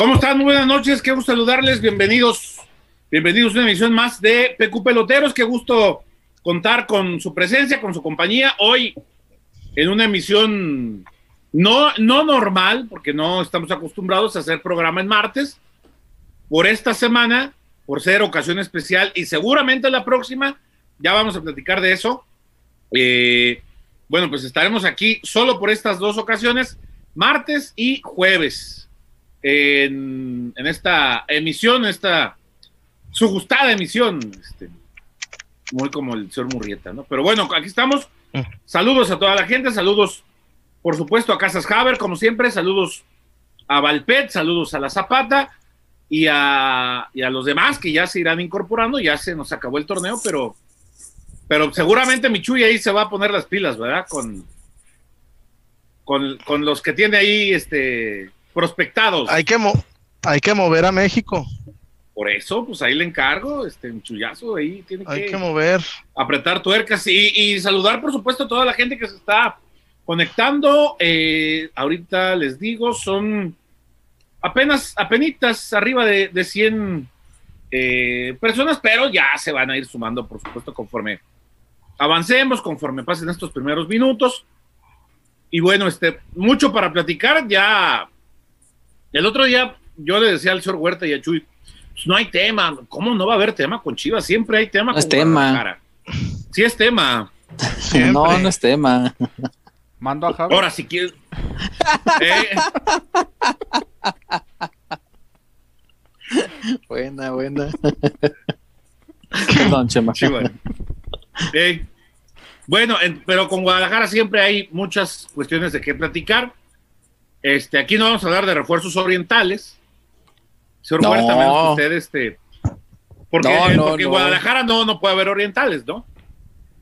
¿Cómo están? Muy buenas noches, qué gusto saludarles, bienvenidos, bienvenidos a una emisión más de PQ Peloteros, qué gusto contar con su presencia, con su compañía, hoy en una emisión no, no normal, porque no estamos acostumbrados a hacer programa en martes, por esta semana, por ser ocasión especial y seguramente la próxima, ya vamos a platicar de eso. Eh, bueno, pues estaremos aquí solo por estas dos ocasiones, martes y jueves, en, esta emisión, esta su gustada emisión, este, muy como el señor Murrieta, ¿no? Pero bueno, aquí estamos. Saludos a toda la gente, saludos, por supuesto, a Casas Haber, como siempre, saludos a Valpet, saludos a La Zapata y a, y a los demás que ya se irán incorporando, ya se nos acabó el torneo, pero pero seguramente Michuy ahí se va a poner las pilas, ¿verdad? Con, con, los que tiene ahí este, prospectados. Hay que, hay que mover a México. Por eso, pues ahí le encargo, este Michuyazo, ahí tiene hay que, mover. Apretar tuercas y, saludar, por supuesto, a toda la gente que se está conectando. Eh, ahorita les digo, son apenas, apenas arriba de, de 100 eh, personas, pero ya se van a ir sumando, por supuesto, conforme avancemos conforme pasen estos primeros minutos. Y bueno, este, mucho para platicar. Ya el otro día yo le decía al señor Huerta y a Chuy, pues no hay tema. ¿Cómo no va a haber tema con Chivas? Siempre hay tema. No es tema. Sí es tema. No, no es tema. Mando a Javi. Ahora, si quieres. Eh. Buena, buena. Perdón, Chema. Bueno, pero con Guadalajara siempre hay muchas cuestiones de qué platicar. Este, aquí no vamos a hablar de refuerzos orientales. Señor no. Huerta, usted, este. Porque, en Guadalajara no, no puede haber orientales, ¿no?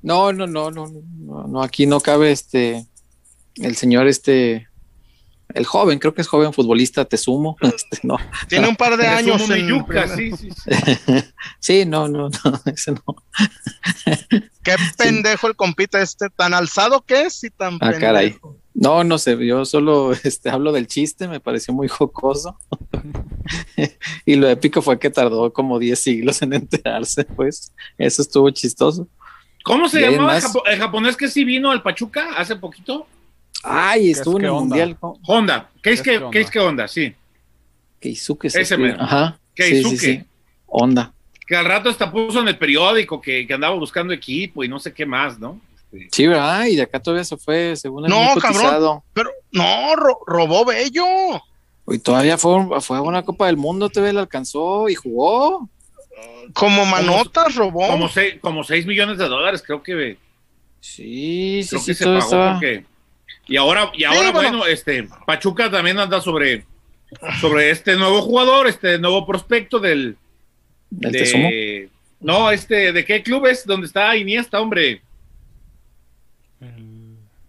No, no, no, no, no, no, aquí no cabe este, el señor este, el joven, creo que es joven futbolista, te sumo. Este, no. Tiene un par de años. sí, sí, sí. sí, no, no, no, ese no. Qué pendejo el compita este, tan alzado que es y tan ah, Caray. No, no sé, yo solo este, hablo del chiste, me pareció muy jocoso. y lo épico fue que tardó como 10 siglos en enterarse, pues. Eso estuvo chistoso. ¿Cómo se llamaba el japonés que sí vino al Pachuca hace poquito? Ay, estuvo en el mundial. Honda. ¿Qué es que, ¿qué es que Honda? Sí. Keisuke. Ese. Ajá. Keisuke. Sí, sí, Honda. Que al rato hasta puso en el periódico que, que, andaba buscando equipo y no sé qué más, ¿no? Este... Sí, ¿verdad? Y de acá todavía se fue, según el No, cabrón. Pero no, robó Bello. Y todavía fue, fue a una Copa del Mundo, TV le alcanzó y jugó. Como manotas robó. Como seis, como seis millones de dólares, creo que. Sí, sí, creo sí. Que se pagó porque y ahora, y ahora bueno. este, Pachuca también anda sobre, sobre este nuevo jugador, este nuevo prospecto del... de, no, este, ¿de qué club es donde está Iniesta, hombre?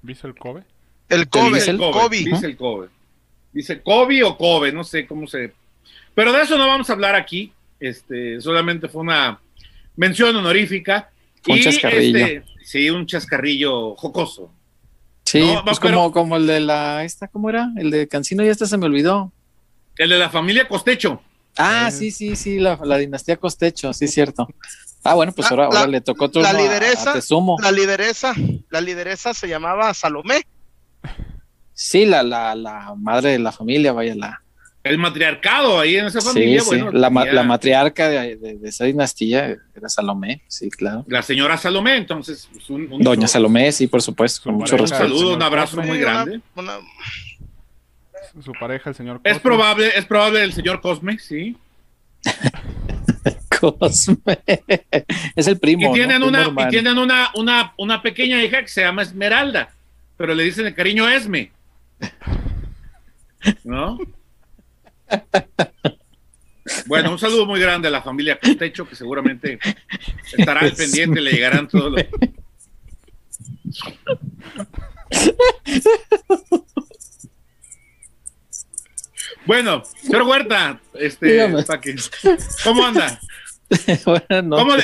El el Kobe. El Kobe, el Kobe. Dice el Kobe. Dice Kobe o Kobe, no sé cómo se. Pero de eso no vamos a hablar aquí. Este, solamente fue una mención honorífica. Un chascarrillo. Este, sí, un chascarrillo jocoso. Sí, pues como, como el de la, esta, ¿cómo era? El de Cancino ya hasta se me olvidó. El de la familia Costecho. Ah, sí, sí, sí, la, dinastía Costecho, sí, cierto. Ah, bueno, pues ahora, ahora le tocó todo la lideresa, La lideresa, la lideresa se llamaba Salomé. Sí, la, la, la madre de la familia, vaya, la, el matriarcado ahí en esa familia. Sí, bueno, La, la, matriarca de, esa dinastía era Salomé, sí, claro. La señora Salomé, entonces. Pues, un, Doña Salomé, sí, por supuesto, con mucho respeto. Un saludo, un abrazo muy grande. Su pareja, el señor Cosme. Es probable, es probable el señor Cosme, sí. Es el primo. Y tienen, una, y tienen una, una, una pequeña hija que se llama Esmeralda, pero le dicen el cariño Esme. ¿No? Bueno, un saludo muy grande a la familia Costecho, que seguramente estará al pendiente, le llegarán todos los... Bueno, señor Huerta, este, ¿cómo anda?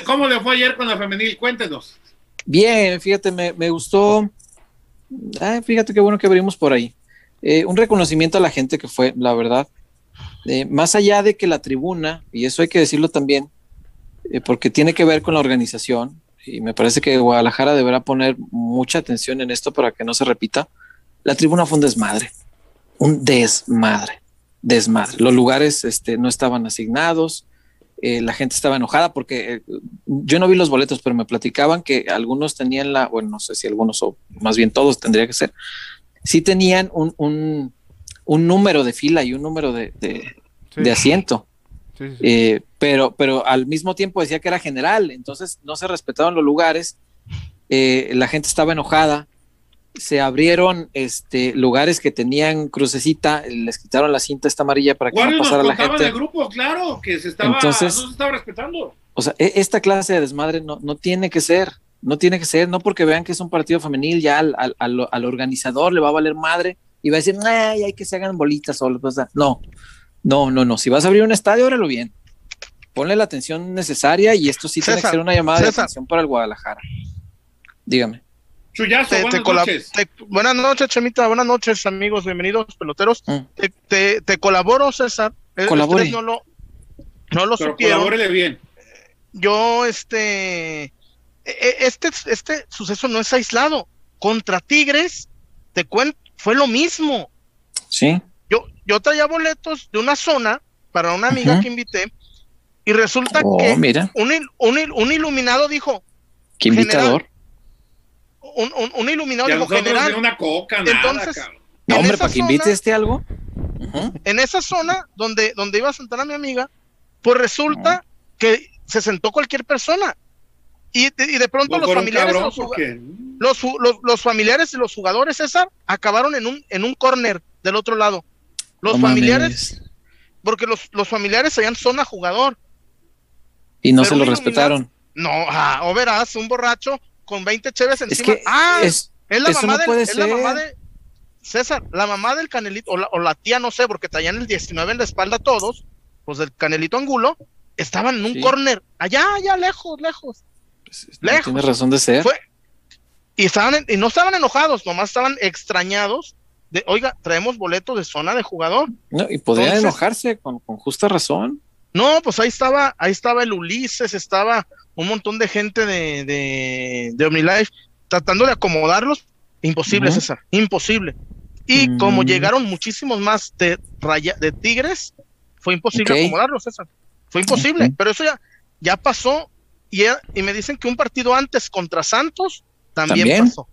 ¿Cómo, le, fue ayer con la femenil? Cuéntenos. Bien, fíjate, me, gustó. fíjate qué bueno que abrimos por ahí. Eh, un reconocimiento a la gente que fue, la verdad eh, más allá de que la tribuna, y eso hay que decirlo también, eh, porque tiene que ver con la organización, y me parece que Guadalajara deberá poner mucha atención en esto para que no se repita, la tribuna fue un desmadre, un desmadre, desmadre. Los lugares este, no estaban asignados, eh, la gente estaba enojada porque eh, yo no vi los boletos, pero me platicaban que algunos tenían la, bueno, no sé si algunos o más bien todos tendría que ser, sí tenían un, un, un número de fila y un número de, de, Sí. de asiento. Sí, sí, sí. Eh, pero, pero al mismo tiempo decía que era general, entonces no se respetaban los lugares, la gente estaba enojada, se abrieron este, lugares que tenían crucecita, les quitaron la cinta esta amarilla para que no nos pasara la gente. del grupo, claro, que se estaba, Entonces- no se estaba respetando. O sea, e- esta clase de desmadre no, no tiene que ser, no tiene que ser, no porque vean que es un partido femenil, ya al, al- al- al organizador le va a valer madre y va a decir, ay, hay que se hagan bolitas solo. Pues, no, no, no, no. Si vas a abrir un estadio, ábrelo bien. Ponle la atención necesaria y esto sí tiene que ser una llamada de atención para el Guadalajara. Dígame. Chuyazo, Te- buenas noches. te- buenas noches, Chemita. Buenas noches, amigos. Bienvenidos, peloteros. Mm. Te, te- te colaboro, César. Eh, Colabore. ustedes no lo, no lo Pero supieron. colabórele bien. Yo, este, e- e- este, este suceso no es aislado. Contra Tigres, te cuento, fue lo mismo. Sí, Yo, yo traía boletos de una zona para una amiga que invité y resulta oh, que mira, un, il- un, il- un iluminado dijo, qué invitador. Un, un- un iluminado nosotros general. una coca, nada, Entonces- cabrón. No, hombre, para que invite este algo. Ujú. en esa zona donde, donde iba a sentar a mi amiga, pues resulta que se sentó cualquier persona. Y, de- y de pronto Pues los familiares, cabrón los, los, los- los familiares y los jugadores, César, acabaron en un, en un corner del otro lado. Los No familiares, mames. porque los, los familiares allá en zona jugador. Y no pero se lo respetaron. No, ah, o verás, un borracho con 20 cheves Es encima. que ah, es, es la mamá no del, es la mamá de César, la mamá del Canelito, o la, o la tía, no sé, porque traían el 19 en la espalda todos, pues del Canelito Angulo, estaban en un Sí. corner, allá, allá, lejos, lejos. no lejos. tiene razón de ser. Fue- Y estaban, en- y no estaban enojados, nomás estaban extrañados de, oiga, traemos boletos de zona de jugador. No, y podrían Entonces- enojarse con, con justa razón. No, pues ahí estaba, ahí estaba el Ulises, estaba un montón de gente de, de, de OmniLife tratando de acomodarlos. Imposible, Ujú. César, imposible. Y Mm. como llegaron muchísimos más de, raya, de Tigres, fue imposible acomodarlos, César. Fue imposible, pero eso ya, ya pasó. Y, ya- y me dicen que un partido antes contra Santos también, También. pasó.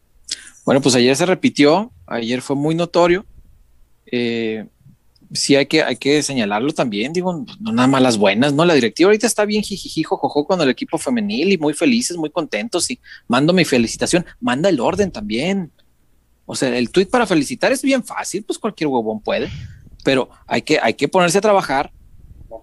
Bueno, pues ayer se repitió, ayer fue muy notorio. Eh, sí hay que, hay que señalarlo también, digo, no nada más las buenas, ¿no? La directiva ahorita está bien jijijijo, jojo con el equipo femenil y muy felices, muy contentos y mando mi felicitación, manda el orden también. O sea, el tweet para felicitar es bien fácil, pues cualquier huevón puede, pero hay que, hay que ponerse a trabajar.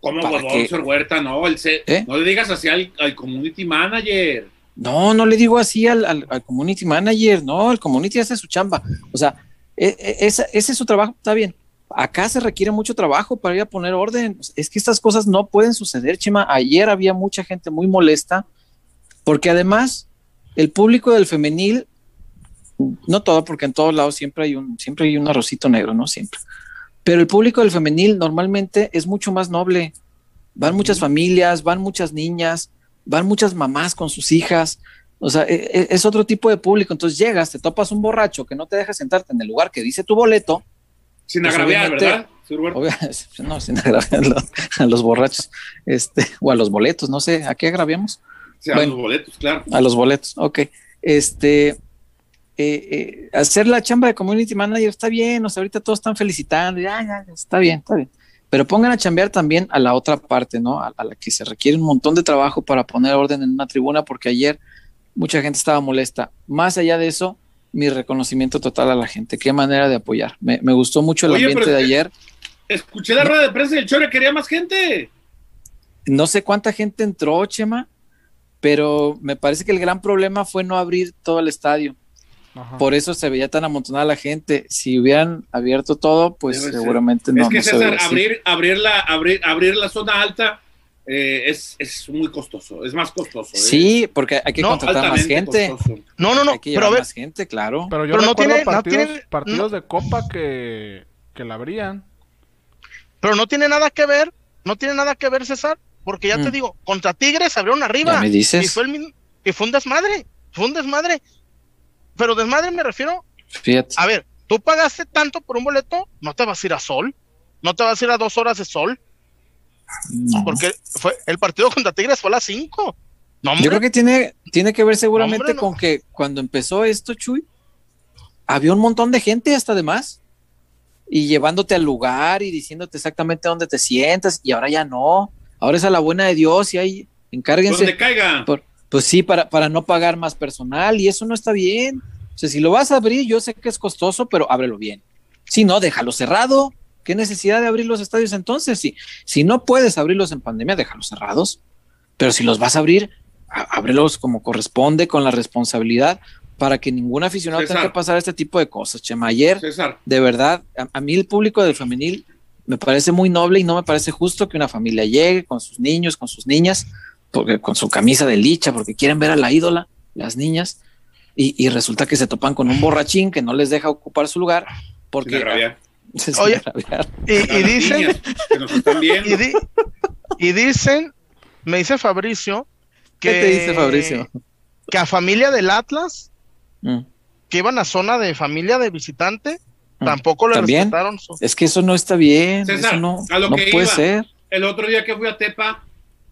¿Cómo ¿Para huevón, señor Huerta? No, el ¿Eh? no le digas así al, al community manager. No, no le digo así al, al- al community manager, no, el community hace su chamba. O sea, e- e- esa- ese es su trabajo, está bien. Acá se requiere mucho trabajo para ir a poner orden. Es que estas cosas no pueden suceder, Chema. Ayer había mucha gente muy molesta, porque además el público del femenil, no todo, porque en todos lados siempre hay un, siempre hay un arrocito negro, ¿no? Siempre. Pero el público del femenil normalmente es mucho más noble. Van muchas familias, van muchas niñas, van muchas mamás con sus hijas. O sea, e- e- es otro tipo de público. Entonces llegas, te topas un borracho que no te deja sentarte en el lugar que dice tu boleto. Sin Pues agraviar, ¿verdad? Obvio- no, sin agraviar a los, a los borrachos este, o a los boletos. No sé, ¿a qué agraviamos? Sí, a los boletos, claro. A los boletos, ok. Este, eh, eh, hacer la chamba de community manager está bien, o sea, ahorita todos están felicitando, ya, ya, ya, está bien, está bien. Pero pongan a chambear también a la otra parte, ¿no? A, a la que se requiere un montón de trabajo para poner orden en una tribuna, porque ayer mucha gente estaba molesta. Más allá de eso, mi reconocimiento total a la gente. Qué manera de apoyar. Me, me gustó mucho el Oye, ambiente pero de ayer. Escuché la rueda de prensa y el Chore quería más gente. No sé cuánta gente entró, Chema, pero me parece que el gran problema fue no abrir todo el estadio. Ajá. Por eso se veía tan amontonada la gente. Si hubieran abierto todo, pues Debe ser. seguramente no. es que no César, abrir, abrir, la, abrir, abrir la zona alta eh, es, es muy costoso, es más costoso. ¿eh? Sí, porque hay que No, contratar más gente. costoso. No, no, no, Hay que pero a ver, más gente, claro. Pero yo Pero no tiene- no partidos, tiene- partidos de Copa que, que la abrían. Pero no tiene nada que ver, no tiene nada que ver, César, porque ya te Mm. digo, contra Tigres abrieron arriba. Ya me dices. Y fue, el, mismo- y fue un desmadre, fue un desmadre. Pero desmadre me refiero, Fíjate. a ver, tú pagaste tanto por un boleto, no te vas a ir a sol, no te vas a ir a dos horas de sol, No. porque fue el partido contra Tigres fue a las cinco. No, hombre, Yo creo que tiene, tiene que ver seguramente Hombre, no. con que cuando empezó esto, Chuy, había un montón de gente hasta de más. Y llevándote al lugar y diciéndote exactamente dónde te sientas, y ahora ya no. Ahora es a la buena de Dios y ahí encárguense. Donde caiga. Por- pues sí, para, para no pagar más personal, y eso no está bien. O sea, si lo vas a abrir, yo sé que es costoso, pero ábrelo bien. Si no, déjalo cerrado. ¿Qué necesidad de abrir los estadios entonces? Si, si no puedes abrirlos en pandemia, déjalos cerrados. Pero si los vas a abrir, ábrelos como corresponde, con la responsabilidad, para que ningún aficionado tenga que pasar este tipo de cosas. Chema, ayer, César, de verdad, a, a mí el público del femenil me parece muy noble y no me parece justo que una familia llegue con sus niños, con sus niñas, porque con su camisa de licha, porque quieren ver a la ídola, las niñas, y, y resulta que se topan con un borrachín que no les deja ocupar su lugar, porque Oye, y, dicen, niñas que nos están viendo. y, di- y dicen, me dice Fabricio, que, ¿Qué te dice Fabricio? que a familia del Atlas, Mm. que iban a zona de familia de visitante, Mm. tampoco le ¿También? respetaron su... Es que eso no está bien, César, eso no, a lo no que puede iba. ser. El otro día que fui a Tepa,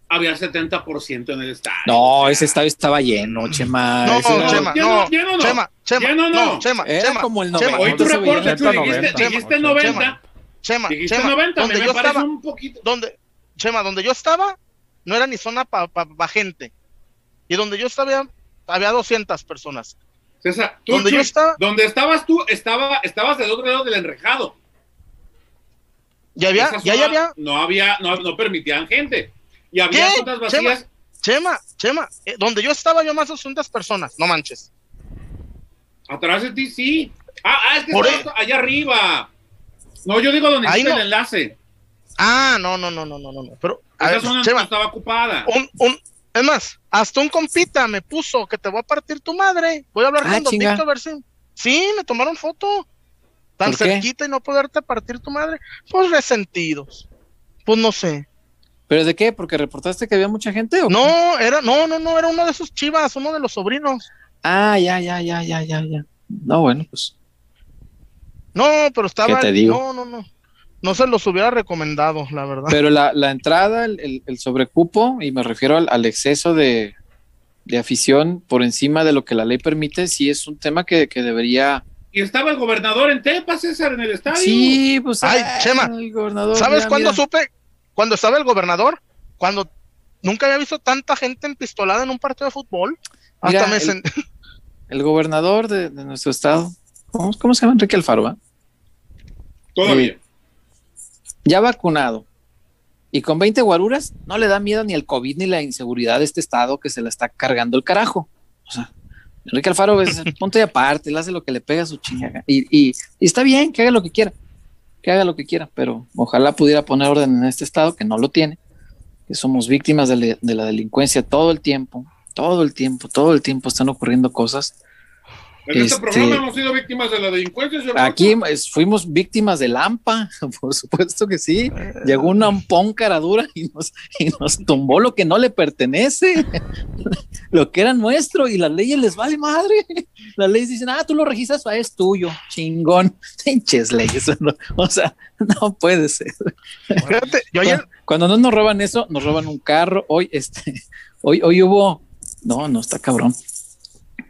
había 70% en el estadio. No, ese estadio estaba lleno, Chema. No, ese Chema, lleno, no, lleno no. Chema, Chema, Lleno no. no, Chema, Era Chema, como el Chema, 90. Hoy tu reporte, Chuy, dijiste, 90. dijiste 90. Chema, Dijiste Chema, 90, donde me, yo me parece estaba, un poquito. donde, Chema, donde yo estaba, no era ni zona para pa, pa gente. Y donde yo estaba, había 200 personas. César, tú, Donde yo estaba- donde estabas tú, estaba, estabas del otro lado del enrejado. Y había, Esa y ahí zona había, No había, no, no permitían gente. Y había ¿Qué? zonas vacías. Chema, Chema, eh, donde yo estaba, yo más 200 personas, no manches. Atrás de ti, sí. Ah, ah, es que Por estabas allá arriba. No, yo digo donde Ahí hiciste no. el enlace. Ah, no, no, no, no, no, no, no. Pero, a Esa ver, zona no Chema, estaba ocupada. un, un, es más, hasta un compita me puso que te voy a partir tu madre. Voy a hablar Ah, con Don. Víctor a ver si. Sí, me tomaron foto. Tan cerquita y no poderte partir tu madre. Pues resentidos. Pues no sé. ¿Pero de qué? ¿Porque reportaste que había mucha gente? o qué? No, era, no, no, no, era uno de esos chivas, uno de los sobrinos. Ah, ya, ya, ya, ya, ya, ya. No, bueno, pues. No, pero estaba. ¿Qué te digo? No, no, no. No se los hubiera recomendado, la verdad. Pero la, la entrada, el, el- el sobrecupo, y me refiero al, al exceso de, de afición por encima de lo que la ley permite, sí es un tema que, que debería. Y estaba el gobernador en Tepa, César, en el estadio. Sí, pues. Ay, Chema, el gobernador, ¿Sabes cuándo mira. supe? Cuando estaba el gobernador, cuando nunca había visto tanta gente empistolada en un partido de fútbol. Hasta Mira, me el- El gobernador de, de nuestro estado, ¿cómo, cómo se llama? Enrique Alfaro, ¿va? Todavía. Ya vacunado. Y con 20 guaruras, no le da miedo ni el COVID ni la inseguridad de este estado que se la está cargando el carajo. O sea, Enrique Alfaro es punto y aparte, él hace lo que le pega a su chingada. Y, y- y está bien, que haga lo que quiera, que haga lo que quiera, pero ojalá pudiera poner orden en este estado, que no lo tiene, que somos víctimas de, de la delincuencia todo el tiempo, todo el tiempo, todo el tiempo están ocurriendo cosas. En este, Este- programa hemos sido víctimas de la delincuencia. Aquí fuimos víctimas del AMPA, por supuesto que sí. Llegó un ampón cara dura y nos, y nos tumbó lo que no le pertenece, lo que era nuestro, y las leyes les vale madre. Las leyes dicen, ah, tú lo registras, ah, es tuyo, chingón. Pinches leyes, no, o sea, no puede ser. Fíjate, yo ayer, Cuando no nos roban eso, nos roban un carro. Hoy, este, hoy, hoy hubo, no, no está cabrón.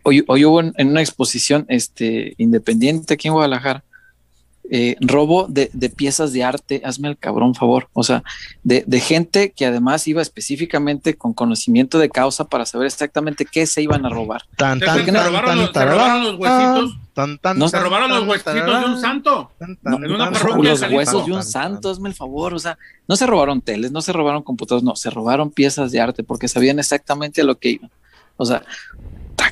Hoy, hoy hubo en, en una exposición este, independiente aquí en Guadalajara, eh, robo de, de piezas de arte, hazme el cabrón favor, o sea, de, de gente que además iba específicamente con conocimiento de causa para saber exactamente qué se iban a robar. tan, tan, se robaron tan, los- se robaron los huesitos. tan, tan, No, Se robaron los tan, huesitos de un santo. tan, No, tan, en una tan, parroquia tan, los tan, huesos tan, de un tan, santo, hazme el favor, o sea, no se robaron teles, no se robaron computadores, no, se robaron piezas de arte porque sabían exactamente a lo que iban. O sea,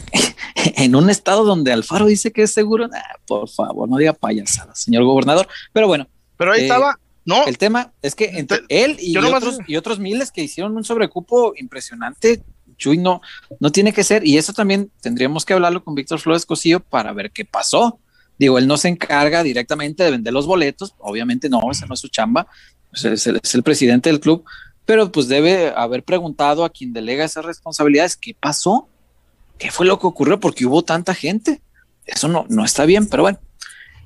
en un estado donde Alfaro dice que es seguro, nah, por favor, no diga payasadas, señor gobernador. Pero bueno, Pero ahí Eh, estaba, no, el tema es que entre Te- él y otros, y otros miles que hicieron un sobrecupo impresionante, Chuy no, no tiene que ser, y eso también tendríamos que hablarlo con Víctor Flores Cosío para ver qué pasó. Digo, él no se encarga directamente de vender los boletos, obviamente no, esa no es su chamba. pues, es, el, es el presidente del club, pero pues debe haber preguntado a quien delega esas responsabilidades qué pasó, qué fue lo que ocurrió, porque hubo tanta gente. Eso no, no está bien, pero bueno,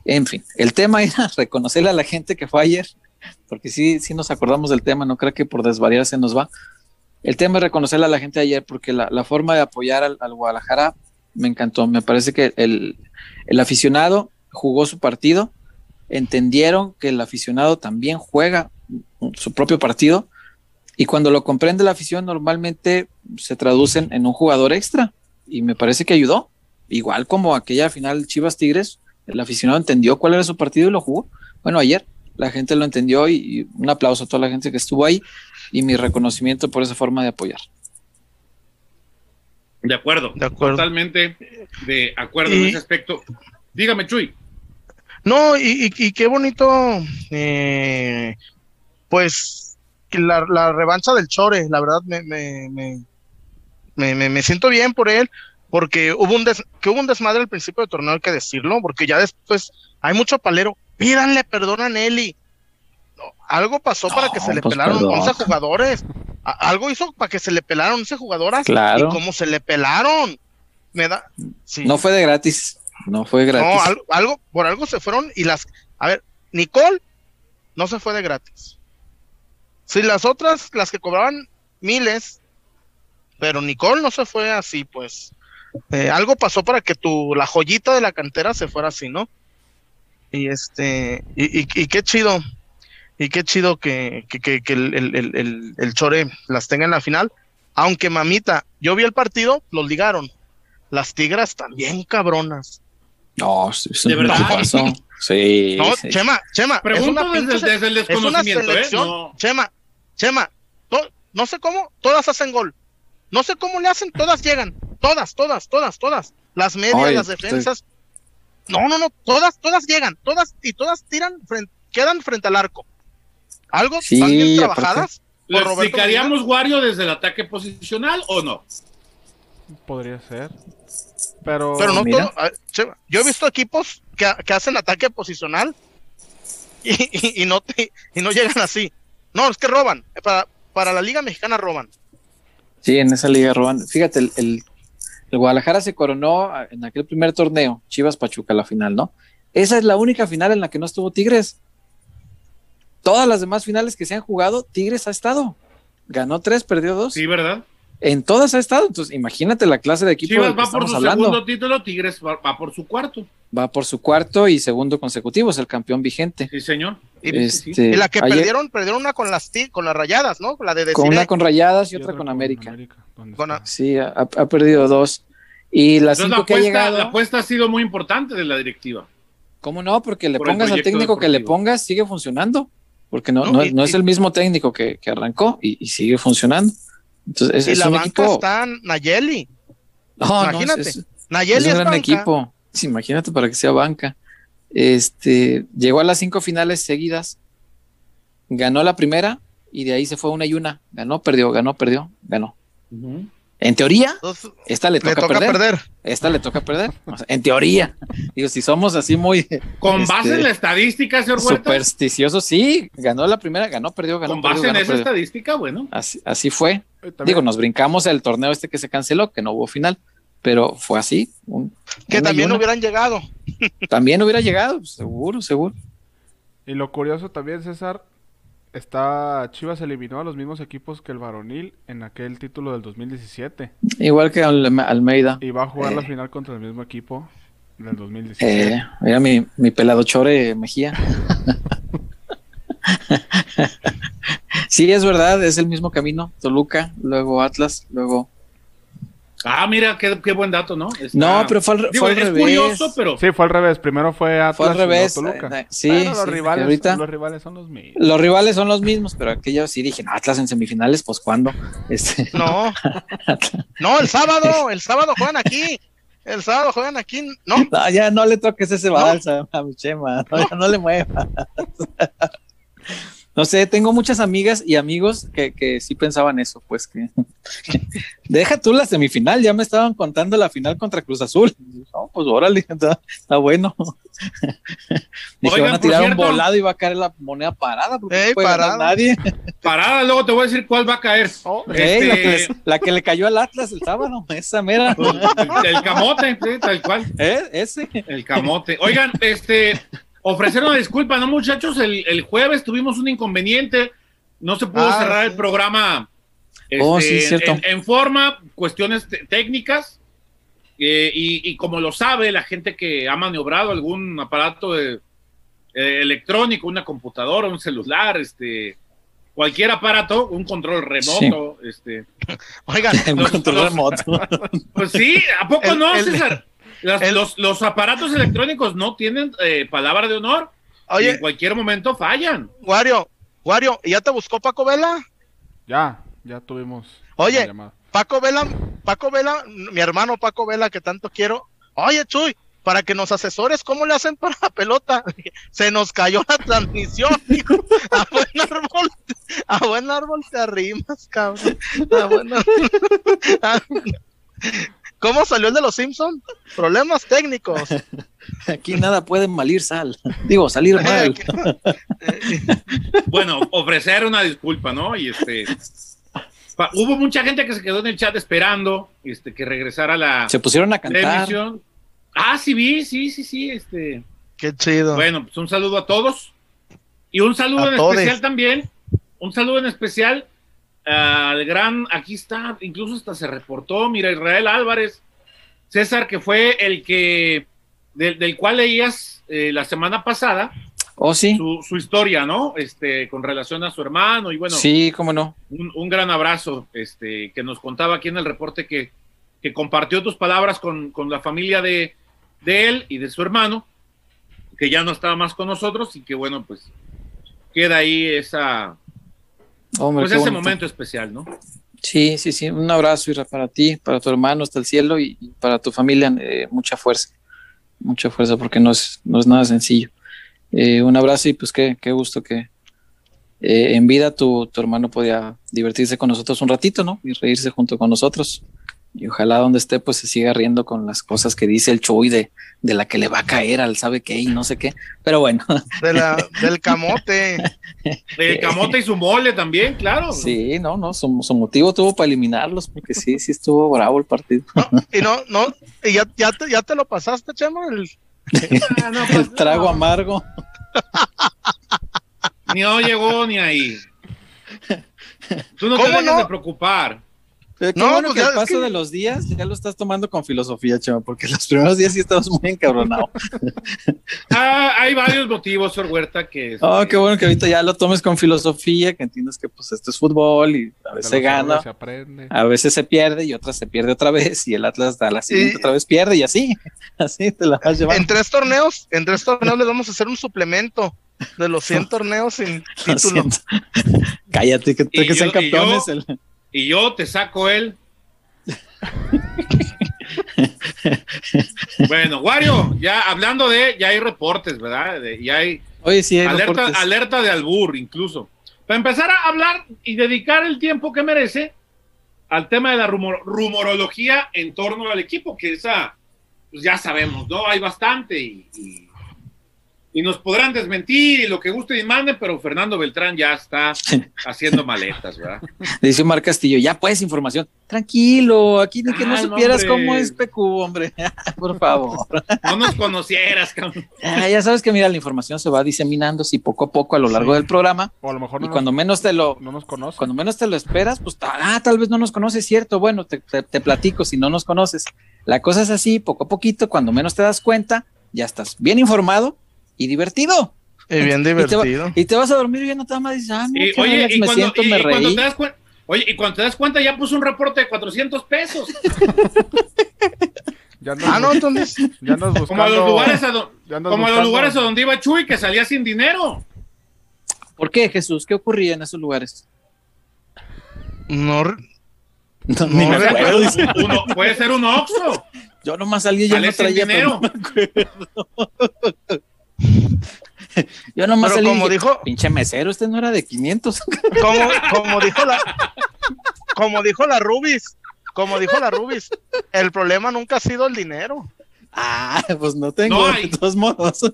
en fin, el tema era reconocerle a la gente que fue ayer, porque sí, sí nos acordamos del tema, no creo que por desvariar se nos va. El tema es reconocerle a la gente ayer, porque la, la forma de apoyar al, al, Guadalajara me encantó. Me parece que el, el aficionado jugó su partido, entendieron que el aficionado también juega su propio partido y cuando lo comprende la afición normalmente se traducen en un jugador extra y me parece que ayudó. Igual como aquella final Chivas Tigres, el aficionado entendió cuál era su partido y lo jugó. Bueno, ayer la gente lo entendió y, y un aplauso a toda la gente que estuvo ahí y mi reconocimiento por esa forma de apoyar. De acuerdo, De acuerdo. totalmente de acuerdo Y- en ese aspecto. Dígame, Chuy. No, y, y- y qué bonito, eh, pues, la, la revancha del Chore, la verdad me, me, me, me, me- me siento bien por él, porque hubo un des- que hubo un desmadre al principio del torneo, hay que decirlo, porque ya después hay mucho palero. Pídanle perdón a Nelly. No, algo pasó para que se le pues, pelaron perdón. 11 jugadores. A- algo hizo para que se le pelaron 11 jugadoras. Claro. Y cómo se le pelaron. Me da. sí. No fue de gratis, no fue gratis. No, algo, algo, por algo se fueron y las, a ver, Nicole no se fue de gratis. Si las otras, las que cobraban miles, pero Nicole no se fue así, pues. Eh, algo pasó para que tu, la joyita de la cantera se fuera así, ¿no? Y este, y, y, y qué chido, y qué chido que, que, que, que el, el, el, el, el Chore las tenga en la final. Aunque mamita, yo vi el partido, los ligaron. Las tigras también cabronas. No, es es ¿De verdad? equipazo. Sí, No, sí. Chema, Chema, es Pregunto una desde, pinche se- desde el es una desconocimiento, ¿eh? selección. No. Chema, Chema, to- no sé cómo, todas hacen gol. No sé cómo le hacen, todas llegan. Todas, todas, todas, todas. Las medias, las defensas. No, no, no, todas, todas llegan. Todas y todas tiran, frente, quedan frente al arco. Algo Sí, están bien trabajadas. ¿Le por Roberto explicaríamos Wario desde el ataque posicional o no? Podría ser. Pero, Pero no mira. todo. yo he visto equipos que, que hacen ataque posicional y, y- y no te- y no llegan así. No, es que roban. Para, para la Liga Mexicana roban. Sí, en esa liga roban. Fíjate, el, el- el Guadalajara se coronó en aquel primer torneo, Chivas Pachuca, la final, ¿no? Esa es la única final en la que no estuvo Tigres. Todas las demás finales que se han jugado, Tigres ha estado. Ganó tres, perdió dos. Sí, ¿verdad? En todas ha estado. Entonces, imagínate la clase de equipo Chivas del que va por su hablando. segundo título, Tigres va, va por su cuarto. Va por su cuarto y segundo consecutivo, es el campeón vigente. Sí, señor. Este, y la que ayer- perdieron, perdieron una con las con las rayadas, ¿no? La de con una con Rayadas y y otra con América. Con a- Sí, ha, ha perdido dos. Y las Entonces, la cinco que ha apuesta, llegado. la apuesta ha sido muy importante de la directiva. ¿Cómo no? Porque le Por pongas al técnico que le pongas, sigue funcionando. Porque no, No, no, y- no es y- el mismo técnico que, que arrancó y, y sigue funcionando. Entonces, es, y es la un banca equipo. está Nayeli. No, no, es- imagínate. es, es Nayeli un es, gran banca. equipo. Sí, imagínate para que sea banca. Este llegó a las cinco finales seguidas, ganó la primera y de ahí se fue una y una. Ganó, perdió, ganó, perdió, ganó. En teoría, Entonces, esta le le toca, perder. perder. Esta le toca perder. O sea, en teoría. Digo, si somos así muy Con base Este, en la estadística, señor Huerta. supersticiosos, sí, ganó la primera, ganó, perdió, ganó, Con perdió, base en ganó, esa perdió. estadística, bueno. Así, así fue. Eh, también- Digo, nos brincamos el torneo este que se canceló, que no hubo final, pero fue así. un- Que también hubieran llegado. También hubiera llegado, seguro, seguro. Y lo curioso también, César, está Chivas eliminó a los mismos equipos que el varonil en aquel título del 2017 Igual que Alme- Almeida. y va a jugar la Eh. final contra el mismo equipo del 2017. Eh, mira mi, mi pelado Chore Mejía. sí, es verdad, es el mismo camino. Toluca, luego Atlas, luego. Ah, mira, qué, qué buen dato, ¿no? Está- No, pero fue al, Digo, fue al es revés. curioso, pero Sí, fue al revés. Primero fue Atlas Fue al y luego revés. Toluca. eh, sí, Bueno, los sí, rivales, ahorita- los rivales son los mismos. Los rivales son los mismos, pero aquello sí dije, no, Atlas en semifinales, pues cuándo. Este, No. no, el sábado, el sábado juegan aquí. El sábado juegan aquí. No, no, ya no le toques ese balsa a mi Chema, no, ya no le mueva. No sé, tengo muchas amigas y amigos que, que sí pensaban eso, pues que deja tú la semifinal, ya me estaban contando la final contra Cruz Azul. No, pues órale, está, está bueno. Dije, Oigan, van a tirar un cierto- volado y va a caer la moneda parada, porque Ey, no puede parada. nadie. Parada, luego te voy a decir cuál va a caer. Oh, Ey, la, que Este, les- la que le cayó al Atlas el sábado, esa mera. el, el camote, sí, tal cual. ¿Eh? Ese. El camote. Oigan, este, ofrecer una disculpa, ¿no, muchachos? El, el jueves tuvimos un inconveniente. No se pudo Ah, cerrar sí. el programa este, Oh, sí, cierto. en, en forma, cuestiones técnicas. eh, y, y como lo sabe la gente que ha maniobrado algún aparato de- eh, electrónico, una computadora, un celular, este, cualquier aparato, un control remoto, este, Oigan, Los- control los- remoto. pues sí, ¿a poco El- no, el- César? Las- el- los, los aparatos electrónicos no tienen eh, palabra de honor. y en cualquier momento fallan. Wario, Wario, ¿y ¿ya te buscó Paco Vela? Ya, ya tuvimos. Oye. Paco Vela, Paco Vela, mi hermano Paco Vela, que tanto quiero. Oye, Chuy, para que nos asesores, ¿cómo le hacen para la pelota? Se nos cayó la transmisión, hijo. A buen árbol, a buen árbol te arrimas, cabrón. A buen árbol. ¿Cómo salió el de los Simpsons? Problemas técnicos. Aquí nada puede malir sal. Digo, salir mal. Bueno, ofrecer una disculpa, ¿no? Y este. hubo mucha gente que se quedó en el chat esperando este, que regresara la, Se pusieron a la cantar. emisión. Ah, sí, vi, sí, sí, sí. Este. Qué chido. Bueno, pues un saludo a todos. Y un saludo A en todes. especial también. Un saludo en especial al gran, aquí está, incluso hasta se reportó, mira, Israel Álvarez, César, que fue el que, del, del cual leías eh, la semana pasada Oh, sí. su, su historia, ¿no? Este, con relación a su hermano y bueno, Sí, cómo no. un, un gran abrazo, este, que nos contaba aquí en el reporte que, que compartió tus palabras con, con la familia de, de él y de su hermano, que ya no estaba más con nosotros y que bueno, pues queda ahí esa, Hombre, pues ese bonito. momento especial, ¿no? Sí, sí, sí. Un abrazo, Ira, para ti, para tu hermano hasta el cielo y, y para tu familia. eh, mucha fuerza. Mucha fuerza porque no es, no es nada sencillo. Eh, un abrazo y pues qué, qué gusto que eh, en vida tu, tu hermano podía divertirse con nosotros un ratito, ¿no? Y reírse junto con nosotros. Y ojalá donde esté pues se siga riendo con las cosas que dice el Chuy de, de la que le va a caer al sabe qué y no sé qué. Pero bueno, De la, del camote. El camote y su mole también, claro. sí, no, no, su, su motivo tuvo para eliminarlos porque sí, sí estuvo bravo el partido. Y no, no, y ya, ya, te, ya te lo pasaste, Chema. El- Ah, no, pues, El trago no, amargo. Ni no llegó ni ahí. Tú no te ¿Cómo dejes no? de preocupar. Pero qué No, bueno pues que ya al paso que- de los días ya lo estás tomando con filosofía, Chema, porque los primeros días sí estabas muy encabronado. Ah, hay varios motivos, Sor Huerta, que... Oh, este, qué bueno que ahorita ya lo tomes con filosofía, que entiendas que pues esto es fútbol y a veces se gana, errores Se aprende. a veces se pierde y otras se pierde otra vez y el Atlas a la siguiente Y- otra vez pierde y así, así te la vas llevando. En tres torneos, en tres torneos les vamos a hacer un suplemento de los 100 torneos sin Lo título. Cállate, que, que sean yo- y yo- campeones. el- Y yo te saco él. bueno, Wario, ya hablando de, ya hay reportes, ¿verdad? De- ya hay Oye, sí, hay alerta, reportes. alerta de albur incluso. Para empezar a hablar y dedicar el tiempo que merece al tema de la rumor- rumorología en torno al equipo, que esa, pues ya sabemos, ¿no? Hay bastante y, y- y nos podrán desmentir y lo que guste y mande, pero Fernando Beltrán ya está haciendo maletas, ¿verdad? Dice Omar Castillo, ya pues información. Tranquilo, aquí ni que no Ay, no, supieras hombre. cómo es PQ, hombre. Por favor. No nos conocieras, cabrón. Ah, ya sabes que mira, la información se va diseminando así poco a poco a lo largo del programa O a lo mejor y no, cuando nos, menos te lo no nos conoce. cuando menos te lo esperas, pues ah, tal vez no nos conoces, cierto. Bueno, te, te- te platico si no nos conoces. La cosa es así, poco a poquito, cuando menos te das cuenta, ya estás bien informado y divertido. Y bien Y te, va- divertido. y te vas a dormir bien, no te vas a decir, ah, no, Y, oye, y me cuando, siento, y- me y cuando reí. te das cuenta, oye, y cuando te das cuenta ya puso un reporte de 400 pesos. Ya andas, Ah, no, entonces. ya andas buscando. Como a los lugares a, do- ya como a los lugares a donde iba Chuy, que salía sin dinero. ¿Por qué, Jesús? ¿Qué ocurría en esos lugares? No, No, ni No, me acuerdo. Uno, puede ser un Oxxo. Yo nomás salí y ya no sin traía dinero. pero no me acuerdo. Yo nomás Pero como dije, dijo- pinche mesero, usted no era de 500. Como, como dijo la, como dijo la Rubis, como dijo la Rubis, el problema nunca ha sido el dinero. ah, pues no tengo, No de todos modos.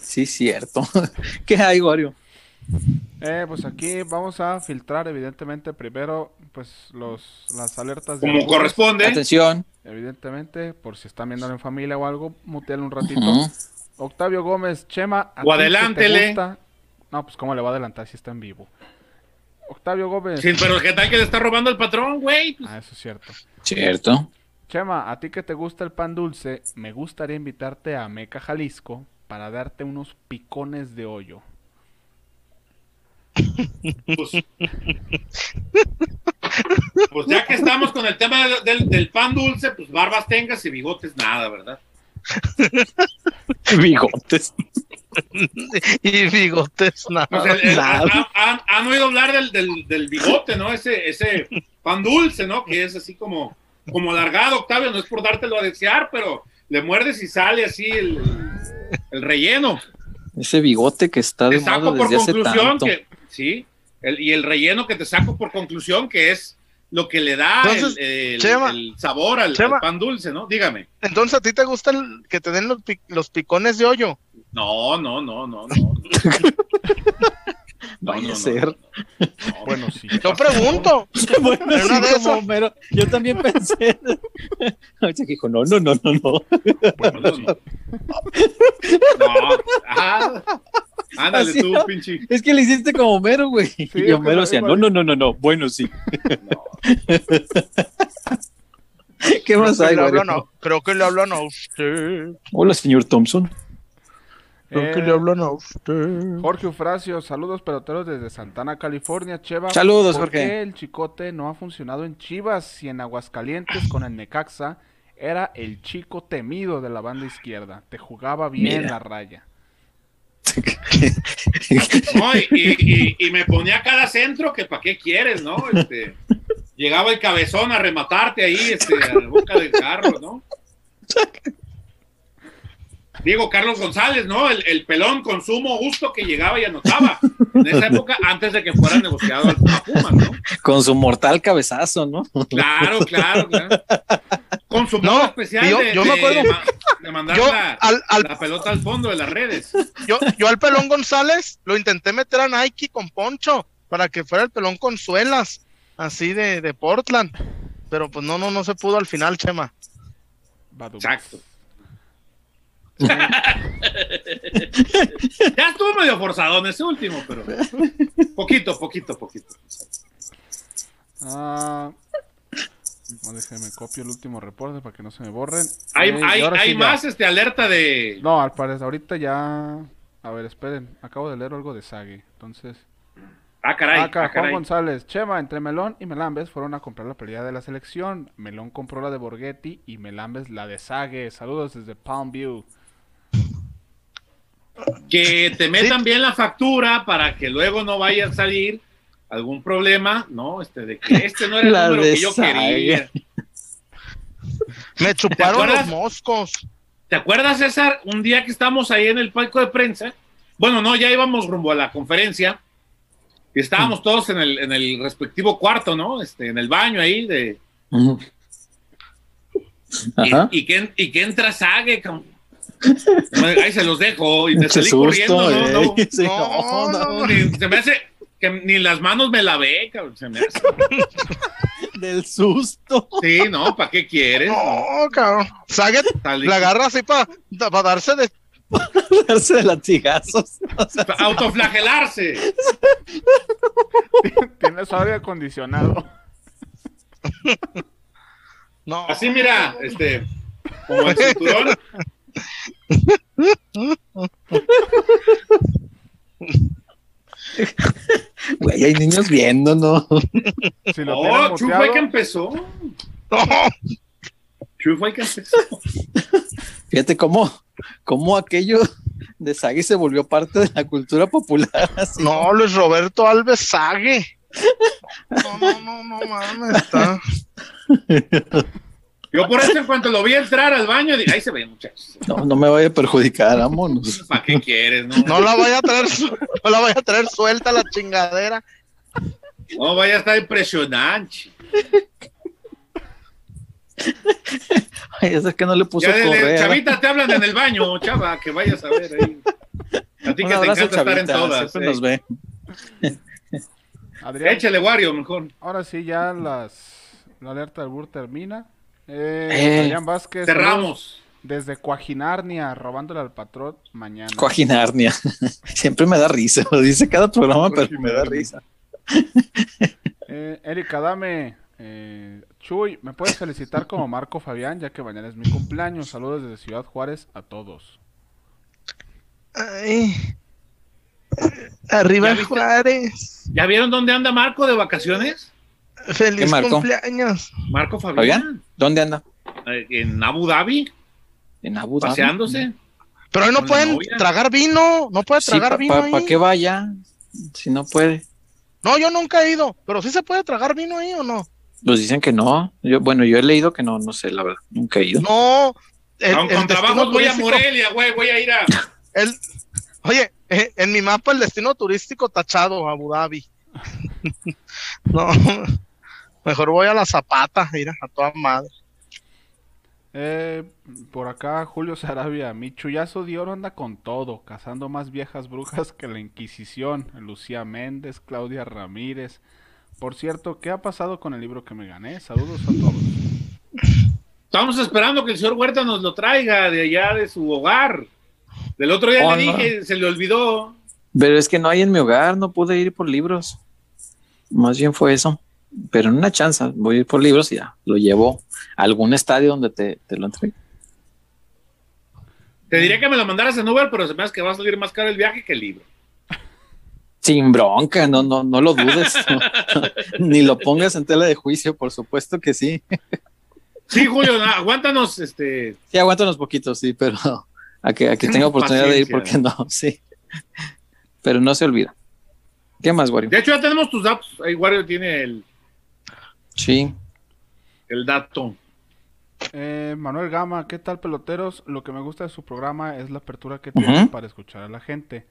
sí, cierto. ¿Qué hay, Wario? Eh, pues aquí vamos a filtrar, evidentemente, primero, pues los, las alertas de Como corresponde. Atención. Evidentemente, por si están viendo en familia o algo, mutealo un ratito. Octavio Gómez, Chema, a O ti que te adelántele. gusta- No, pues cómo le va a adelantar si está en vivo. Octavio Gómez. Sí, pero ¿qué tal que le está robando el patrón, güey? Pues, Ah, eso es cierto. Cierto. Chema, a ti que te gusta el pan dulce, me gustaría invitarte a Meca, Jalisco, para darte unos picones de hoyo. Pues, pues ya que estamos con el tema del, del- del pan dulce, pues barbas tengas y bigotes nada, ¿verdad? Bigotes. Y bigotes, nada. Sea, el- Nada. han, han- oído hablar del, del- del bigote, ¿no? Ese, ese pan dulce, ¿no? Que es así como, como alargado, Octavio, no es por dártelo a desear, pero le muerdes y sale así el, el relleno. Ese bigote que está de Te saco moda por desde hace conclusión tanto. que, sí, el- y el relleno que te saco por conclusión que es lo que le da Entonces, el, el- Chema, el sabor al, pan dulce, ¿no? Dígame. Entonces, ¿a ti te gusta el- que te den los, los picones de hoyo? No, no, no, no, no. No, Vaya no, a no, ser. no, no. Bueno, sí. Yo pregunto. Bueno, sí, de como esas. Homero. Yo también pensé. Dijo, no, no, no, no, no. Bueno, no, no. No, ah, ándale Así, tú, ¿no? pinche. Es que le hiciste como Homero, güey. y que Homero decía, no, no, no, no, no. Bueno, sí. No. ¿Qué Creo más que, hay, le Wario? hablan a, creo que le hablan a usted. Hola, señor Thompson. Creo que Eh, le hablan a usted. Jorge Eufrasio, saludos peloteros desde Santana, California. Cheva, Saludos, ¿por Jorge. qué el chicote no ha funcionado en Chivas y en Aguascalientes con el Necaxa? Era el chico temido de la banda izquierda. Te jugaba bien Mira. la raya. No, y, y- y- y me ponía cada centro que para qué quieres, ¿no? Este, llegaba el cabezón a rematarte ahí, este, a la boca del carro, ¿no? Digo, Carlos González, ¿no? El, el pelón con sumo gusto que llegaba y anotaba. En esa época, antes de que fuera negociado al Pumas, ¿no? Con su mortal cabezazo, ¿no? Claro, claro, claro. Con su No, especial yo- de, yo me acuerdo- de mandar Yo la, al, al- la pelota al fondo de las redes. yo, yo al pelón González lo intenté meter a Nike con Poncho para que fuera el pelón con suelas, así de, de Portland. Pero pues no, no, no se pudo al final, Chema. Exacto. Ya estuvo medio forzado en ese último, pero poquito, poquito, poquito. Ah, no, déjeme copio el último reporte para que no se me borren. Hay, Eh, hay, hay sí ya. más este alerta de. No, al parecer, ahorita ya. A ver, esperen. Acabo de leer algo de Sage. Entonces. Ah, caray. Acá, ah, Juan caray. González. Chema, entre Melón y Melambes fueron a comprar la pelea de la selección. Melón compró la de Borghetti y Melambes la de Sage. Saludos desde Palm View. Que te metan bien la factura para que luego no vaya a salir algún problema, ¿no? Este, de que este no era el La número que yo quería. Me chuparon los moscos. ¿Te acuerdas, César? Un día que estamos ahí en el palco de prensa, bueno, no, ya íbamos rumbo a la conferencia y estábamos todos en el, en el respectivo cuarto, ¿no? Este, en el baño ahí de. Ajá. y, y que, y que entra Sague, cabrón. Ahí se los dejo y me salí susto, corriendo, ¿no? eh. no, Sí, No, no, no. no, ni- se me hace que ni las manos me lavé, cabrón, se me hace. Del susto. Sí, ¿no? ¿Para qué quieres? No, cabrón. Saget la agarra así para darse de. Darse de latigazos. O sea, Autoflagelarse. Tienes aire acondicionado. No. Así, mira, este, como el cinturón. Güey, hay niños viendo, ¿no? Si lo Oh, Chu fue que empezó. No. Chu fue el que empezó. Fíjate cómo, cómo aquello de Sagi se volvió parte de la cultura popular. así. No, Luis Roberto Alves Sague. No, no, no, no mames. Está. Yo por eso en cuanto lo vi entrar al baño, dije, ahí se ve, muchachos. No, no me vaya a perjudicar, vámonos. ¿Para qué quieres? No, No la vaya a traer, no la vaya a traer suelta la chingadera. no vaya a estar impresionante. Ay, es que no le puso Ya correa. Chavita, te hablan en el baño, chava, que vayas a ver ahí. A ti Un que te encanta estar en todas. siempre eh. nos ve. Adrián, Échale, Wario, mejor. ahora sí ya las la alerta del Bur termina. Eh, Eh, Adrián Vázquez. Cerramos. Desde Coajinarnia, robándole al patrón mañana. Coajinarnia. Siempre me da risa. Lo dice cada programa, pero me da risa. Eh, Erika, dame. Eh, Chuy, ¿me puedes felicitar como Marco Fabián, ya que mañana es mi cumpleaños? Saludos desde Ciudad Juárez a todos. Ay. Arriba. Juárez. ¿Ya vieron dónde anda Marco de vacaciones? Feliz cumpleaños. Marco Fabián. ¿Fabián? ¿Dónde anda? Eh, En Abu Dhabi, En Abu Dhabi. paseándose. Pero hoy no pueden tragar vino. No puede Sí, tragar ¿para vino ahí. qué vaya? Si no puede. No, yo nunca he ido. Pero sí se puede tragar vino ahí o no. Pues dicen que no. Yo, bueno, yo he leído que no, no sé, la verdad. Nunca he ido. No. el- Con, trabajo voy a Morelia, güey, voy a ir a... el- Oye, eh, en mi mapa el destino turístico tachado, Abu Dhabi. No, mejor voy a la Zapata, mira, a toda madre. Eh, por acá, Julio Sarabia. Mi chullazo de oro anda con todo, cazando más viejas brujas que la Inquisición. Lucía Méndez, Claudia Ramírez. Por cierto, ¿qué ha pasado con el libro que me gané? Saludos a todos. Estamos esperando que el señor Huerta nos lo traiga de allá de su hogar. Del otro día Oh, le no. dije, se le olvidó. Pero es que no hay en mi hogar, no pude ir por libros. Más bien fue eso. Pero en una chance, voy a ir por libros y ya lo llevo a algún estadio donde te, te lo entregue. Te diría que me lo mandaras en Uber, pero se me hace que va a salir más caro el viaje que el libro. Sin bronca, no, no, no lo dudes. Ni lo pongas en tela de juicio, por supuesto que sí. Sí, Julio, aguántanos, este, Sí, aguántanos poquito, sí, pero a que, a que tenga oportunidad de ir, porque no, sí. Pero no se olvida. ¿Qué más, Wario? De hecho, ya tenemos tus datos. Ahí Wario tiene el, Sí. el dato. Eh, Manuel Gama, ¿qué tal peloteros? Lo que me gusta de su programa es la apertura que tiene para escuchar a la gente.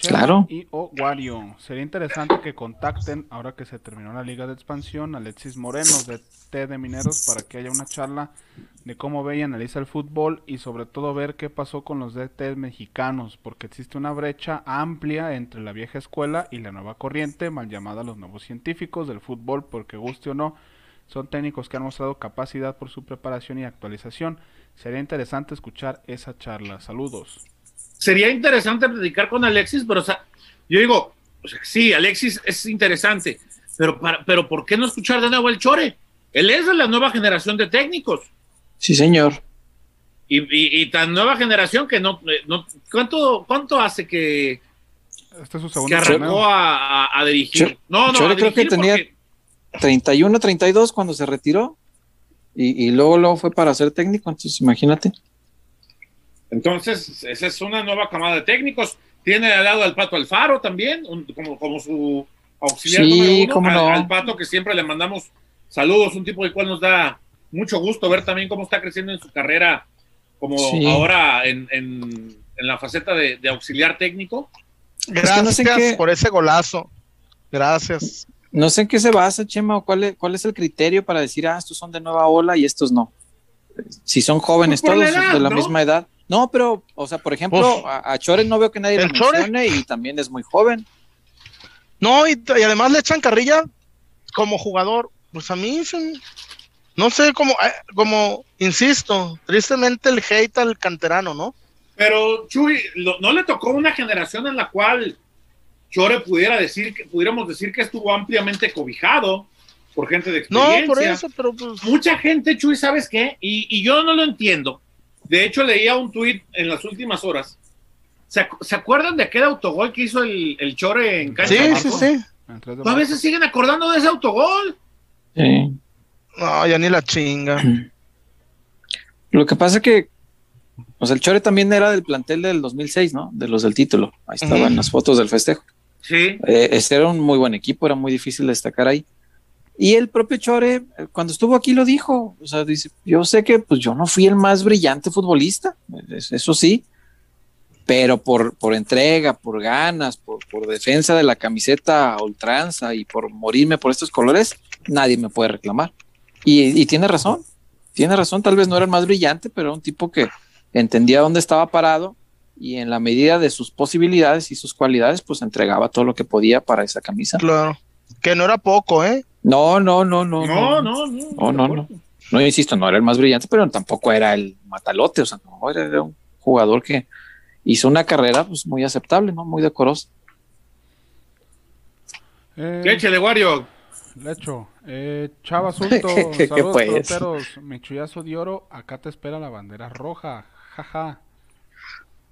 Claro. Y o Wario, sería interesante que contacten, ahora que se terminó la liga de expansión, a Alexis Moreno de T de Mineros para que haya una charla de cómo ve y analiza el fútbol y sobre todo ver qué pasó con los DT mexicanos, porque existe una brecha amplia entre la vieja escuela y la nueva corriente, mal llamada los nuevos científicos del fútbol, porque guste o no, son técnicos que han mostrado capacidad por su preparación y actualización. Sería interesante escuchar esa charla. Saludos. Sería interesante platicar con Alexis, pero o sea, yo digo, o sea, sí, Alexis es interesante, pero, para, pero ¿por qué no escuchar de nuevo el Chore? Él es de la nueva generación de técnicos. Sí, señor. Y, y- y tan nueva generación que no, eh, no ¿cuánto, ¿cuánto hace que, Este es su que segundo arrancó a, a- a dirigir? Chore- no, no, Chore a creo que tenía- porque- 31, 32 cuando se retiró. Y, y luego, luego fue para ser técnico, entonces imagínate. Entonces, esa es una nueva camada de técnicos. Tiene al lado al Pato Alfaro también, un- como, como su auxiliar Sí, número uno. al, no. al Pato que siempre le mandamos saludos, un tipo del cual nos da mucho gusto ver también cómo está creciendo en su carrera, como Sí. ahora en, en- en la faceta de, de auxiliar técnico. que Gracias no sé qué- por ese golazo. Gracias. No sé en qué se basa, Chema, o cuál es, cuál es el criterio para decir, ah, estos son de nueva ola y estos no. Si son jóvenes Pues todos, la edad, de la ¿no? misma edad. No, pero, o sea, por ejemplo, Pues, a, a Chore no veo que nadie lo mencione y también es muy joven. No, y, y además le echan carrilla como jugador. Pues a mí, no sé, como, eh, como, insisto, tristemente el hate al canterano, ¿no? Pero Chuy, lo- no le tocó una generación en la cual Chore pudiera decir que pudiéramos decir que estuvo ampliamente cobijado por gente de No, experiencia. por eso, pero pues, Mucha gente, Chuy, ¿sabes qué? Y, y yo no lo entiendo. De hecho, leía un tuit en las últimas horas. ¿Se, ac- ¿se acuerdan de aquel autogol que hizo el, el Chore en cancha? sí, sí, sí. De A veces siguen acordando de ese autogol. Sí. No, ya ni la chinga. Lo que pasa que, o sea, el Chore también era del plantel del 2006, ¿no? De los del título. Ahí estaban las fotos del festejo. Sí. Eh, este era un muy buen equipo, era muy difícil destacar ahí. Y el propio Chore, eh, cuando estuvo aquí, lo dijo. O sea, dice: Yo sé que pues, yo no fui el más brillante futbolista, eso sí, pero por, por entrega, por ganas, por, por defensa de la camiseta ultranza y por morirme por estos colores, nadie me puede reclamar. Y, tiene razón, tiene razón, tal vez no era el más brillante, pero un tipo que entendía dónde estaba parado y en la medida de sus posibilidades y sus cualidades, pues entregaba todo lo que podía para esa camisa. Claro, que no era poco, ¿eh? No, no, no, no. No, no, no. No, no, no. No, insisto, no era el más brillante, pero tampoco era el matalote, o sea, no, era, era un jugador que, hizo una carrera pues muy aceptable, ¿no? Muy decorosa. Eh, Échale, Wario. Lecho, eh, Chava ¿Qué saludos pues? chullazo de oro, acá te espera la bandera roja, jaja.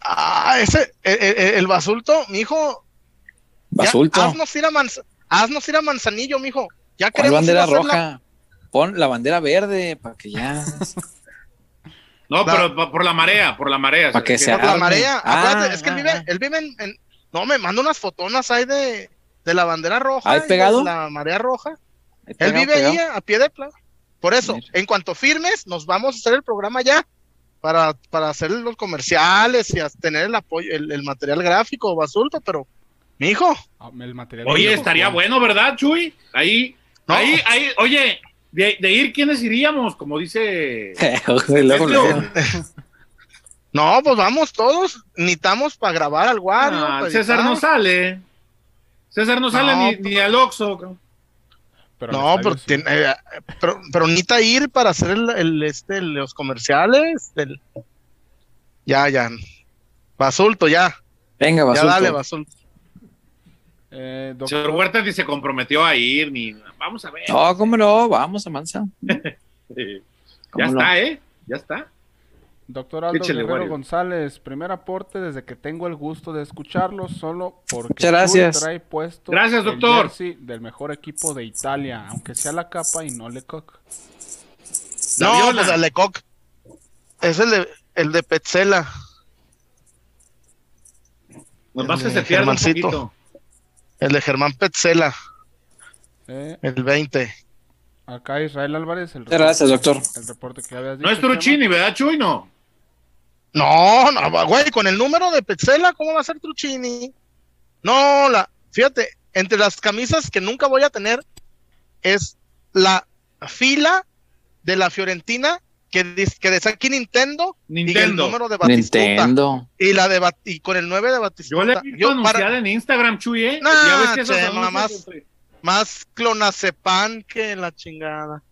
Ah, ese, el, el, el basulto, mijo. ya, Basulto. haznos ir a Manz- haznos ir a Manzanillo, mijo. Ya ¿Cuál queremos ir bandera la- roja? Pon la bandera verde para que ya. No, No. pero por la marea, por la marea. Pa' que se sea- Por la marea. Ah, Acuérdate, es que él ah, vive, ah. él vive en, en- No, me manda unas fotonas ahí de, de la bandera roja. ¿Ahí de pegado? La marea roja. Él vive ahí pegado. a, a pie de plaza. Por eso, Mira. en cuanto firmes, nos vamos a hacer el programa ya. Para, para hacer los comerciales y a tener el apoyo, el, el material gráfico, basulto, pero, mi hijo, Ah, el material Oye, estaría bueno, ¿verdad, Chuy? Ahí, No. ahí, ahí, oye, de, de ir, ¿quiénes iríamos? Como dice. No, pues vamos todos, necesitamos para grabar al Wario. Ah, pa' César no sale. César no sale ni, ni al Oxxo. pero No, pero, sí. tiene- eh, pero, pero necesita ir para hacer el, el, este, los comerciales. el- Ya, ya. Basulto, ya. Venga, Ya basulto. dale, Basulto. Eh, doc- Señor Huerta ni se comprometió a ir, ni. Vamos a ver. No, cómo no, vamos a Mansa. Eh, ¿Cómo Ya no? está, ¿eh? Ya está. Doctor Aldo Échale, Guerrero. González, primer aporte desde que tengo el gusto de escucharlo, solo porque Muchas gracias. Trae puesto Gracias, el doctor. jersey del mejor equipo de Italia, aunque sea la capa y no Lecoq. No, el Lecoq. Es el de, el de Petzela. Nomás que El se pierda un poquito. El de Germán Petzela. Eh, El 20. acá Israel Álvarez, el Muchas gracias, doctor. el reporte que habías dicho. No es. Truchini, ¿verdad, Chuy? No. No, no, güey, con el número de Petzela, ¿cómo va a ser Truchini? No, la, fíjate, entre las camisas que nunca voy a tener es la fila de la Fiorentina que dice que dice aquí Nintendo, y el Nintendo. número de Batistuta Nintendo. y la de Bat- y con el 9 de Batistuta. Yo le he visto Yo para- anunciada en Instagram, Chuy, ¿eh? Nah, ya ves que siempre- más clonazepam que la chingada.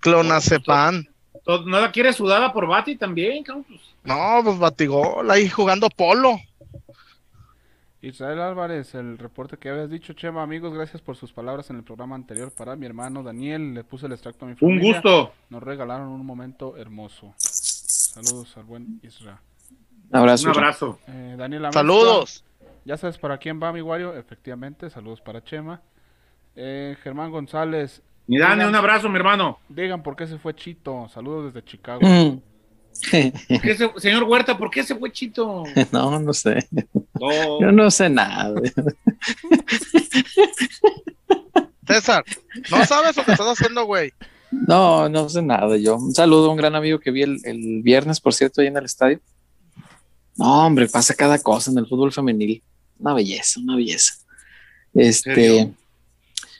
Clonazepam. Todo- ¿No la quiere sudada por Bati también? Pues, No, pues batigol ahí jugando polo. Israel Álvarez, el reporte que habías dicho, Chema, amigos, gracias por sus palabras en el programa anterior para mi hermano Daniel, le puse el extracto a mi Un familia. gusto. Nos regalaron un momento hermoso. Saludos al buen Israel. Un abrazo. Un abrazo. Eh, Daniel Amezcua, Saludos. Ya sabes para quién va mi Wario, efectivamente, saludos para Chema. Eh, Germán González, Mi Dani, Digan- un abrazo, mi hermano. digan por qué se fue Chito, saludos desde Chicago. Mm. ¿Por qué se- señor Huerta, ¿por qué se fue Chito? no, no sé. No. Yo no sé nada. César, ¿no sabes lo que estás haciendo, güey? No, no sé nada. Yo un saludo a un gran amigo que vi el, el viernes, por cierto, ahí en el estadio. No, hombre, pasa cada cosa en el fútbol femenil. Una belleza, una belleza. Este.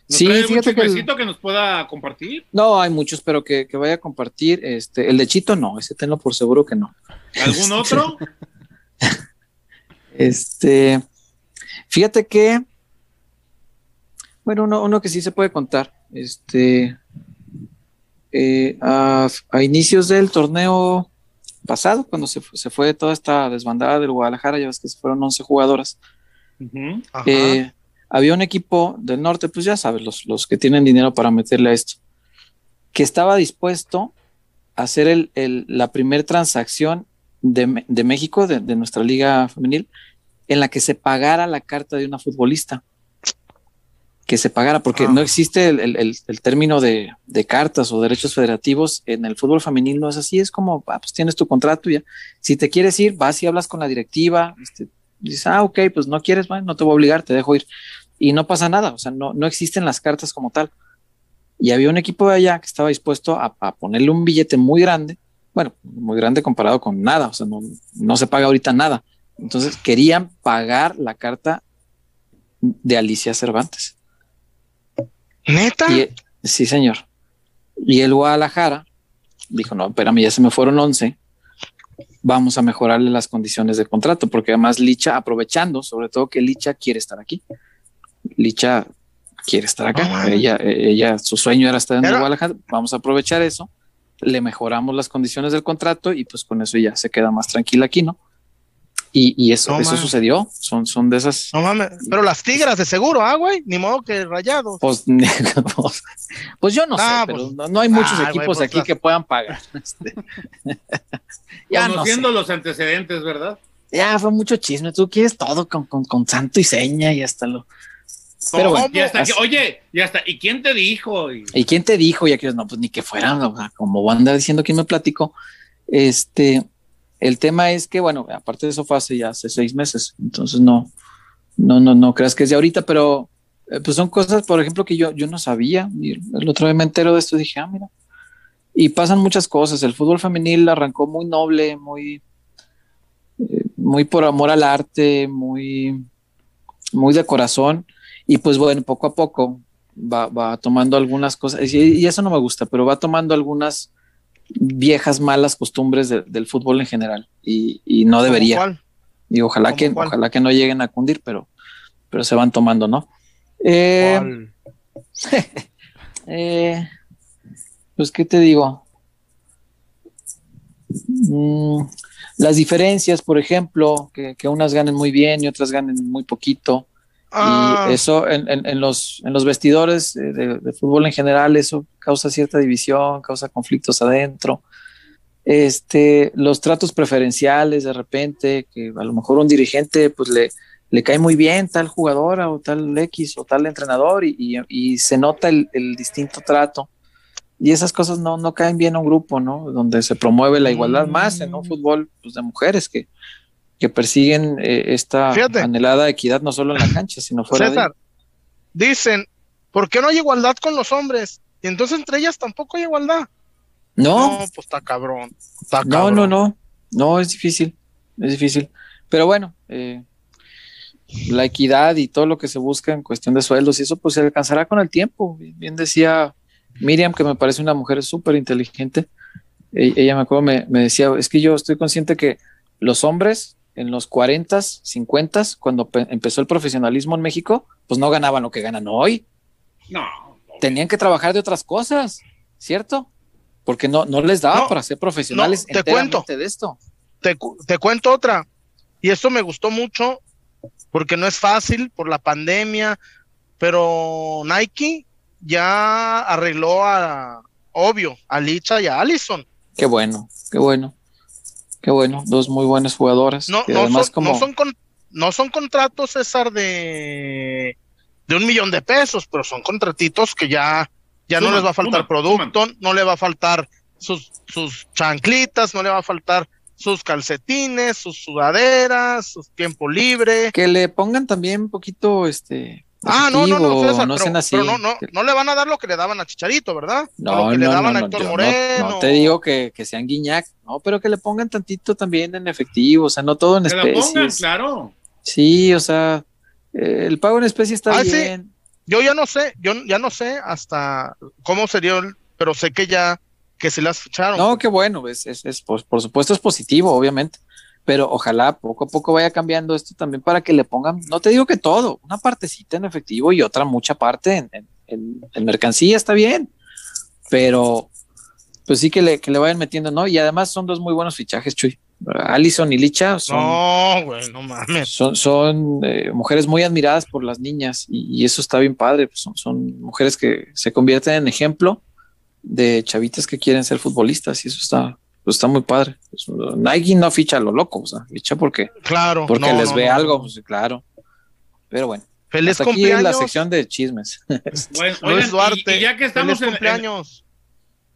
¿Nos Sí, trae un fíjate que. el- chismecito que nos pueda compartir? no, hay muchos, pero que, que vaya a compartir. Este, el de Chito no, ese tenlo por seguro que no. ¿Algún otro? Este, fíjate que, bueno, uno, uno que sí se puede contar, este, eh, a, a inicios del torneo pasado, cuando se, se fue toda esta desbandada del Guadalajara, ya ves que se fueron 11 jugadoras. Ajá. eh, había un equipo del norte, pues ya sabes, los, los que tienen dinero para meterle a esto, que estaba dispuesto a hacer el, el- la primera transacción de, de México, de, de nuestra liga femenil, en la que se pagara la carta de una futbolista. Que se pagara, porque Ah. no existe el, el- término de, de cartas o derechos federativos en el fútbol femenil, no es así, es como, ah, pues tienes tu contrato y ya. Si te quieres ir, vas y hablas con la directiva, este, dices, ah, ok, pues no quieres, bueno, no te voy a obligar, te dejo ir. Y no pasa nada, o sea, no, no existen las cartas como tal. y había un equipo de allá que estaba dispuesto a, a ponerle un billete muy grande, bueno, muy grande comparado con nada, o sea, no, no se paga ahorita nada. Entonces querían pagar la carta de Alicia Cervantes. ¿Neta? Y, sí, señor. Y el Guadalajara dijo, no, espérame, ya se me fueron 11, vamos a mejorarle las condiciones de contrato, porque además Licha, aprovechando, sobre todo que Licha quiere estar aquí. Licha quiere estar acá. Ah. ella, ella, su sueño era estar en Era- Guadalajara. Vamos a aprovechar eso. Le mejoramos las condiciones del contrato y pues con eso ya se queda más tranquila aquí, ¿no? Y, y eso, No, eso man. sucedió. Son, son de esas. No mames. Pero las tigras de seguro, ah, güey. Ni modo que rayados. Pues, pues, pues yo no Ah, sé, pues- pero no, no hay muchos güey, equipos pues aquí las- que puedan pagar. Este, ya no sé. Conociendo los antecedentes, ¿verdad? Ya fue mucho chisme. Tú quieres todo con, con, con santo y seña y hasta lo. Pero bueno, Y hasta que- oye, y hasta, ¿y quién te dijo? Y- ¿Y quién te dijo? Ya que no, pues ni que fueran, o sea, como voy a andar diciendo quién me platicó. Este, el tema es que, bueno, aparte de eso fue hace ya hace seis meses, entonces no, no, no, no creas que es de ahorita, pero eh, pues son cosas, por ejemplo, que yo, yo no sabía. El otro día me entero de esto y dije, ah, mira. Y pasan muchas cosas. El fútbol femenil arrancó muy noble, muy, eh, muy por amor al arte, muy, muy de corazón. Y pues bueno, poco a poco va, va tomando algunas cosas, y eso no me gusta, pero va tomando algunas viejas malas costumbres de- del fútbol en general. Y, y no debería. ¿Cuál? Y ojalá ¿Cómo que, cuál? ojalá que no lleguen a cundir, pero, pero se van tomando, ¿no? Eh, eh, pues, ¿qué te digo? Mm, las diferencias, por ejemplo, que, que unas ganen muy bien y otras ganen muy poquito. Ah, Y eso en, en- en los, en los vestidores eh, de, de fútbol en general, eso causa cierta división, causa conflictos adentro. Este, los tratos preferenciales de repente, que a lo mejor un dirigente pues le, le cae muy bien tal jugadora o tal X o tal entrenador y, y- y se nota el, el distinto trato. Y esas cosas no, no caen bien a un grupo, ¿no? Donde se promueve la igualdad más en un fútbol pues, de mujeres que, que persiguen eh, esta Fíjate. anhelada equidad no solo en la cancha, sino fuera de César, dicen, ¿por qué no hay igualdad con los hombres? Y entonces entre ellas tampoco hay igualdad. No, No, pues está cabrón. Está no, cabrón. no, no, no, es difícil, es difícil. Pero bueno, eh, la equidad y todo lo que se busca en cuestión de sueldos y eso pues se alcanzará con el tiempo. Bien decía Miriam, que me parece una mujer súper inteligente. E- Ella me acuerdo, me, me decía, es que yo estoy consciente que los hombres en los 40, 50, cuando pe- empezó el profesionalismo en México, pues no ganaban lo que ganan hoy. No. Tenían que trabajar de otras cosas, ¿cierto? Porque no, no les daba No, para ser profesionales no, te cuento. de esto. Te, te cuento otra. Y esto me gustó mucho porque no es fácil por la pandemia, pero Nike ya arregló a, obvio, a Licha y a Allison. Qué bueno, qué bueno, qué bueno. Dos muy buenas jugadoras. No, no, además son, como no, son con- no son contratos, César, de, de un millón de pesos, pero son contratitos que ya, ya no les va a faltar suman, producto, no le va a faltar sus, sus chanclitas, no le va a faltar sus calcetines, sus sudaderas, su tiempo libre. que le pongan también un poquito este Ah, no, no, no, César, no pero, sean así. pero no, no, no le van a dar lo que le daban a Chicharito, ¿verdad? O No, lo que le no, daban no, a no, Héctor Moreno. no te digo que, que sean guiñac, no, pero que le pongan tantito también en efectivo, o sea, no todo en Que la pongan, claro. Sí, o sea, eh, el pago en especie está Ah, sí. bien. Yo ya no sé, yo ya no sé hasta cómo sería, el- pero sé que ya, que se las ficharon. No, qué bueno, es, es, es, por, por supuesto es positivo, obviamente, pero ojalá poco a poco vaya cambiando esto también para que le pongan, no te digo que todo, una partecita en efectivo y otra mucha parte en, en, en- en mercancía, está bien, pero pues sí que le, que le vayan metiendo, ¿no? Y además son dos muy buenos fichajes, Chuy. Allison y Licha son, No, güey, no mames. son, son eh, mujeres muy admiradas por las niñas y, y eso está bien padre. pues son, son mujeres que se convierten en ejemplo de chavitas que quieren ser futbolistas y eso está, pues está muy padre. Pues, Nike no ficha a lo loco, o sea, ficha porque, Claro. porque no, les no, ve no. algo, pues, claro. Pero bueno, Feliz hasta aquí es cumpleaños. la sección de chismes. Bueno, Luis oigan, Duarte. y, ya que estamos Feliz en, en- cumpleaños.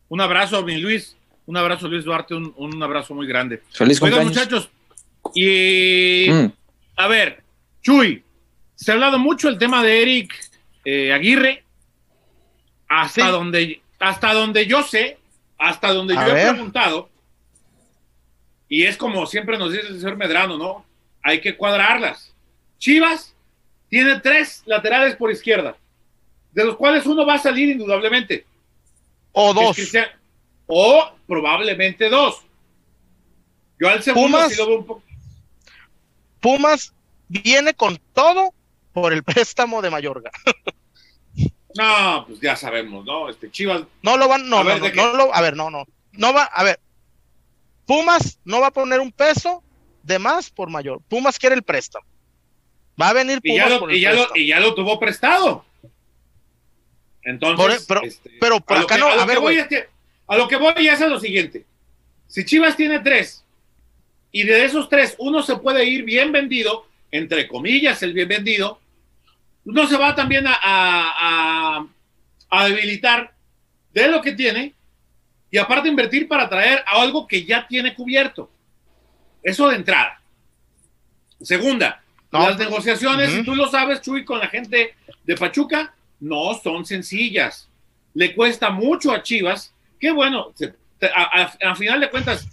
un abrazo, mi Luis, un abrazo, Luis Duarte, un, un abrazo muy grande. Feliz Oigan, cumpleaños. muchachos, y Mm, a ver, Chuy, se ha hablado mucho el tema de Eric eh, Aguirre. hasta Sí. donde hasta donde yo sé, hasta donde A yo he preguntado, y es como siempre nos dice el señor Medrano, ¿no? Hay que cuadrarlas. Chivas tiene tres laterales por izquierda, de los cuales uno va a salir indudablemente. O dos. Cristian- o probablemente dos. Yo al segundo Pumas. sí lo veo un poco. Pumas viene con todo por el préstamo de Mayorga. No, pues ya sabemos, ¿no? Este Chivas No lo van, no, A ver, no, ¿de no, no a ver, no, no. No va, a ver. Pumas no va a poner un peso de más por mayor. Pumas quiere el préstamo. Va a venir y Pumas ya, lo, por el y, ya lo, préstamo. y ya lo tuvo prestado. Entonces, Por- e, pero- este, pero por lo acá que- no, a ver, que voy güey. es que- a lo que voy es a lo siguiente. Si Chivas tiene tres y de esos tres uno se puede ir bien vendido, entre comillas, el bien vendido, no se va también a, a, a- a debilitar de lo que tiene y aparte invertir para traer a algo que ya tiene cubierto. Eso de entrada. Segunda, No, las negociaciones, ujú. y tú lo sabes, Chuy, con la gente de Pachuca, no son sencillas. Le cuesta mucho a Chivas, que bueno, a, a- a final de cuentas,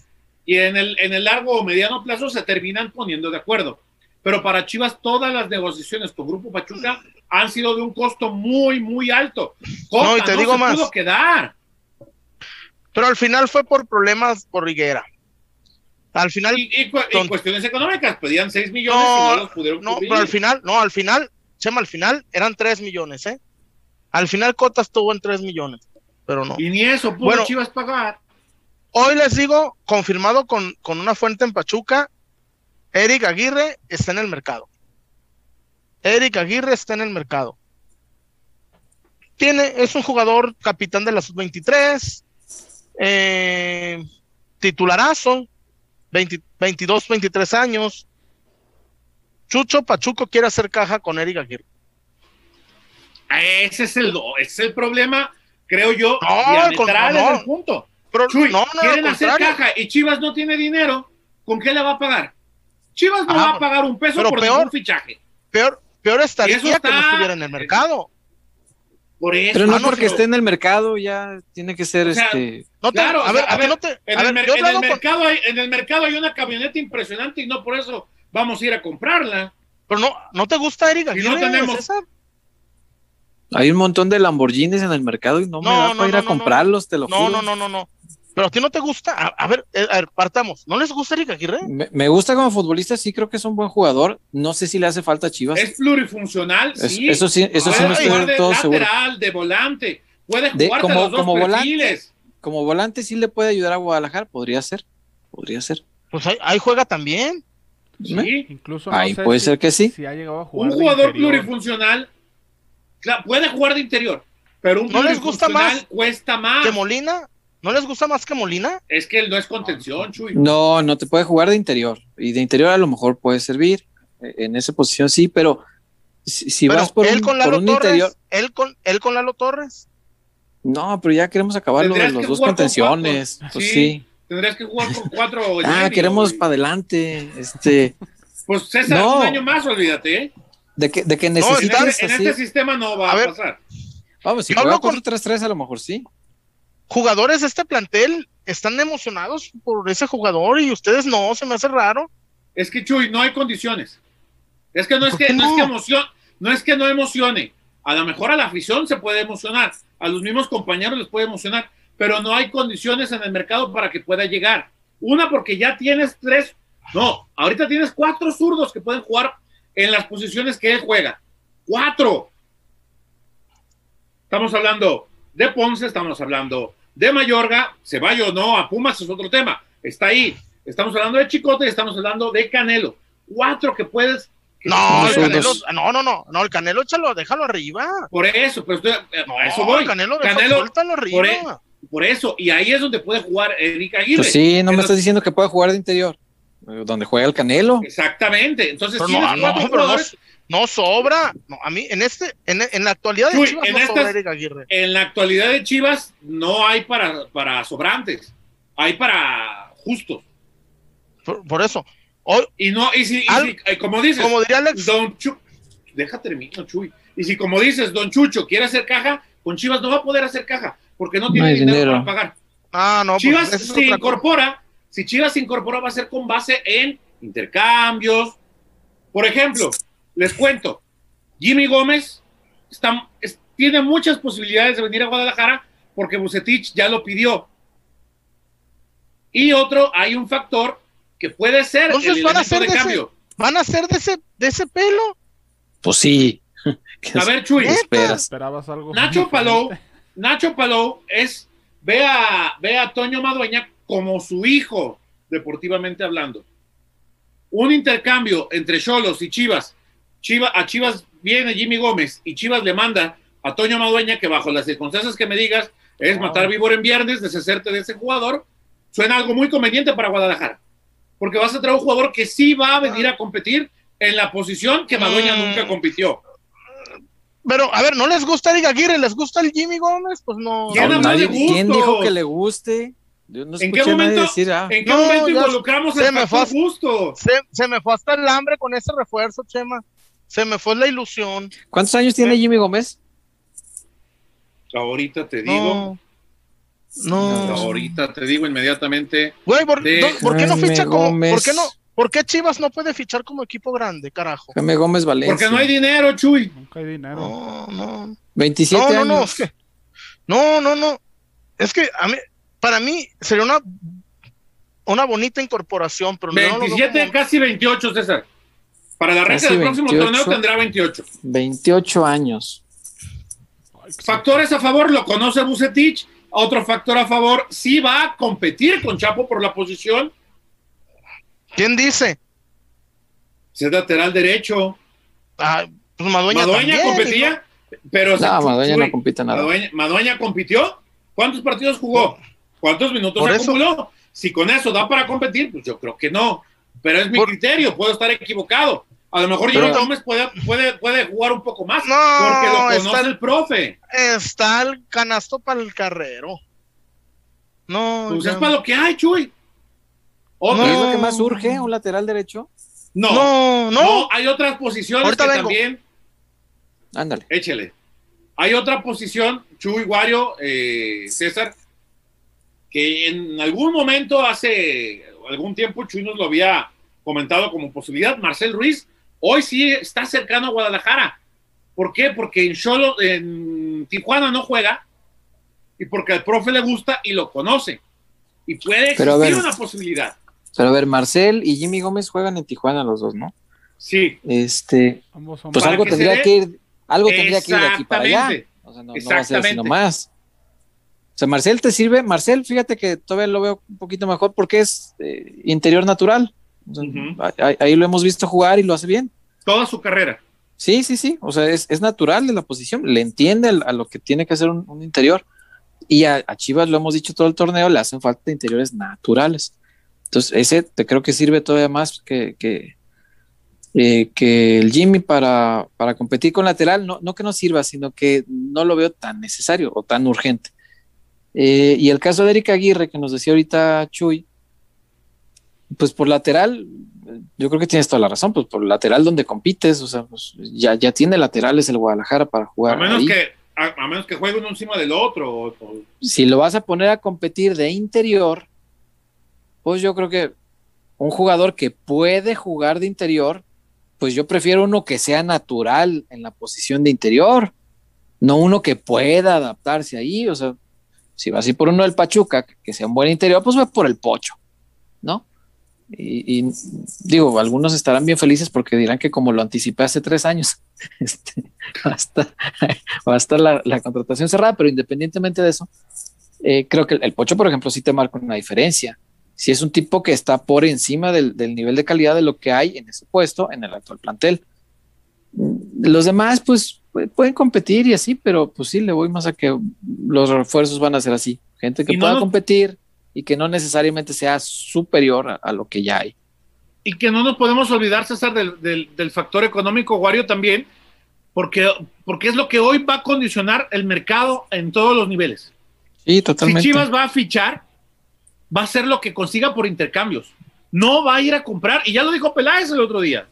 y en el, en el largo o mediano plazo se terminan poniendo de acuerdo. Pero para Chivas todas las negociaciones con Grupo Pachuca han sido de un costo muy, muy alto. Cota No, y te digo se más. pudo quedar. Pero al final fue por problemas por Riguera. Al final, Y, y cu- y Ton- cuestiones económicas, pedían 6 millones No, y no los pudieron no, cubrir. pero al final, no, al final, Chema, al final eran 3 millones, ¿eh? Al final Cota estuvo en 3 millones, pero no. Y ni eso pudo Bueno. Chivas pagar. Hoy les digo, confirmado con, con una fuente en Pachuca, Eric Aguirre está en el mercado. Eric Aguirre está en el mercado. Tiene, es un jugador capitán de la sub-23, eh, titularazo, 20 22, 23 años. Chucho Pachuco quiere hacer caja con Eric Aguirre. Ese es el, es el problema, creo yo, No, diametral con- no. el punto. Pero Chuy, no, no, al quieren hacer contrario. caja y Chivas no tiene dinero, ¿con qué le va a pagar? Chivas no Ah, va a pagar un peso por peor- ningún fichaje. Peor, peor estaría eso que no está- estuviera en el mercado. Por eso. Pero no Ah, no, porque pero- esté en el mercado, ya tiene que ser O sea, este. No te- Claro, a o ver, sea, a a ti ver, no te- En, a el, ver, en mercado hay, en el mercado hay una camioneta impresionante y no por eso vamos a ir a comprarla. Pero no, ¿no te gusta Eric Si no tenemos-? Hay un montón de Lamborghinis en el mercado y no, me da no, para ir no, a no, comprarlos, te lo No, juro. no, no, no, no. Pero a ti no te gusta. A, a ver, eh, a ver, partamos. ¿No les gusta Eric Aguirre? Me, me gusta como futbolista, sí creo que es un buen jugador. No sé si le hace falta a Chivas. Es plurifuncional, Es- sí. eso sí, eso sí no estoy de todo seguro. lateral, de volante. Puede De- jugar de, como- los dos como volante. Como volante sí le puede ayudar a Guadalajara, podría ser. Podría ser. Pues ahí, ahí juega también. Sí. Incluso no Ahí sé puede si- ser que sí. Si ha llegado a jugar Un jugador interior. plurifuncional claro, puede jugar de interior, pero un ¿No les gusta más cuesta más. ¿Que Molina? ¿No les gusta más que Molina? Es que él no es contención, Chuy. No, no te puede jugar de interior. Y de interior a lo mejor puede servir. Eh, En esa posición sí, pero si, si Pero vas por él un, con por Lalo un Torres. interior. Él con, él con Lalo Torres. No, pero ya queremos acabar lo de Tendrías los que dos con contenciones. Pues Sí. sí. Tendrías que jugar con cuatro. Ah, Jenny, queremos para adelante. Este, Pues César, No. un año más, olvídate. ¿eh? de que, de necesitas este, en así. este sistema no va A a, ver. pasar. Vamos, si juega con- 4-3-3 a lo mejor sí. Jugadores de este plantel están emocionados por ese jugador y ustedes no, se me hace raro. Es que Chuy, no hay condiciones. Es que no es ¿Por que no, es que emocione, no es que no emocione. A lo mejor a la afición se puede emocionar, a los mismos compañeros les puede emocionar, pero no hay condiciones en el mercado para que pueda llegar. Una porque ya tienes tres, no, ahorita tienes cuatro zurdos que pueden jugar en las posiciones que él juega. Cuatro. Estamos hablando de Ponce, estamos hablando de Mayorga, se vaya o no a Pumas es otro tema, está ahí. Estamos hablando de Chicote y estamos hablando de Canelo. Cuatro que puedes. que No, el. Canelo, no, no, no, no, el Canelo échalo, déjalo arriba. Por eso, pero estoy- eh, No, eso voy. el Canelo, déjalo, Canelo, arriba. por, e- por eso, y ahí es donde puede jugar Eric Aguirre. Pues sí, no me estás diciendo que puede jugar de interior. Eh, Donde juega el Canelo. Exactamente. Entonces, Pero tienes no, no, pero no. No sobra. No, a mí, en este, en, en la actualidad de Chivas en no sobra estas- Eric Aguirre. En la actualidad de Chivas no hay para, para sobrantes, hay para justos. Por, por eso. Hoy, Y no, y si, y Al- si, eh, como dices, como diría Alex, Don Chu, deja termino, Chuy. Y si como dices, Don Chucho quiere hacer caja, con Chivas no va a poder hacer caja porque no tiene dinero, dinero. para pagar. Ah, no, pues Chivas se cosa. incorpora, si Chivas se incorpora va a ser con base en intercambios. Por ejemplo, les cuento, Jimmy Gómez está, es- tiene muchas posibilidades de venir a Guadalajara porque Bucetich ya lo pidió. Y otro, hay un factor que puede ser Entonces el van a elemento ser de de ese- cambio. ¿Van a ser de ese, de ese pelo? Pues sí. ¿Qué A ver, Chuy. ¿Esperabas algo? Nacho? Palou, Nacho Palou es, ve a, ve a Toño Madueña como su hijo, deportivamente hablando. Un intercambio entre Cholos y Chivas. Chivas, a Chivas viene Jimmy Gómez y Chivas le manda a Toño Madueña que bajo las circunstancias que me digas es Wow. matar víbora en viernes, deshacerte de ese jugador. Suena algo muy conveniente para Guadalajara. Porque vas a traer un jugador que sí va a venir a competir en la posición que Madueña Mm. nunca compitió. Pero, a ver, ¿no les gusta Eric Aguirre? ¿Les gusta el Jimmy Gómez? Pues no. ¿Quién No, nadie- ¿Quién dijo que le guste? Yo no ¿En qué momento- decir, ah, ¿En qué No, momento involucramos se el me factor fue- justo? Se, se me fue hasta el hambre con ese refuerzo, Chema. Se me fue la ilusión. ¿Cuántos años tiene Jimmy Gómez? Ahorita te digo, No. No. ahorita te digo inmediatamente. Güey, ¿por, De- no- ¿por qué no ficha como. Gómez. ¿Por qué no? ¿Por qué Chivas no puede fichar como equipo grande, carajo? Jaime Gómez Valencia. Porque no hay dinero, Chuy. Nunca hay dinero. No, no. 27 No, no, años. no, es que. No, no, no. Es que a mí, para mí sería una, una bonita incorporación, pero no lo veo 27, como- casi 28, César. Para la Casi del próximo 28. torneo tendrá 28. 28 años. Factores a favor, lo conoce Bucetich. Otro factor a favor, sí va a competir con Chapo por la posición. ¿Quién dice? Es lateral derecho. Ah, pues Madueña, Madueña también, competía, pero... No, Madueña no compite nada. Madueña, Madueña compitió. ¿Cuántos partidos jugó? ¿Cuántos minutos Por eso- acumuló? Si con eso da para competir, pues yo creo que no. Pero es mi Por- criterio, puedo estar equivocado. A lo mejor Pero- Gómez puede, puede, puede jugar un poco más, No, porque lo está- conoce el profe. Está el canasto para el carrero. No, Pues ya- es para lo que hay, Chuy. Otro- ¿Y es lo que más urge? ¿Un lateral derecho? no, no, no, no. hay otras posiciones Ahorita que vengo. también, Ándale. échele. Hay otra posición, Chuy, Wario, eh, César, que en algún momento, hace algún tiempo, Chuy nos lo había comentado como posibilidad. Marcel Ruiz, hoy sí está cercano a Guadalajara. ¿Por qué? Porque en, Xolo- en Tijuana no juega y porque al profe le gusta y lo conoce. Y puede existir ver. una posibilidad. Pero a ver, Marcel y Jimmy Gómez juegan en Tijuana los dos, ¿no? Sí, Este, pues algo que tendría que ir, algo tendría que ir de aquí para allá. Exactamente. O sea, no, no va a ser sino más. O sea, Marcel te sirve. Marcel, fíjate que todavía lo veo un poquito mejor porque es eh, interior natural. O sea, Ujú. ahí, ahí lo hemos visto jugar y lo hace bien. toda su carrera. Sí, sí, sí. O sea, es, es natural de la posición. Le entiende a lo que tiene que hacer un, un interior. Y a, a Chivas lo hemos dicho todo el torneo, le hacen falta interiores naturales. Entonces, ese te creo que sirve todavía más que, que, eh, que el Jimmy para, para competir con lateral. No, no que no sirva, sino que no lo veo tan necesario o tan urgente. Eh, y el caso de Erika Aguirre, que nos decía ahorita Chuy, pues por lateral, yo creo que tienes toda la razón, pues por lateral donde compites, o sea, pues ya, ya tiene laterales el Guadalajara para A jugar. menos, ahí. que, a, a menos que juegue uno encima del otro. o- o- Si lo vas a poner a competir de interior, pues yo creo que un jugador que puede jugar de interior, pues yo prefiero uno que sea natural en la posición de interior, no uno que pueda adaptarse ahí, o sea, si vas a por uno del Pachuca, que sea un buen interior, pues va por el Pocho, ¿no? Y, digo, algunos estarán bien felices porque dirán que como lo anticipé hace tres años, este, va a estar, la, contratación cerrada, pero independientemente de eso, eh, creo que el, Pocho, por ejemplo, sí te marca una diferencia. Si es un tipo que está por encima del, del nivel de calidad de lo que hay en ese puesto en el actual plantel. Los demás, pues, pu- pueden competir y así, pero pues sí, le voy más a que los refuerzos van a ser así. Gente que no pueda nos- competir y que no necesariamente sea superior a, a lo que ya hay. Y que no nos podemos olvidar, César, del, del- del factor económico, Wario, también, porque, porque es lo que hoy va a condicionar el mercado en todos los niveles. Sí, totalmente. Si Chivas va a fichar, va a ser lo que consiga por intercambios. No va a ir a comprar, y ya lo dijo Peláez el otro día.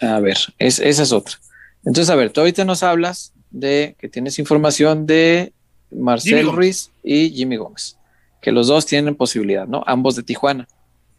A ver, es, esa es otra. Entonces, a ver, tú ahorita nos hablas de que tienes información de Marcel Jimmy Ruiz y Jimmy Gómez, que los dos tienen posibilidad, ¿no? Ambos de Tijuana.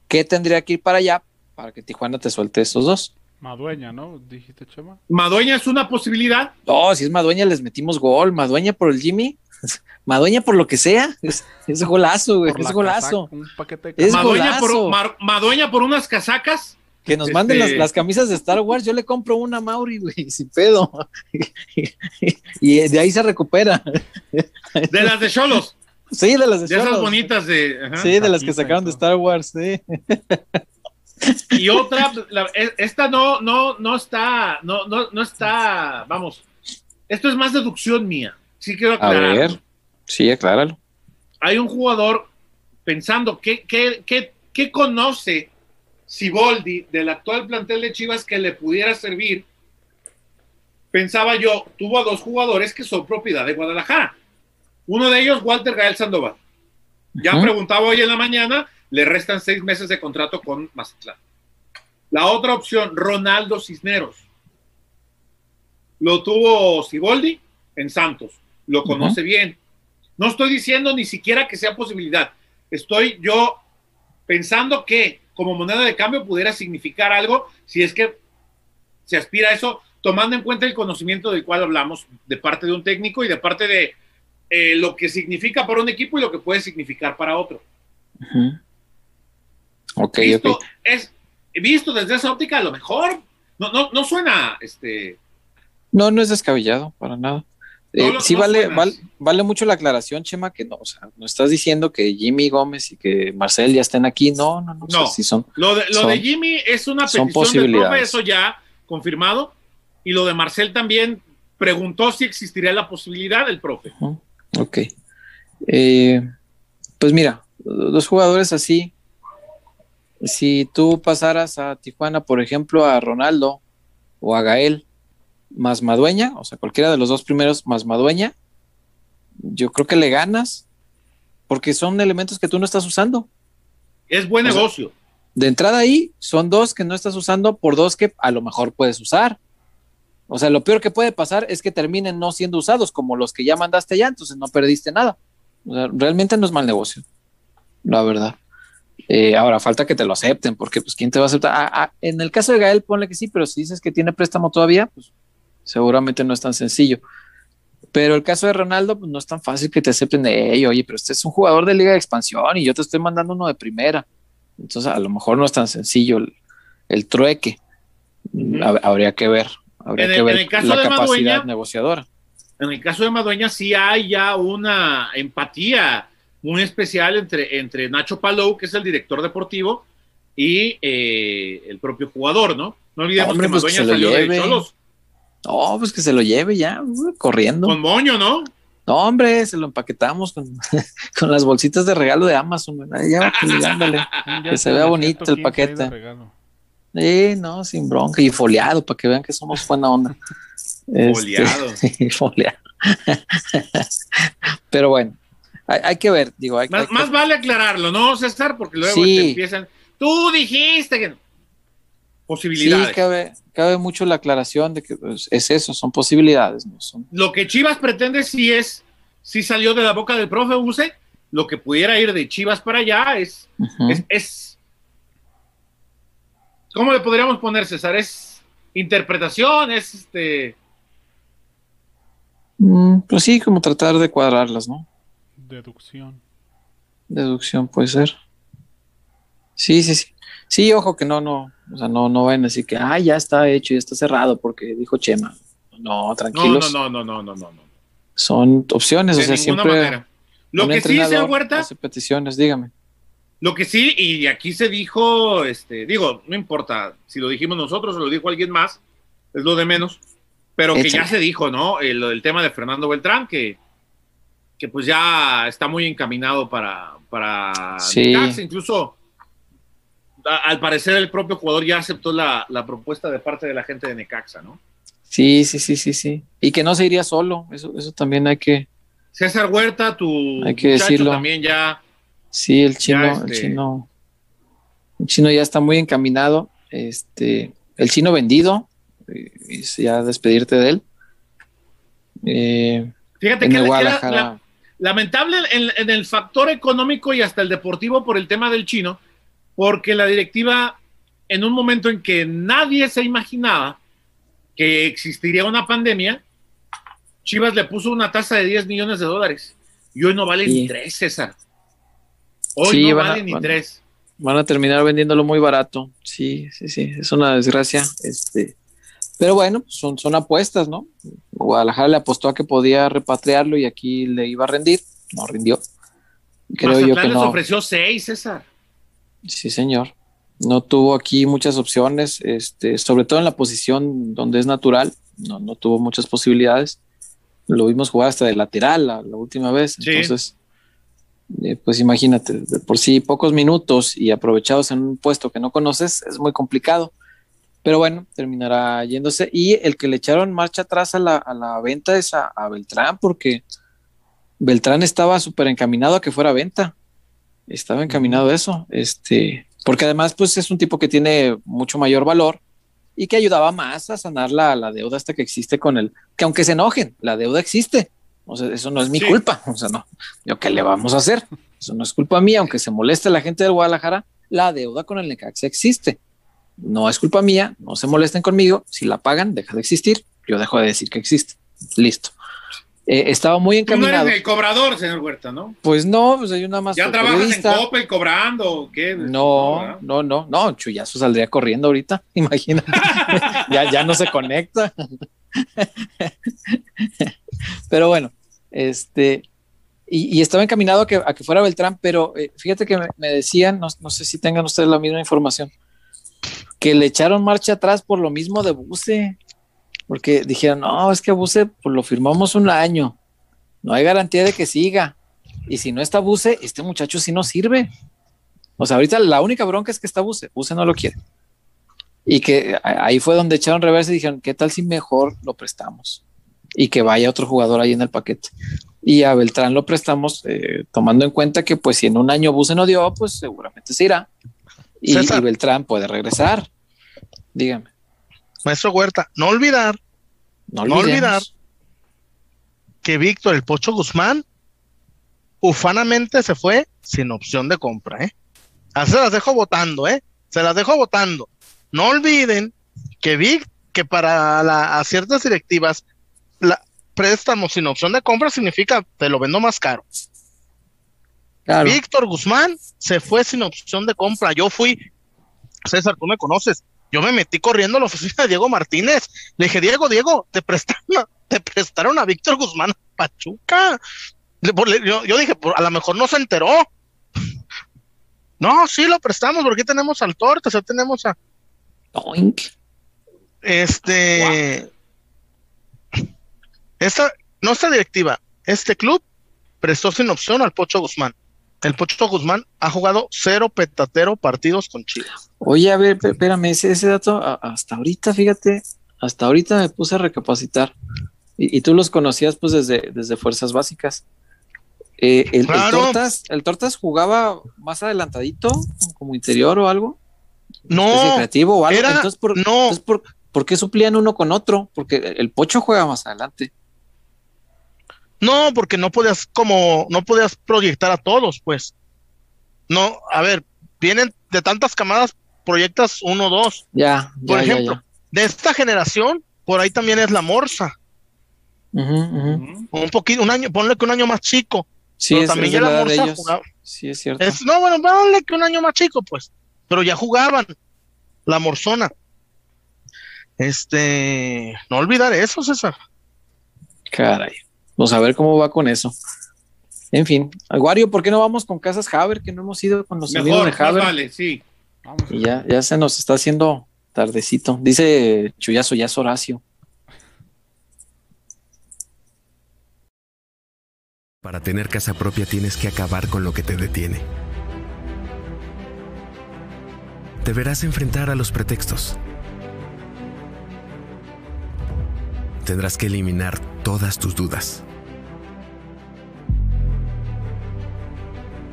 ¿Qué tendría que ir para allá para que Tijuana te suelte estos dos? Madueña, ¿no? Dijiste, Chema. Madueña es una posibilidad. No, si es Madueña les metimos gol, Madueña por el Jimmy, Madueña por lo que sea, es, es golazo, güey, Por es la golazo. casaca, un paquete de Es. Madueña por, golazo. Mar- Madueña por unas casacas. Que nos manden Este- las, las camisas de Star Wars, yo le compro una a Mauri, güey, sin pedo. y de ahí se recupera. De las de Cholos. Sí, de las de De esas bonitas de. ajá. Sí, de las que sacaron de. Star Wars, sí. Y otra, la- e- esta no, no, no está, no, no, no está, vamos. Esto es más deducción mía. Sí quiero A aclarar. ver, sí, acláralo. Hay un jugador pensando qué, qué, qué, qué conoce Siboldi del actual plantel de Chivas que le pudiera servir. Pensaba yo, tuvo a dos jugadores que son propiedad de Guadalajara. Uno de ellos, Walter Gael Sandoval. Ya preguntaba hoy en la mañana, le restan seis meses de contrato con Mazatlán. La otra opción, Ronaldo Cisneros. Lo tuvo Siboldi en Santos. Lo conoce bien. No estoy diciendo ni siquiera que sea posibilidad. Estoy yo pensando que como moneda de cambio pudiera significar algo si es que se aspira a eso, tomando en cuenta el conocimiento del cual hablamos de parte de un técnico y de parte de eh, lo que significa para un equipo y lo que puede significar para otro. Ujú. Ok, Visto, es, visto desde esa óptica, a lo mejor no, no, no suena este, No, no es descabellado, para nada. Eh, sí vale, suena vale, mucho la aclaración, Chema, que no, o sea, no estás diciendo que Jimmy Gómez y que Marcel ya estén aquí, no, no, no, o sea, No. sí son, Lo de, lo Son- de Jimmy es una petición del profe, eso ya confirmado. Y lo de Marcel también preguntó si existiría la posibilidad del profe. Ujú, Ok. Eh, pues mira, dos jugadores así. Si tú pasaras a Tijuana, por ejemplo, a Ronaldo o a Gael, más Madueña, o sea, cualquiera de los dos primeros más Madueña, yo creo que le ganas porque son elementos que tú no estás usando. Es buen O sea, negocio. De entrada ahí, son dos que no estás usando por dos que a lo mejor puedes usar. O sea, lo peor que puede pasar es que terminen no siendo usados como los que ya mandaste ya, entonces no perdiste nada. O sea, realmente no es mal negocio, la verdad. Eh, ahora falta que te lo acepten, porque pues quién te va a aceptar. Ah, ah, en el caso de Gael, ponle que sí, pero si dices que tiene préstamo todavía, pues seguramente no es tan sencillo. Pero el caso de Ronaldo, pues no es tan fácil que te acepten de ello, oye, pero este es un jugador de liga de expansión y yo te estoy mandando uno de primera. Entonces, a lo mejor no es tan sencillo el, el trueque. Habría que ver, habría En que el- ver el caso la de capacidad Madueña- negociadora. En el caso de Madueña sí hay ya una empatía muy especial entre, entre Nacho Palou, que es el director deportivo, y eh, el propio jugador, ¿no? No olvidemos Hombre, que pues que Madueña salió de. Cholos No, pues que se lo lleve ya, corriendo. con moño, ¿no? No, hombre, se lo empaquetamos con, con las bolsitas de regalo de Amazon. Ya, pues, ándale. Un Que se vea bonito el 115 ahí de paquete. Sí, no, sin bronca y foliado para que vean que somos buena onda. Este, Foliado. sí, foliado. Pero bueno, hay, hay que ver, digo, hay, hay Más, que- más vale aclararlo, ¿no, César? Porque luego Sí. te empiezan. Tú dijiste que. Sí, Posibilidades. cabe, cabe mucho la aclaración de que pues, es eso, son posibilidades, no son. Lo que Chivas pretende sí es. Sí salió de la boca del profe Use. Lo que pudiera ir de Chivas para allá es, es- ¿cómo le podríamos poner, César? Es interpretación, es este Mm, pues sí, como tratar de cuadrarlas, ¿no? Deducción. Deducción puede ser. Sí, sí, sí. Sí, ojo que no, no, o sea, no, no ven así que, ah, ya está hecho, ya está cerrado porque dijo Chema. No, tranquilos. no, no, no, no, no, no, no. Son opciones, De o sea, ninguna siempre manera. Lo que sí, entrenador Huerta, hace peticiones, dígame. lo que sí, y aquí se dijo, este, digo, no importa si lo dijimos nosotros o lo dijo alguien más, es lo de menos, pero que ya se dijo, ¿no? El, el tema de Fernando Beltrán, que, que pues ya está muy encaminado para, para Sí. Necaxa, incluso a- al parecer el propio jugador ya aceptó la, la propuesta de parte de la gente de Necaxa, ¿no? Sí, sí, sí, sí, sí. Y que no se iría solo, eso, eso también hay que, César Huerta, tu Hay que muchacho decirlo. también ya sí, el chino, el este- chino, el chino ya está muy encaminado. Este, el chino vendido, eh, es ya despedirte de él. Eh, Fíjate en que el Guadalajara. la- lamentable en, en el factor económico y hasta el deportivo por el tema del chino, porque la directiva, en un momento en que nadie se imaginaba que existiría una pandemia, Chivas le puso una tasa de 10 millones de dólares y hoy no vale Sí. ni 3, César. Hoy Sí, no a- vale ni van a- 3. Van a terminar vendiéndolo muy barato. Sí, sí, sí. Es una desgracia. Este, pero bueno, son, son apuestas, ¿no? Guadalajara le apostó a que podía repatriarlo y aquí le iba a rendir. No rindió. Creo yo Mazatlán que les no. ofreció 6, César. Sí, señor. No tuvo aquí muchas opciones, este, sobre todo en la posición donde es natural. No, no tuvo muchas posibilidades. Lo vimos jugar hasta de lateral la, la última vez. Sí. Entonces, eh, pues imagínate, de por sí pocos minutos y aprovechados en un puesto que no conoces es muy complicado. Pero bueno, terminará yéndose. Y el que le echaron marcha atrás a la, a la venta es a, a Beltrán, porque Beltrán estaba súper encaminado a que fuera venta. Estaba encaminado a eso. Este, porque además, pues es un tipo que tiene mucho mayor valor y que ayudaba más a sanar la, la deuda hasta que existe con él. Que aunque se enojen, la deuda existe. O sea, eso no es mi Sí. culpa. O sea, no. Yo, ¿qué le vamos a hacer? Eso no es culpa mía, aunque se moleste la gente del Guadalajara, la deuda con el Necaxa existe. No es culpa mía, no se molesten conmigo. Si la pagan, deja de existir. Yo dejo de decir que existe. Listo. Eh, estaba muy Tú no encaminado. eres el cobrador, señor Huerta, ¿no? Pues no, pues hay una más. ¿Ya trabajas en. Coppel cobrando o qué? No, ¿verdad? no, no, no, Chuyazo saldría corriendo ahorita, imagínate. ya, ya no se conecta. pero bueno, este, y, y estaba encaminado a que, a que fuera Beltrán, pero eh, fíjate que me, me decían, no, no sé si tengan ustedes la misma información, que le echaron marcha atrás por lo mismo de Buse, porque dijeron, no, es que Buse pues, lo firmamos un año, no hay garantía de que siga, y si no está Buse, este muchacho sí no sirve. O sea, ahorita la única bronca es que está Buse, Buse no lo quiere. Y que ahí fue donde echaron reversa y dijeron, ¿qué tal si mejor lo prestamos? Y que vaya otro jugador ahí en el paquete. Y a Beltrán lo prestamos, eh, tomando en cuenta que pues si en un año Buse no dio, pues seguramente se irá. Y Beltrán puede regresar. Dígame. Maestro Huerta, no olvidar No, olvidar. que Víctor el Pocho Guzmán ufanamente se fue sin opción de compra, ¿eh? Así se las dejo votando, ¿eh? Se las dejo votando. No olviden que Vic, que para la- a ciertas directivas, la préstamo sin opción de compra significa te lo vendo más caro. Claro. Víctor Guzmán se fue sin opción de compra. Yo fui, César, tú me conoces. Yo me metí corriendo a la oficina de Diego Martínez. Le dije, Diego, Diego, te prestaron a, te prestaron a Víctor Guzmán a Pachuca. Le- yo, yo dije, por- a lo mejor no se enteró. No, sí lo prestamos, porque tenemos al Tortes, ya tenemos a Oink. este. Esta, no esta directiva, este club prestó sin opción al Pocho Guzmán. El Pocho Guzmán ha jugado cero petatero partidos con Chivas. Oye, a ver, espérame, ese, ese dato, a- hasta ahorita, fíjate, hasta ahorita me puse a recapacitar. Y, y tú los conocías pues desde, desde Fuerzas Básicas. Eh, el. Tortas, ¿El Tortas jugaba más adelantadito, como interior o algo? No, creativo o algo. era- entonces, ¿por, no. entonces ¿por, por qué suplían uno con otro? Porque el Pocho juega más adelante. No, porque no podías como, no podías proyectar a todos, pues. No, a ver, vienen de tantas camadas, proyectas uno, dos. Ya, ya, Por ejemplo, ya. de esta generación, por ahí también es la Morsa. Un poquito, un año, ponle que un año más chico. Sí, pero es, también es la Morsa jugaba. Sí, es cierto. Es, no, bueno, ponle que un año más chico, pues. Pero ya jugaban. La Morzona. Este, no olvidar eso, César. Caray. Vamos a ver cómo va con eso. En fin, Aguario, ¿por qué no vamos con Casas Haber? Que no hemos ido con los amigos Mejor, de más Haber. vale, sí. Vamos. Y ya, ya se nos está haciendo tardecito. Dice Chuyazo, ya es Horacio. Para tener casa propia tienes que acabar con lo que te detiene. Deberás enfrentar a los pretextos. Tendrás que eliminar todas tus dudas.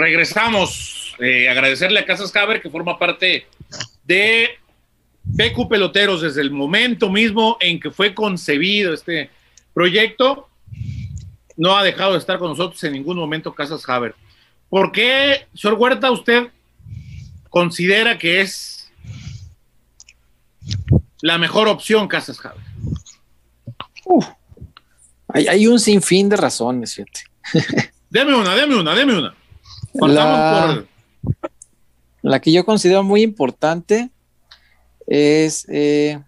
Regresamos. Eh, agradecerle a Casas Haber que forma parte de PQ Peloteros desde el momento mismo en que fue concebido este proyecto. No ha dejado de estar con nosotros en ningún momento Casas Haber. ¿Por qué, señor Huerta, usted considera que es la mejor opción Casas Haber? Hay, hay un sinfín de razones, fíjate. Deme una, deme una, deme una. La, por- la que yo considero muy importante es eh,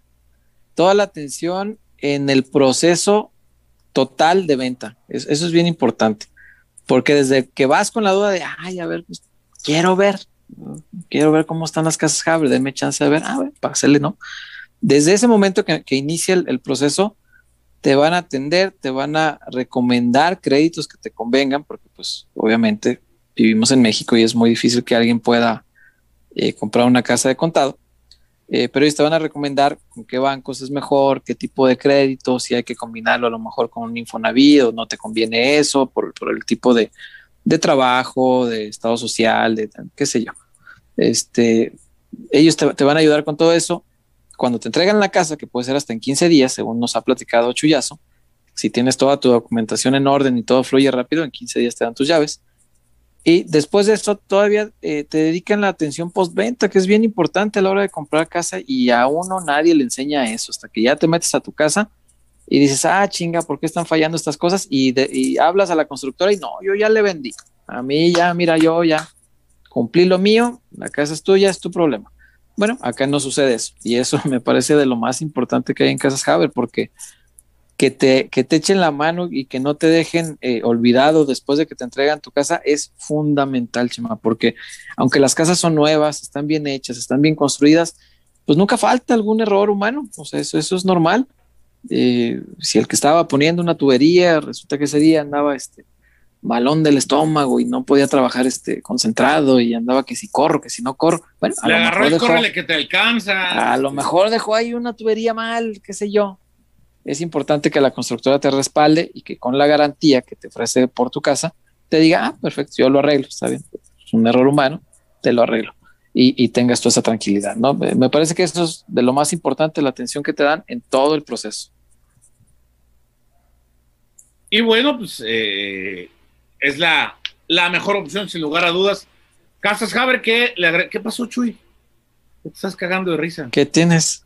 toda la atención en el proceso total de venta. Es- eso es bien importante, porque desde que vas con la duda de, ay, a ver, pues, quiero ver, quiero ver cómo están las casas Haber, denme chance de ver, a ver, para hacerle, ¿no? Desde ese momento que, que inicia el, el proceso, te van a atender, te van a recomendar créditos que te convengan, porque pues obviamente vivimos en México y es muy difícil que alguien pueda eh, comprar una casa de contado. Eh, pero ellos te van a recomendar con qué bancos es mejor, qué tipo de crédito, si hay que combinarlo a lo mejor con un Infonavit o no te conviene eso por, por el tipo de, de trabajo, de estado social, de qué sé yo. Este, ellos te, te van a ayudar con todo eso. Cuando te entregan la casa, que puede ser hasta en 15 días, según nos ha platicado Chuyazo, si tienes toda tu documentación en orden y todo fluye rápido, en 15 días te dan tus llaves. Y después de esto, todavía eh, te dedican la atención postventa, que es bien importante a la hora de comprar casa y a uno nadie le enseña eso, hasta que ya te metes a tu casa y dices, ah, chinga, ¿por qué están fallando estas cosas? Y, de- y hablas a la constructora y no, yo ya le vendí. A mí ya, mira, yo ya cumplí lo mío, la casa es tuya, es tu problema. Bueno, acá no sucede eso. Y eso me parece de lo más importante que hay en Casas Haber, porque que te, que te echen la mano y que no te dejen eh, olvidado después de que te entregan tu casa es fundamental, Chema, porque aunque las casas son nuevas, están bien hechas, están bien construidas, pues nunca falta algún error humano, o sea, eso, eso es normal. Eh, si el que estaba poniendo una tubería, resulta que ese día andaba este malón del estómago y no podía trabajar este concentrado y andaba que si corro, que si no corro, bueno, a Le lo agarró mejor el dejó- córrele que te alcanza. a lo mejor dejó ahí una tubería mal, qué sé yo. Es importante que la constructora te respalde y que con la garantía que te ofrece por tu casa, te diga, ah, perfecto, yo lo arreglo, está bien. Es un error humano, te lo arreglo. Y, y tengas tú esa tranquilidad, ¿no? Me parece que eso es de lo más importante, la atención que te dan en todo el proceso. Y bueno, pues eh, es la, la mejor opción, sin lugar a dudas. Casas Haber, ¿qué, le ¿qué pasó, Chuy? ¿Qué Te estás cagando de risa. ¿Qué tienes?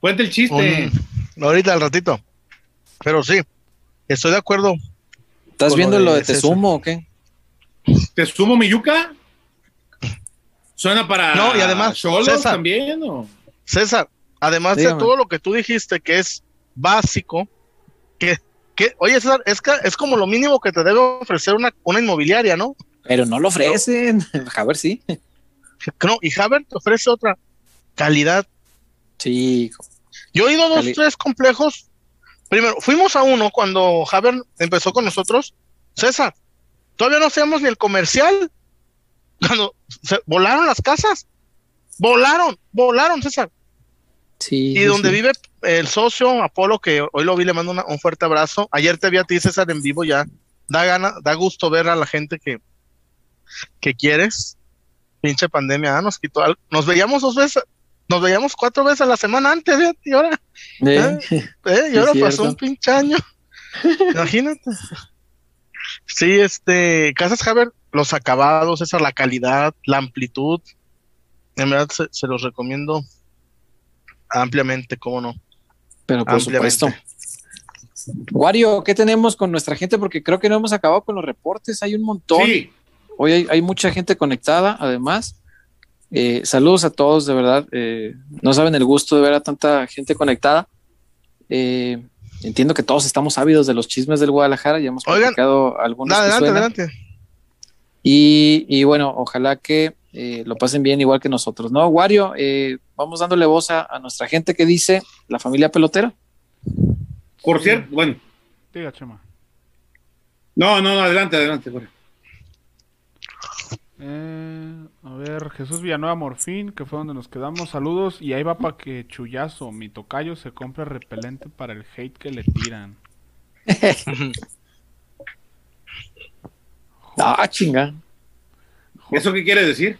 Cuenta el chiste. Un- ahorita al ratito. Pero sí, estoy de acudo. ¿Estás viendo lo de de. Tesumo o qué? ¿Te sumo mi yuca? ¿Suena para No, y además, Cholos César. también? ¿o? César, además Dígame. de todo lo que tú dijiste que es básico, que, que oye César, es, que, es como lo mínimo que te debe ofrecer una, una inmobiliaria, ¿no? Pero no lo ofrecen. A ver si. No, y Haber te ofrece otra calidad. Sí, Yo he ido a dos, Cali- tres complejos. Primero, fuimos a uno cuando Haber empezó con nosotros. César, todavía no hacíamos ni el comercial. Cuando se volaron las casas. Volaron, volaron, César. sí. Y donde sí. vive el socio Apolo, que hoy lo vi, le mando una- un fuerte abrazo. Ayer te vi a ti, César, en vivo ya. Da gana, da gusto ver a la gente que, que quieres. Pinche pandemia, ah, nos quitó algo. Nos veíamos dos veces, nos veíamos cuatro veces a la semana antes, fíjate, y ahora, Eh, eh, y ahora Sí, pasó cierto. un pinche año. Imagínate. Sí, este, Casas Haber, los acabados, esa la calidad, la amplitud. En verdad se, se los recomiendo ampliamente, cómo no. Pero por Ampliamente. supuesto. Wario, ¿qué tenemos con nuestra gente? Porque creo que no hemos acabado con los reportes. Hay un montón. Sí, Hoy hay, hay mucha gente conectada, además. Eh, saludos a todos, de verdad. Eh, no saben el gusto de ver a tanta gente conectada. Eh, entiendo que todos estamos ávidos de los chismes del Guadalajara. Ya hemos platicado algunos. adelante, adelante. Y, y bueno, ojalá que eh, lo pasen bien igual que nosotros, ¿no? Wario, eh, vamos dándole voz a, a nuestra gente que dice la familia pelotera. Por cierto, bueno. Diga, Chema. No, no, no, adelante, adelante. güey. Eh, a ver, Jesús Villanueva Morfín, que fue donde nos quedamos. Saludos. Y ahí va para que Chuyazo, mi tocayo, se compre repelente para el hate que le tiran. Ah, chinga. ¿Eso qué quiere decir?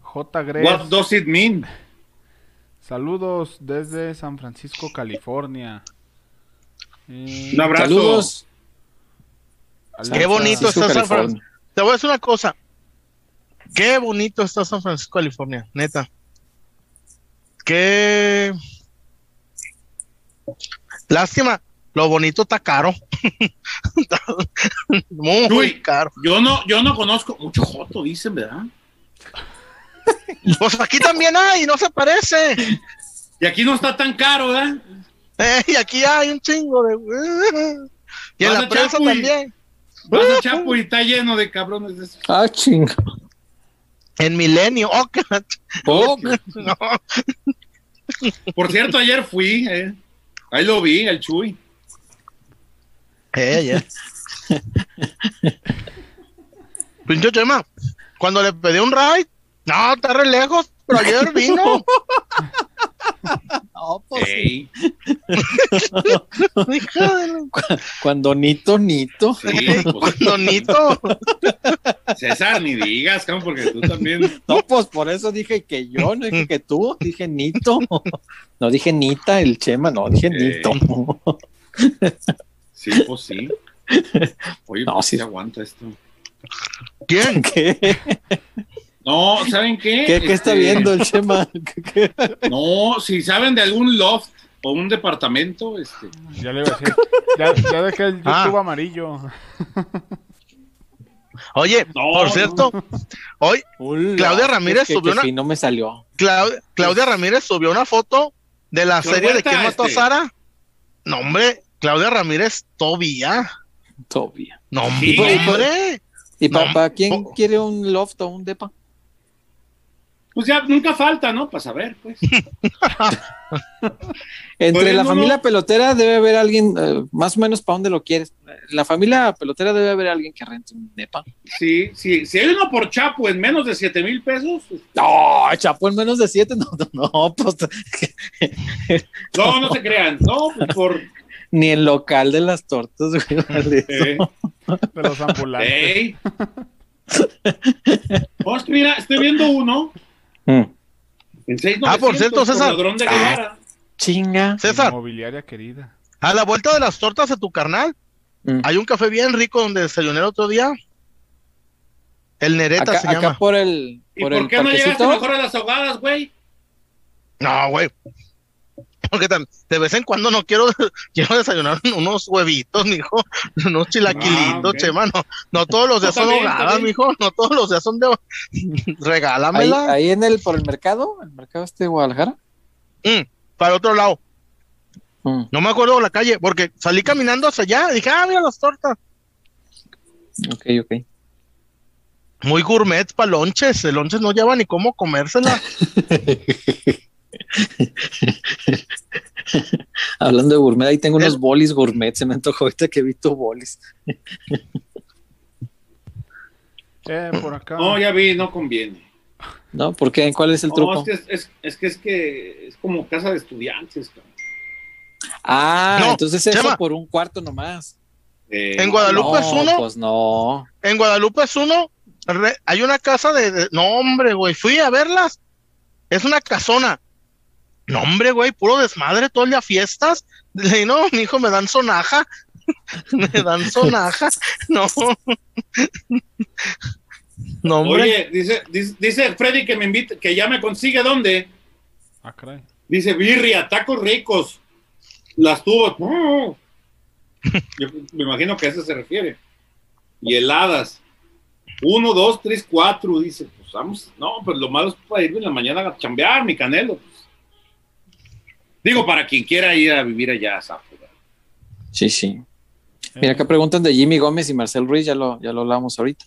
J. Gres, What does it mean? saludos desde San Francisco, California. Eh, Un abrazo. Saludos. Alexa, Qué bonito está San. Francisco. Te voy a decir una cosa. Qué bonito está San Francisco, California, neta. Qué lástima. Lo bonito está caro. Está Muy Uy. caro. Yo no, yo no conozco mucho Joto, dicen, ¿verdad? Pues aquí también hay, no se parece. Y aquí no está tan caro, ¿verdad? Eh, y aquí hay un chingo de. Y en la prensa también. Vas a Chapo y está lleno de cabrones de esos. Ah, chinga. En Milenio. Oh, Oh, no. Por cierto, ayer fui, eh. Ahí lo vi, el Chuy. Eh, ya. Pinche Chema, cuando le pedí un ride, no, está re lejos, pero ayer vino. no, pues Cuando Nito, Nito. sí, pues, Donito. César, ni digas, cabrón, porque tú también. No, pues por eso dije que yo, no dije que tú, dije Nito. No dije Nita, el Chema, no, dije. Nito. Sí, pues sí. Oye, No, pues sí aguanta esto. ¿Quién? ¿Qué? No, ¿saben qué? ¿Qué, qué está Este, viendo el Chema? No, si saben de algún loft o un departamento, este. Ya le iba a decir. Ya, ya dejé el YouTube Ah. amarillo. Oye, No, por no. cierto, hoy Ula, Claudia Ramírez que- subió que una- fino me salió. Clau- Claudia Ramírez subió una foto de la serie de quién mató a este. Sara. No, hombre, Claudia Ramírez todavía. Todavía. No, hombre. ¿Y No, para quién quiere un loft o un depa? Pues ya nunca falta, ¿no? Para saber, pues. Entre Pues, la no, familia no. pelotera debe haber alguien, eh, más o menos para dónde lo quieres. La familia pelotera debe haber alguien que rente un depa. Sí, sí. Si hay uno por Chapo en menos de 7 mil pesos, pues, No, Chapo, en menos de siete, no, no, no, pues no, no se crean. No, pues por. ni el local de las tortas, güey. vale eh, De los ambulantes. ey. No, es que mira, estoy viendo uno Mm. en 6 Ah, por cierto, César. Ladrón de Guevara. Chinga. César, Inmobiliaria querida. a la vuelta de las tortas de tu carnal, Mm. hay un café bien rico donde desayuné el otro día. El Nereta Acá, se acá llama. por el, ¿Y por por, el qué no llegaste mejor a las ahogadas, güey? No, güey. Porque de vez en cuando no quiero, quiero desayunar unos huevitos, mijo, unos chilaquilitos, Ah, ok. chema, no, no todos los días son bien. mijo, no todos los días son de Ahí, regálamela ahí en el, por el mercado, el mercado este de Guadalajara. Mm, para el otro lado. Mm, No me acuerdo la calle, porque salí caminando hacia allá, dije, ah, mira las tortas. ok, ok. Muy gourmet para lonches, el lonches no lleva ni cómo comérsela. Hablando de gourmet, ahí tengo unos bolis gourmet. Se me antojó ahorita que he visto bolis. Eh, por acá. No, ya vi, no conviene. ¿No? ¿Por qué? ¿Cuál es el No, truco? es que es, es- es que es que es como casa de estudiantes, cabrón. Ah, No, entonces eso Chema. por un cuarto nomás. Eh, En Guadalupe no, es uno. Pues no. En Guadalupe es uno, re- hay una casa de, de- no hombre, güey, fui a verlas, es una casona. No hombre, güey, puro desmadre, todo el día fiestas. Le no, mi hijo, me dan sonaja. me dan sonaja. No. no, hombre. Oye, dice, dice, dice Freddy que me invite, que ya me consigue dónde. Ah, caray. Dice birria, tacos ricos. Las tuvo. Yo me imagino que a eso se refiere. Y heladas. Uno, dos, tres, cuatro. Dice, pues vamos. No, pues lo malo es para ir en la mañana a chambear, mi canelo. pues. Digo, para quien quiera ir a vivir allá, Zafo, ¿verdad? Sí, sí. Mira, Eh, acá preguntan de Jimmy Gómez y Marcel Ruiz, ya lo, ya lo hablamos ahorita.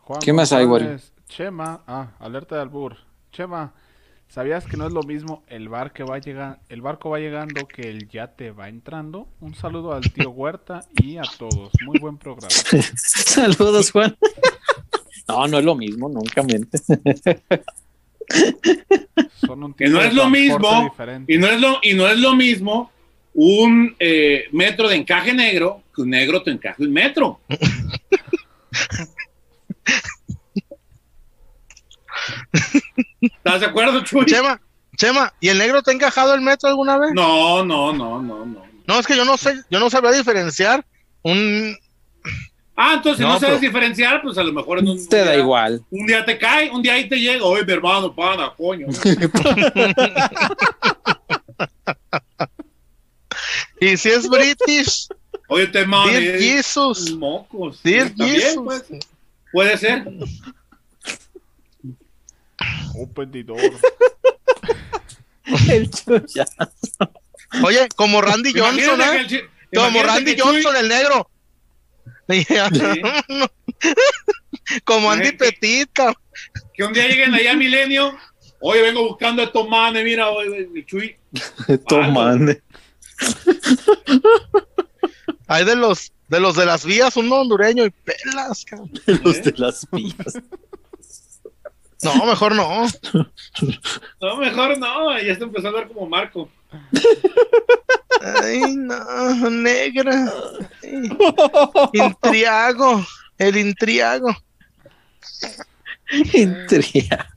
Juan ¿Qué más hay? González, Chema, ah, alerta de albur. Chema, ¿sabías que no es lo mismo el bar que va llegar, el barco va llegando que el yate va entrando? Un saludo al tío Huerta y a todos. Muy buen programa. Saludos, Juan. No, no es lo mismo, nunca miente. Son un Que no de es lo mismo, diferente. y no es lo, y no es lo mismo un eh, metro de encaje negro que un negro te encaje un metro. ¿Estás de acuerdo, Chuy? Chema, Chema, ¿y el negro te ha encajado el metro alguna vez? No, no, no, no, no. No, es que yo no sé, yo no sabía diferenciar un Ah, entonces si no, No, sabes pero- diferenciar, pues a lo mejor en un, Te un da día- igual. Un día te cae, un día ahí te llega, oye, mi hermano, pana, coño. y si es British, Oye, te mames. Jesus. Mocos. Jesus. puede ser. Puede ser. Open the door. El chuya. Oye, como Randy Johnson, ¿eh? Como Randy Johnson, el negro. como Andy Ay, Petit, cabrón. que un día lleguen allá a Milenio. Oye, vengo buscando a estos manes, mira, oye, el Chuy. Tomando. Hay de los de los de las vías, un hondureño y pelas, cabrón. Los de las vías. No, mejor no. No, mejor no, ya está empezando a ver como Marco. Ay, no, negra. Ay. Intriago, el intriago. Intriga.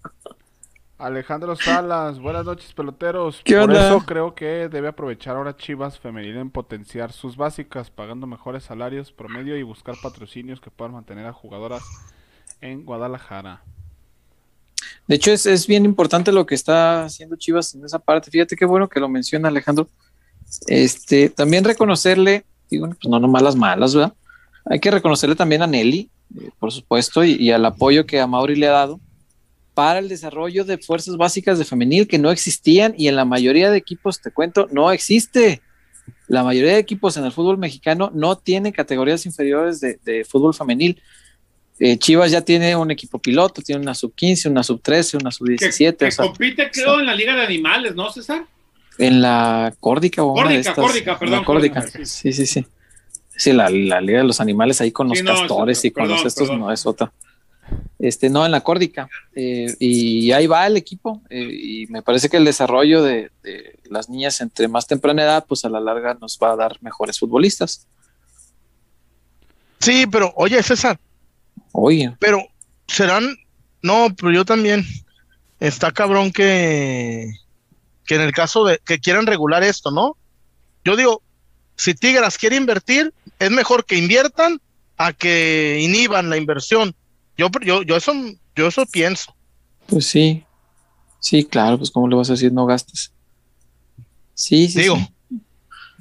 Alejandro Salas, buenas noches peloteros. ¿Qué Por onda? eso creo que debe aprovechar ahora Chivas Femenil en potenciar sus básicas, pagando mejores salarios promedio y buscar patrocinios que puedan mantener a jugadoras en Guadalajara. De hecho, es, es bien importante lo que está haciendo Chivas en esa parte. Fíjate qué bueno que lo menciona Alejandro. Este, también reconocerle, digo, pues no nomás las malas, ¿verdad? Hay que reconocerle también a Nelly, eh, por supuesto, y, al apoyo que a Mauri le ha dado para el desarrollo de fuerzas básicas de femenil que no existían y en la mayoría de equipos, te cuento, no existe. La mayoría de equipos en el fútbol mexicano no tienen categorías inferiores de, de fútbol femenil. Eh, Chivas ya tiene un equipo piloto, tiene una sub 15, una sub 13, una sub Que, 17, que o sea, compite, creo, en la Liga de Animales, ¿no, César? en la córdica o una de Córdica, estas, córdica, perdón, la córdica. córdica, Sí, sí, sí. Sí, la, la Liga de los Animales ahí con los Sí, no, castores eso- y con los estos perdón. no es otra. Este, no, en la córdica. Eh, y ahí va el equipo. eh, y me parece que el desarrollo de, de las niñas entre más temprana edad, pues a la larga nos va a dar mejores futbolistas. Sí, pero oye, César, Oye, pero serán. No, pero yo también. Está cabrón que. Que en el caso de que quieran regular esto, ¿no? Yo digo, si Tigras quiere invertir, es mejor que inviertan a que inhiban la inversión. Yo, yo, yo eso, yo eso pienso. pues sí. Sí, claro, pues cómo le vas a decir no gastes. Sí, sí. Digo. sí.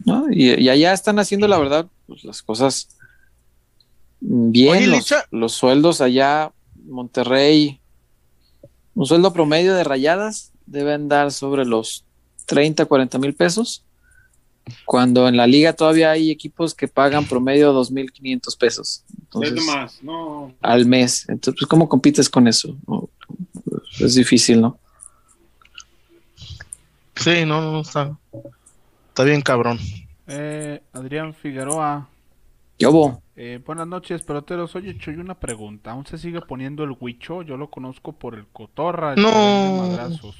¿No? Y, y allá están haciendo, la verdad, pues, las cosas bien. Oye, los, sueldos allá, Monterrey, un sueldo promedio de rayadas deben dar sobre los 30, 40 mil pesos. Cuando en la liga todavía hay equipos que pagan promedio 2.500 pesos. es Entonces, más, no. al mes. Entonces, pues, ¿cómo compites con eso? Es difícil, ¿no? Sí, no, no, está. Está bien cabrón. Eh, Adrián Figueroa, ¿Qué hubo? eh, buenas noches peloteros. Oye, Choy, una pregunta. ¿Aún se sigue poniendo el huicho? Yo lo conozco por el cotorra. el No. madrazos.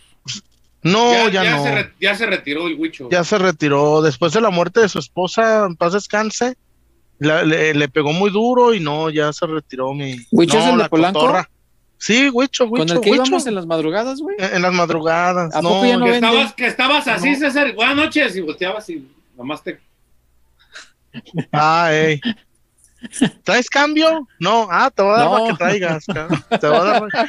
No, ya, no. Se re- ya se retiró el Huicho. ya se retiró después de la muerte de su esposa, en paz descanse. la- le, le pegó muy duro y no, ya se retiró mi. ¿Huicho no, es el de la Polanco? cotorra. Sí, Huicho, ¿Con Huicho. el que Huicho. íbamos en las madrugadas, güey? En, en las madrugadas. ¿A no, poco ya no que, estabas, que estabas así, No. César. Buenas noches. Y volteabas y nomás te. Ah, ey. ¿Traes cambio? No, ah, te voy a dar No. para que traigas. Te, voy a dar para-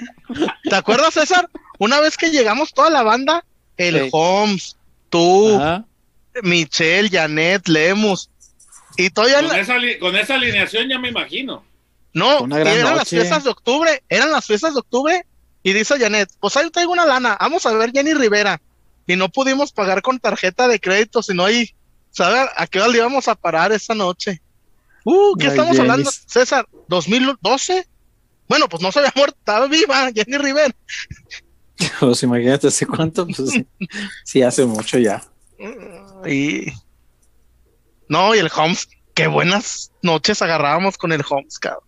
¿Te acuerdas, César? Una vez que llegamos toda la banda, el Sí. Holmes, tú, Ajá. Michelle, Janet, Lemus, y todavía Con la- esa, con esa alineación ya me imagino. No, eran las fiestas de octubre, eran las fiestas de octubre, y dice Janet, pues ahí traigo una lana, vamos a ver Jenny Rivera, y no pudimos pagar con tarjeta de crédito, sino ahí, ¿sabes a qué hora le íbamos a parar esa noche? Uh, ¿qué Ay, estamos Jenny. hablando, César? ¿2012? Bueno, pues no se había muerto, estaba viva, Jenny Rivera. Pues imagínate hace cuánto, pues sí, hace mucho ya. Y. No, y el Holmes, qué buenas noches agarrábamos con el Holmes, cabrón.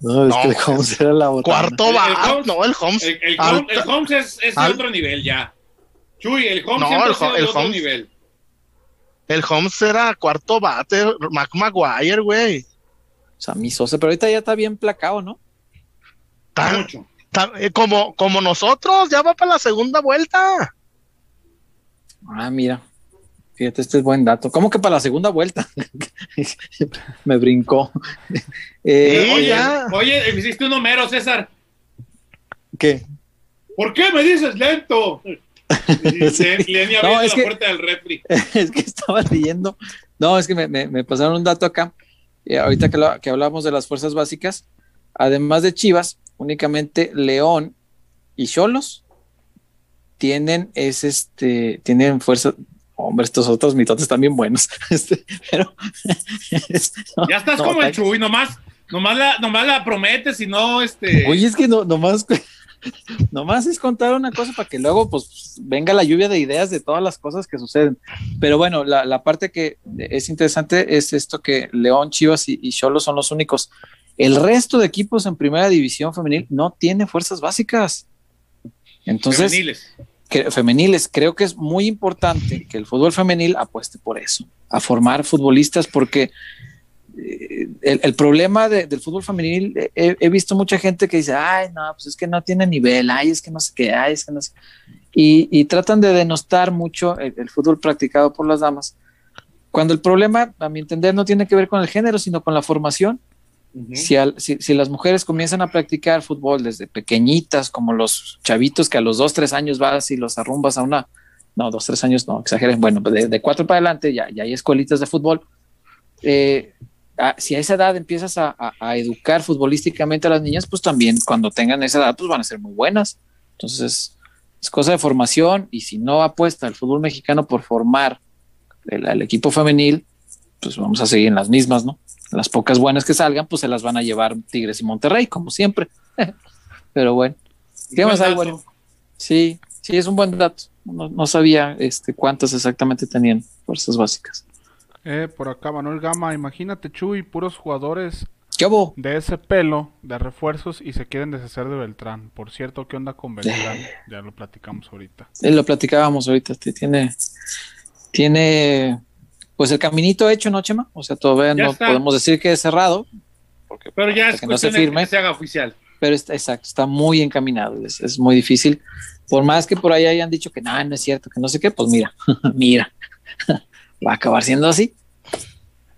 No, es No, que el Holmes era la botana. Cuarto El- el va, Holmes- no, el Holmes. El, el, Holmes, el Holmes es, es de otro nivel ya. Chuy, el Holmes No, siempre el ha sido de el otro nivel. El Holmes era cuarto bate, Mac Maguire, güey. O sea, mi Sosa, pero ahorita ya está bien placado, ¿no? Tan- Mucho. tan- eh, como, como nosotros, ya va para la segunda vuelta. Ah, mira. Fíjate, este es buen dato. ¿Cómo que para la segunda vuelta? Me brincó. Eh, Sí, oye, ya. oye, me hiciste un Homero, César. ¿Qué? ¿Por qué me dices lento? Y Sí. Le- Lenny No, es la que- puerta del refri. es que estaba leyendo. No, es que me, me- me pasaron un dato acá. Eh, ahorita que, lo- que hablamos de las fuerzas básicas, además de Chivas, únicamente León y Cholos tienen es este tienen fuerza. Hombre, estos otros mitotes están bien buenos. Este, pero es- no, Ya estás no, como el Chuy, nomás, nomás, la, nomás la prometes y no, este... Oye, es que no, nomás, nomás es contar una cosa para que luego pues venga la lluvia de ideas de todas las cosas que suceden. Pero bueno, la, la parte que es interesante es esto que León, Chivas y, Cholos son los únicos. El resto de equipos en primera división femenil no tiene fuerzas básicas. Entonces, femeniles. que- femeniles, creo que es muy importante que el fútbol femenil apueste por eso, a formar futbolistas, porque el, el problema de- del fútbol femenil, he, he visto mucha gente que dice, ay, no, pues es que no tiene nivel, ay, es que no sé qué, ay, es que no sé. Y, y tratan de denostar mucho el, el fútbol practicado por las damas, cuando el problema, a mi entender, no tiene que ver con el género, sino con la formación. Ujú. Si, al- si, si las mujeres comienzan a practicar fútbol desde pequeñitas, como los chavitos que a los dos, tres años vas y los arrumbas a una, no, dos, tres años, no, exageren, bueno, de, de cuatro para adelante ya, ya hay escuelitas de fútbol. Eh, a- si a esa edad empiezas a, a- a educar futbolísticamente a las niñas, pues también cuando tengan esa edad, pues van a ser muy buenas. Entonces, es cosa de formación y si no apuesta el fútbol mexicano por formar el, el equipo femenil, pues vamos a seguir en las mismas, ¿no? Las pocas buenas que salgan, pues se las van a llevar Tigres y Monterrey, como siempre. Pero bueno, ¿qué más hay, bueno? Sí, sí, es un buen dato. No, no sabía este, cuántas exactamente tenían fuerzas básicas. Eh, por acá Manuel Gama, imagínate Chuy, puros jugadores ¿Qué hubo? de ese pelo de refuerzos y se quieren deshacer de Beltrán. Por cierto, ¿qué onda con Beltrán? Ya lo platicamos ahorita. Eh, lo platicábamos ahorita, este, tiene, tiene pues el caminito hecho, ¿no, Chema? O sea, todavía Ya no está. podemos decir que es cerrado, porque Pero ya es que no se de que firme, se haga oficial. pero está exacto, está muy encaminado, es, es muy difícil. Por más que por ahí hayan dicho que nada, no es cierto, que no sé qué, pues mira, mira, va a acabar siendo así.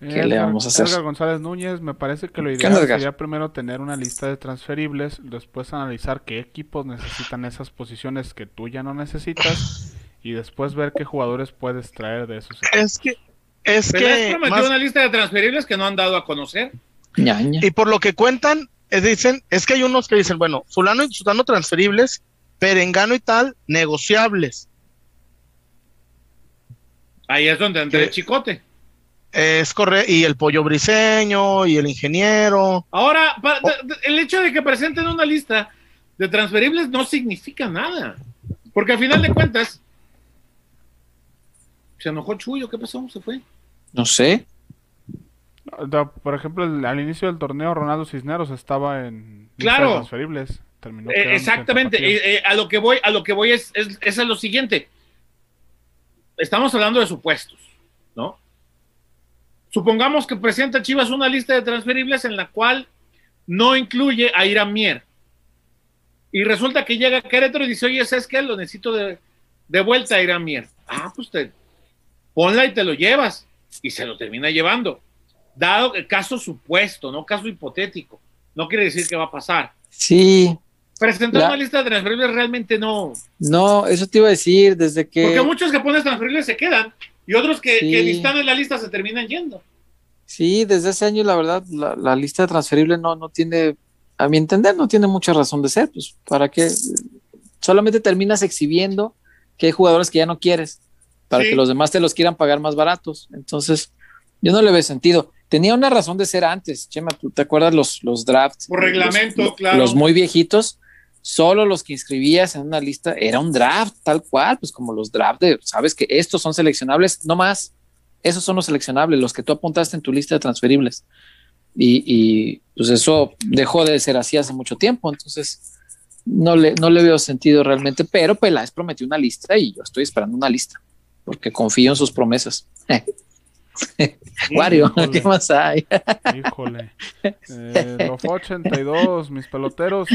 ¿Qué le vamos a hacer? Edgar González Núñez, me parece que lo ¿Qué ideal sería primero tener una lista de transferibles, después analizar qué equipos necesitan esas posiciones que tú ya no necesitas y después ver qué jugadores puedes traer de esos equipos. Es que, es Pero que, prometido más- una lista de transferibles que no han dado a conocer. Ñaña. y por lo que cuentan, eh, dicen, es que hay unos que dicen, bueno, fulano y sultano transferibles, perengano y tal, negociables. Ahí es donde el chicote. Es correcto, y el pollo briseño, y el ingeniero. Ahora, Oh. el hecho de que presenten una lista de transferibles no significa nada. Porque al final de cuentas, se enojó Chuyo, ¿qué pasó? Se fue. No sé, Por ejemplo, el- al inicio del torneo Ronaldo Cisneros estaba en lista Claro. de transferibles. Terminó Eh, exactamente. Eh, eh, a lo que voy, a lo que voy es, es, es a lo siguiente. Estamos hablando de supuestos, ¿no? Supongamos que presenta Chivas una lista de transferibles en la cual no incluye a Irán Mier. Y resulta que llega Querétaro y dice, oye, ¿sabes qué? Lo necesito de, de vuelta a Irán Mier. Ah, pues te ponla y te lo llevas. Y se lo termina llevando. Dado el caso supuesto, no caso hipotético. No quiere decir que va a pasar. sí, Presentar La- una lista de transferibles realmente no. no, eso te iba a decir desde que... Porque muchos que pones transferibles se quedan y otros que, Sí. que están en la lista se terminan yendo. Sí, desde ese año, la verdad, la, la lista transferible no, no tiene, a mi entender, no tiene mucha razón de ser. Pues, ¿para qué? Solamente terminas exhibiendo que hay jugadores que ya no quieres, para Sí. que los demás te los quieran pagar más baratos. Entonces, yo no le veo sentido. tenía una razón de ser antes. Chema, ¿tú te acuerdas los, los drafts? Por reglamento, los, claro. Los muy viejitos, solo los que inscribías en una lista era un draft, tal cual, pues como los drafts de, sabes que estos son seleccionables, no más. Esos son los seleccionables, los que tú apuntaste en tu lista de transferibles. Y, y pues eso dejó de ser así hace mucho tiempo. Entonces, no le, no le veo sentido realmente, pero Peláez prometió una lista y yo estoy esperando una lista porque confío en sus promesas. Wario. ¿qué más hay? Híjole. Eh, Lofo 82, mis peloteros,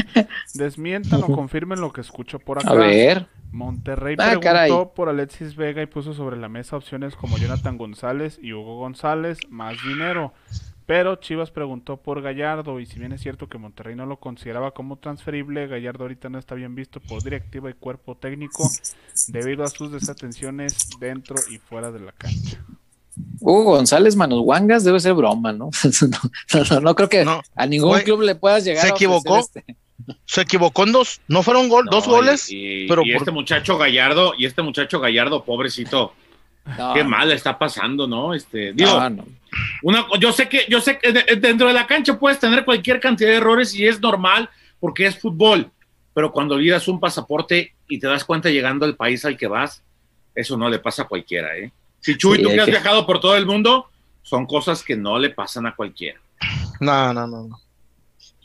desmientan o confirmen lo que escucho por acá. A ver, Monterrey Ah, preguntó caray. por Alexis Vega y puso sobre la mesa opciones como Jonathan González y Hugo González, más dinero. Pero Chivas preguntó por Gallardo y si bien es cierto que Monterrey no lo consideraba como transferible, Gallardo ahorita no está bien visto por directiva y cuerpo técnico debido a sus desatenciones dentro y fuera de la cancha. Hugo González Manos Wangas debe ser broma, ¿no? no, no, no creo que No. a ningún Güey, club le puedas llegar ¿se a equivocó? este. Se equivocó en dos, no fueron gol, dos goles. Y, y- pero y por- este muchacho Gallardo, y este muchacho Gallardo, pobrecito, No, qué mal le está pasando, ¿no? Este, digo, no, no. una, yo sé que, yo sé que de- dentro de la cancha puedes tener cualquier cantidad de errores y es normal porque es fútbol, pero cuando olvidas un pasaporte y te das cuenta llegando al país al que vas, eso no le pasa a cualquiera, ¿eh? Si Chuy, Sí, tú que has que- viajado por todo el mundo, son cosas que no le pasan a cualquiera. No, no, no. no.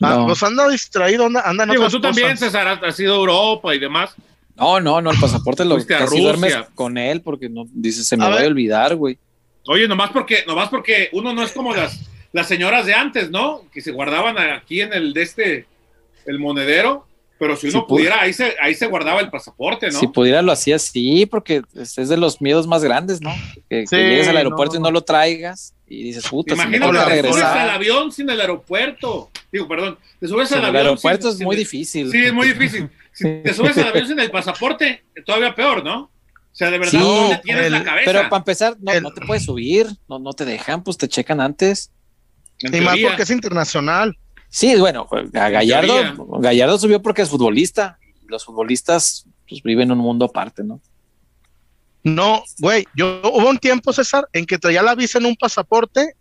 Ah, No. pues anda distraído, anda, anda Digo, otras tú también. César, has, has ido a Europa y demás. No, no, no, el pasaporte lo Rusia. duermes con él porque no dices se me A va ver. a olvidar, güey. Oye, nomás porque, nomás porque uno no es como las, las señoras de antes, ¿no? Que se guardaban aquí en el de este, el monedero, pero si uno pudiera, ahí se, ahí se guardaba el pasaporte, ¿no? Si pudiera lo hacía sí, porque es es de los miedos más grandes, ¿no? Que, llegues al aeropuerto no, y no lo traigas y dices, puta, me Imagínate, toca te subes al avión sin el aeropuerto. Digo, perdón, te subes al el avión. aeropuerto sin- es sin muy el- difícil. Sí, es muy difícil. Si te subes al avión sin el pasaporte, todavía peor, ¿no? O sea, de verdad, Sí, ¿dónde tienes el- la cabeza? Pero para empezar, no, El- no te puedes subir, no, no te dejan, pues te checan antes. Y más porque es internacional. Sí, bueno, a Gallardo. Gallardo subió porque es futbolista. Los futbolistas pues, viven un mundo aparte, ¿no? No, güey, yo hubo un tiempo, César, en que traía la visa en un pasaporte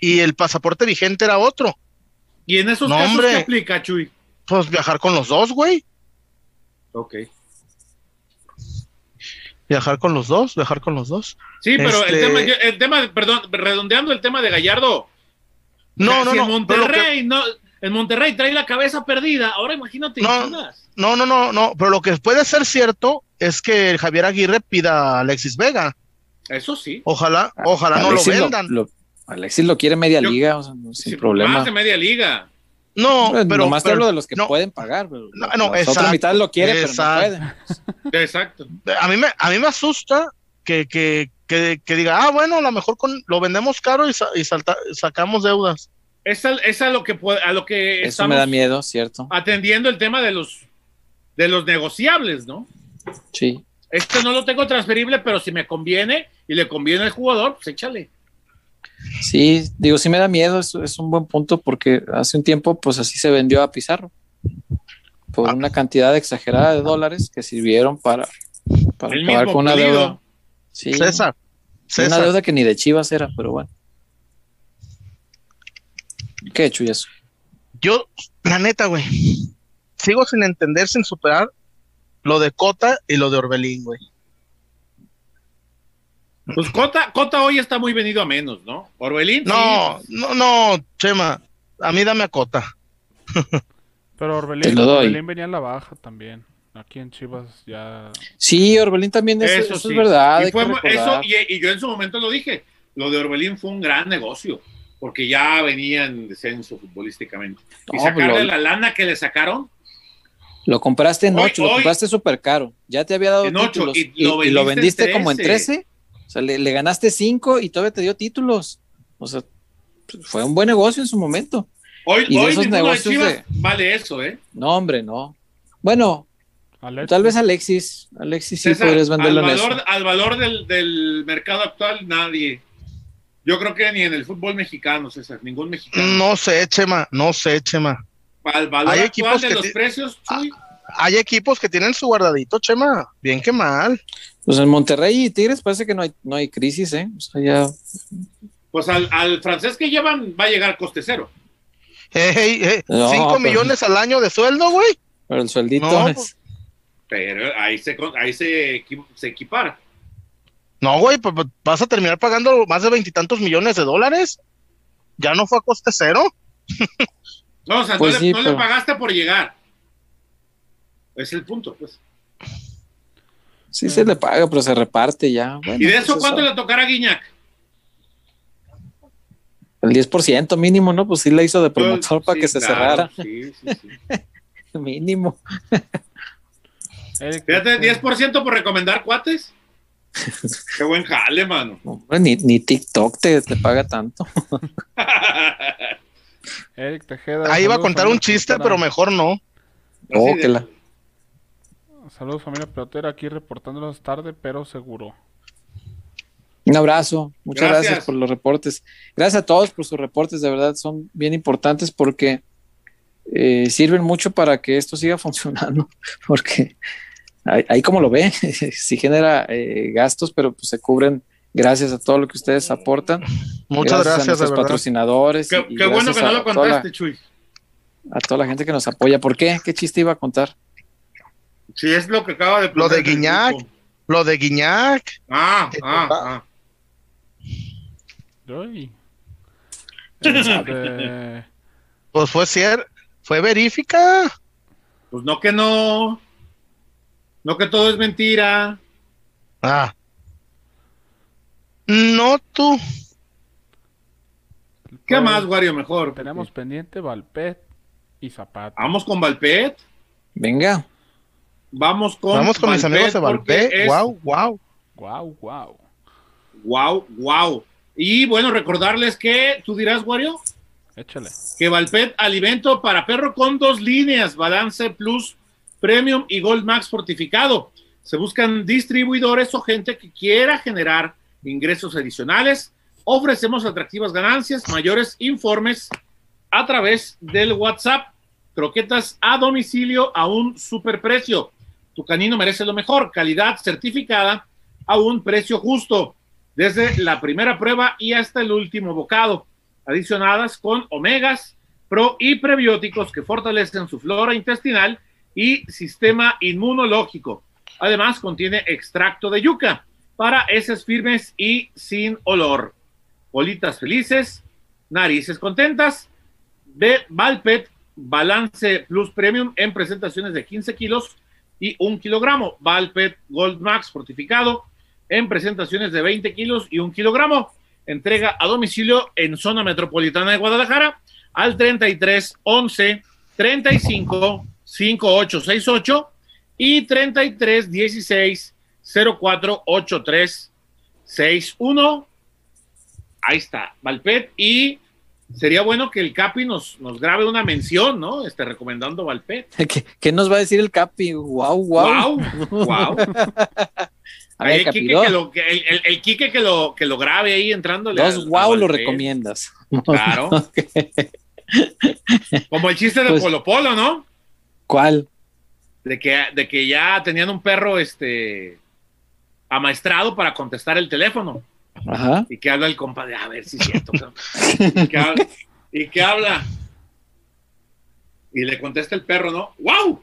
y el pasaporte vigente era otro. ¿Y en esos No, casos hombre. qué aplica, Chuy? Pues viajar con los dos, güey. Ok. Viajar con los dos, viajar con los dos. Sí, pero el Este- tema, yo- el tema, perdón, redondeando el tema de Gallardo. No, o sea, no, si no. En que- Monterrey, no, en Monterrey trae la cabeza perdida. Ahora imagínate, No. No, no, no, no. Pero lo que puede ser cierto es que Javier Aguirre pida a Alexis Vega. Eso sí. Ojalá, ojalá no lo Alexis vendan. lo- Alexis lo quiere media Yo- liga, o sea, no, sin Sí, problema. Más de media liga. No, Bueno, pero. nomás te pero- hablo de los que no, pueden pagar. Pero No, la- no, la otra exacto, mitad lo quiere, pero no pueden. Exacto. A mí me, a mí me asusta que, que, que, que diga, ah, bueno, a lo mejor con, lo vendemos caro y, sa- y salta- sacamos deudas. Es a, es a lo que puede- a lo que Eso estamos me da miedo, ¿cierto? atendiendo el tema de los de los negociables, ¿no? Sí. Este no lo tengo transferible, pero si me conviene y le conviene al jugador, pues échale. Sí, digo, sí me da miedo, es, es un buen punto porque hace un tiempo pues así se vendió a Pizarro por Ah. una cantidad exagerada de dólares que sirvieron para, para El mismo con una deuda. Sí, César, una deuda que ni de Chivas era, pero bueno. ¿Qué hecho y eso? yo, la neta, güey, sigo sin entender, sin superar lo de Cota y lo de Orbelín, güey. Pues Cota, Cota hoy está muy venido a menos, ¿no? Orbelín. No, sí. no, no, Chema, a mí dame a Cota. Pero Orbelín, lo doy. Orbelín venía a la baja también. Aquí en Chivas ya. Sí, Orbelín también es, Eso eso sí. es verdad. Y, fue- eso, y, y yo en su momento lo dije. Lo de Orbelín fue un gran negocio, porque ya venía en descenso futbolísticamente. y sacarle pues lo- la lana que le sacaron, Lo compraste en Hoy- 8, lo compraste súper caro. Ya te había dado En títulos. y Y, lo y lo vendiste vendiste en como en 13. 13. O sea, le, le ganaste 5 y todavía te dio títulos. O sea, pues, fue un buen negocio en su momento. hoy, Y de hoy esos ninguno de negocios Chivas de- vale eso, ¿eh? No, hombre, no. Bueno, Alexis. tal vez Alexis. Alexis sí César, podrías venderlo al en eso. valor, al valor del, del mercado actual, nadie. Yo creo que ni en el fútbol mexicano, César, ningún mexicano. No sé, Chema, no sé, Chema. Al valor Hay actual equipos de que los precios, Chuy, Hay equipos que tienen su guardadito, Chema. Bien que mal. Pues en Monterrey y Tigres parece que no hay, no hay crisis, ¿eh? O sea, ya Pues al, al francés que llevan va a llegar coste cero. Ey, ey, No, cinco pero- millones al año de sueldo, güey. Pero el sueldito No, es- pues- Pero ahí se, ahí se, se equipara. No, güey, pues pues, vas a terminar pagando más de veintitantos millones de dólares. Ya no fue a coste cero. No, o sea, Pues no, le, pagaste por llegar. Es el punto, pues. sí se le paga, pero se reparte ya. Bueno, ¿Y de pues eso cuánto le tocará a Guiñac? El 10% mínimo, ¿no? Pues sí le hizo de promotor para Sí, que se claro, cerrara. Sí, sí, sí. Mínimo. Fíjate, Tejeda- 10% por recomendar cuates. Qué buen jale, mano. Hombre, ni, ni TikTok te, te paga tanto. Eric Tejeda. Ahí iba a contar un chiste, pelotera. pero mejor no. Oh, que la- Saludos familia pelotera, aquí reportándolos tarde, pero seguro. Un abrazo. Muchas Gracias. gracias. por los reportes. Gracias a todos por sus reportes. De verdad son bien importantes porque eh, sirven mucho para que esto siga funcionando. Porque ahí, ahí como lo ve, sí genera eh, gastos, pero pues se cubren gracias a todo lo que ustedes aportan. Muchas a gracias, nuestros verdad. patrocinadores. Qué, y- y qué bueno que no a lo toda la- contaste, Chuy. a toda la gente que nos apoya. ¿Por qué? ¿Qué chiste iba a contar? Sí, es lo que acaba de Lo de Guiñac. Lo de Guiñac. Ah, ah, ah. Este, Pues fue cierto. Fue verifica. Pues no que no. No que todo es mentira. Ah. No tú. ¿Qué pues, más, Wario? Mejor. Tenemos pendiente Valpet y Zapata. Vamos con Valpet. Venga. Vamos con. Vamos con mis amigos de Valpé. es- Wow, wow. Wow, wow. Wow, wow. Y bueno, recordarles que tú dirás, Wario, Échale. que Valpet alimento para perro con dos líneas, Balance Plus Premium y Gold Max fortificado. Se buscan distribuidores o gente que quiera generar ingresos adicionales. Ofrecemos atractivas ganancias, mayores informes a través del WhatsApp. Croquetas a domicilio a un superprecio. Tu canino merece lo mejor, calidad certificada a un precio justo, desde la primera prueba y hasta el último bocado, adicionadas con omegas, pro y prebióticos que fortalecen su flora intestinal y sistema inmunológico. Además, contiene extracto de yuca para heces firmes y sin olor. Bolitas felices, narices contentas, de Valpet Balance Plus Premium en presentaciones de 15 kilos y 1 kilogramo. Valpet Gold Max fortificado en presentaciones de 20 kilos y 1 kilogramo. Entrega a domicilio en zona metropolitana de Guadalajara al 33 11 35 5868 y 33 16 04 83 61. Ahí está, Valpet. Y sería bueno que el Capi nos, nos grabe una mención, ¿no? Este, recomendando Valpet. ¿Qué, qué nos va a decir el Capi? Wow, wow. Wow, wow. A ver, el, Quique que lo, que- el, el- el Quique que lo, que lo grabe ahí entrándole. dos wow a lo recomiendas. Claro. Como el chiste de Pues- Polo Polo, ¿no? ¿Cuál? De que, de que ya tenían un perro este amaestrado para contestar el teléfono. Ajá. Y que habla el compadre, a ver si es cierto. y, que habla, y que habla. Y le contesta el perro, ¿no? ¡Wow!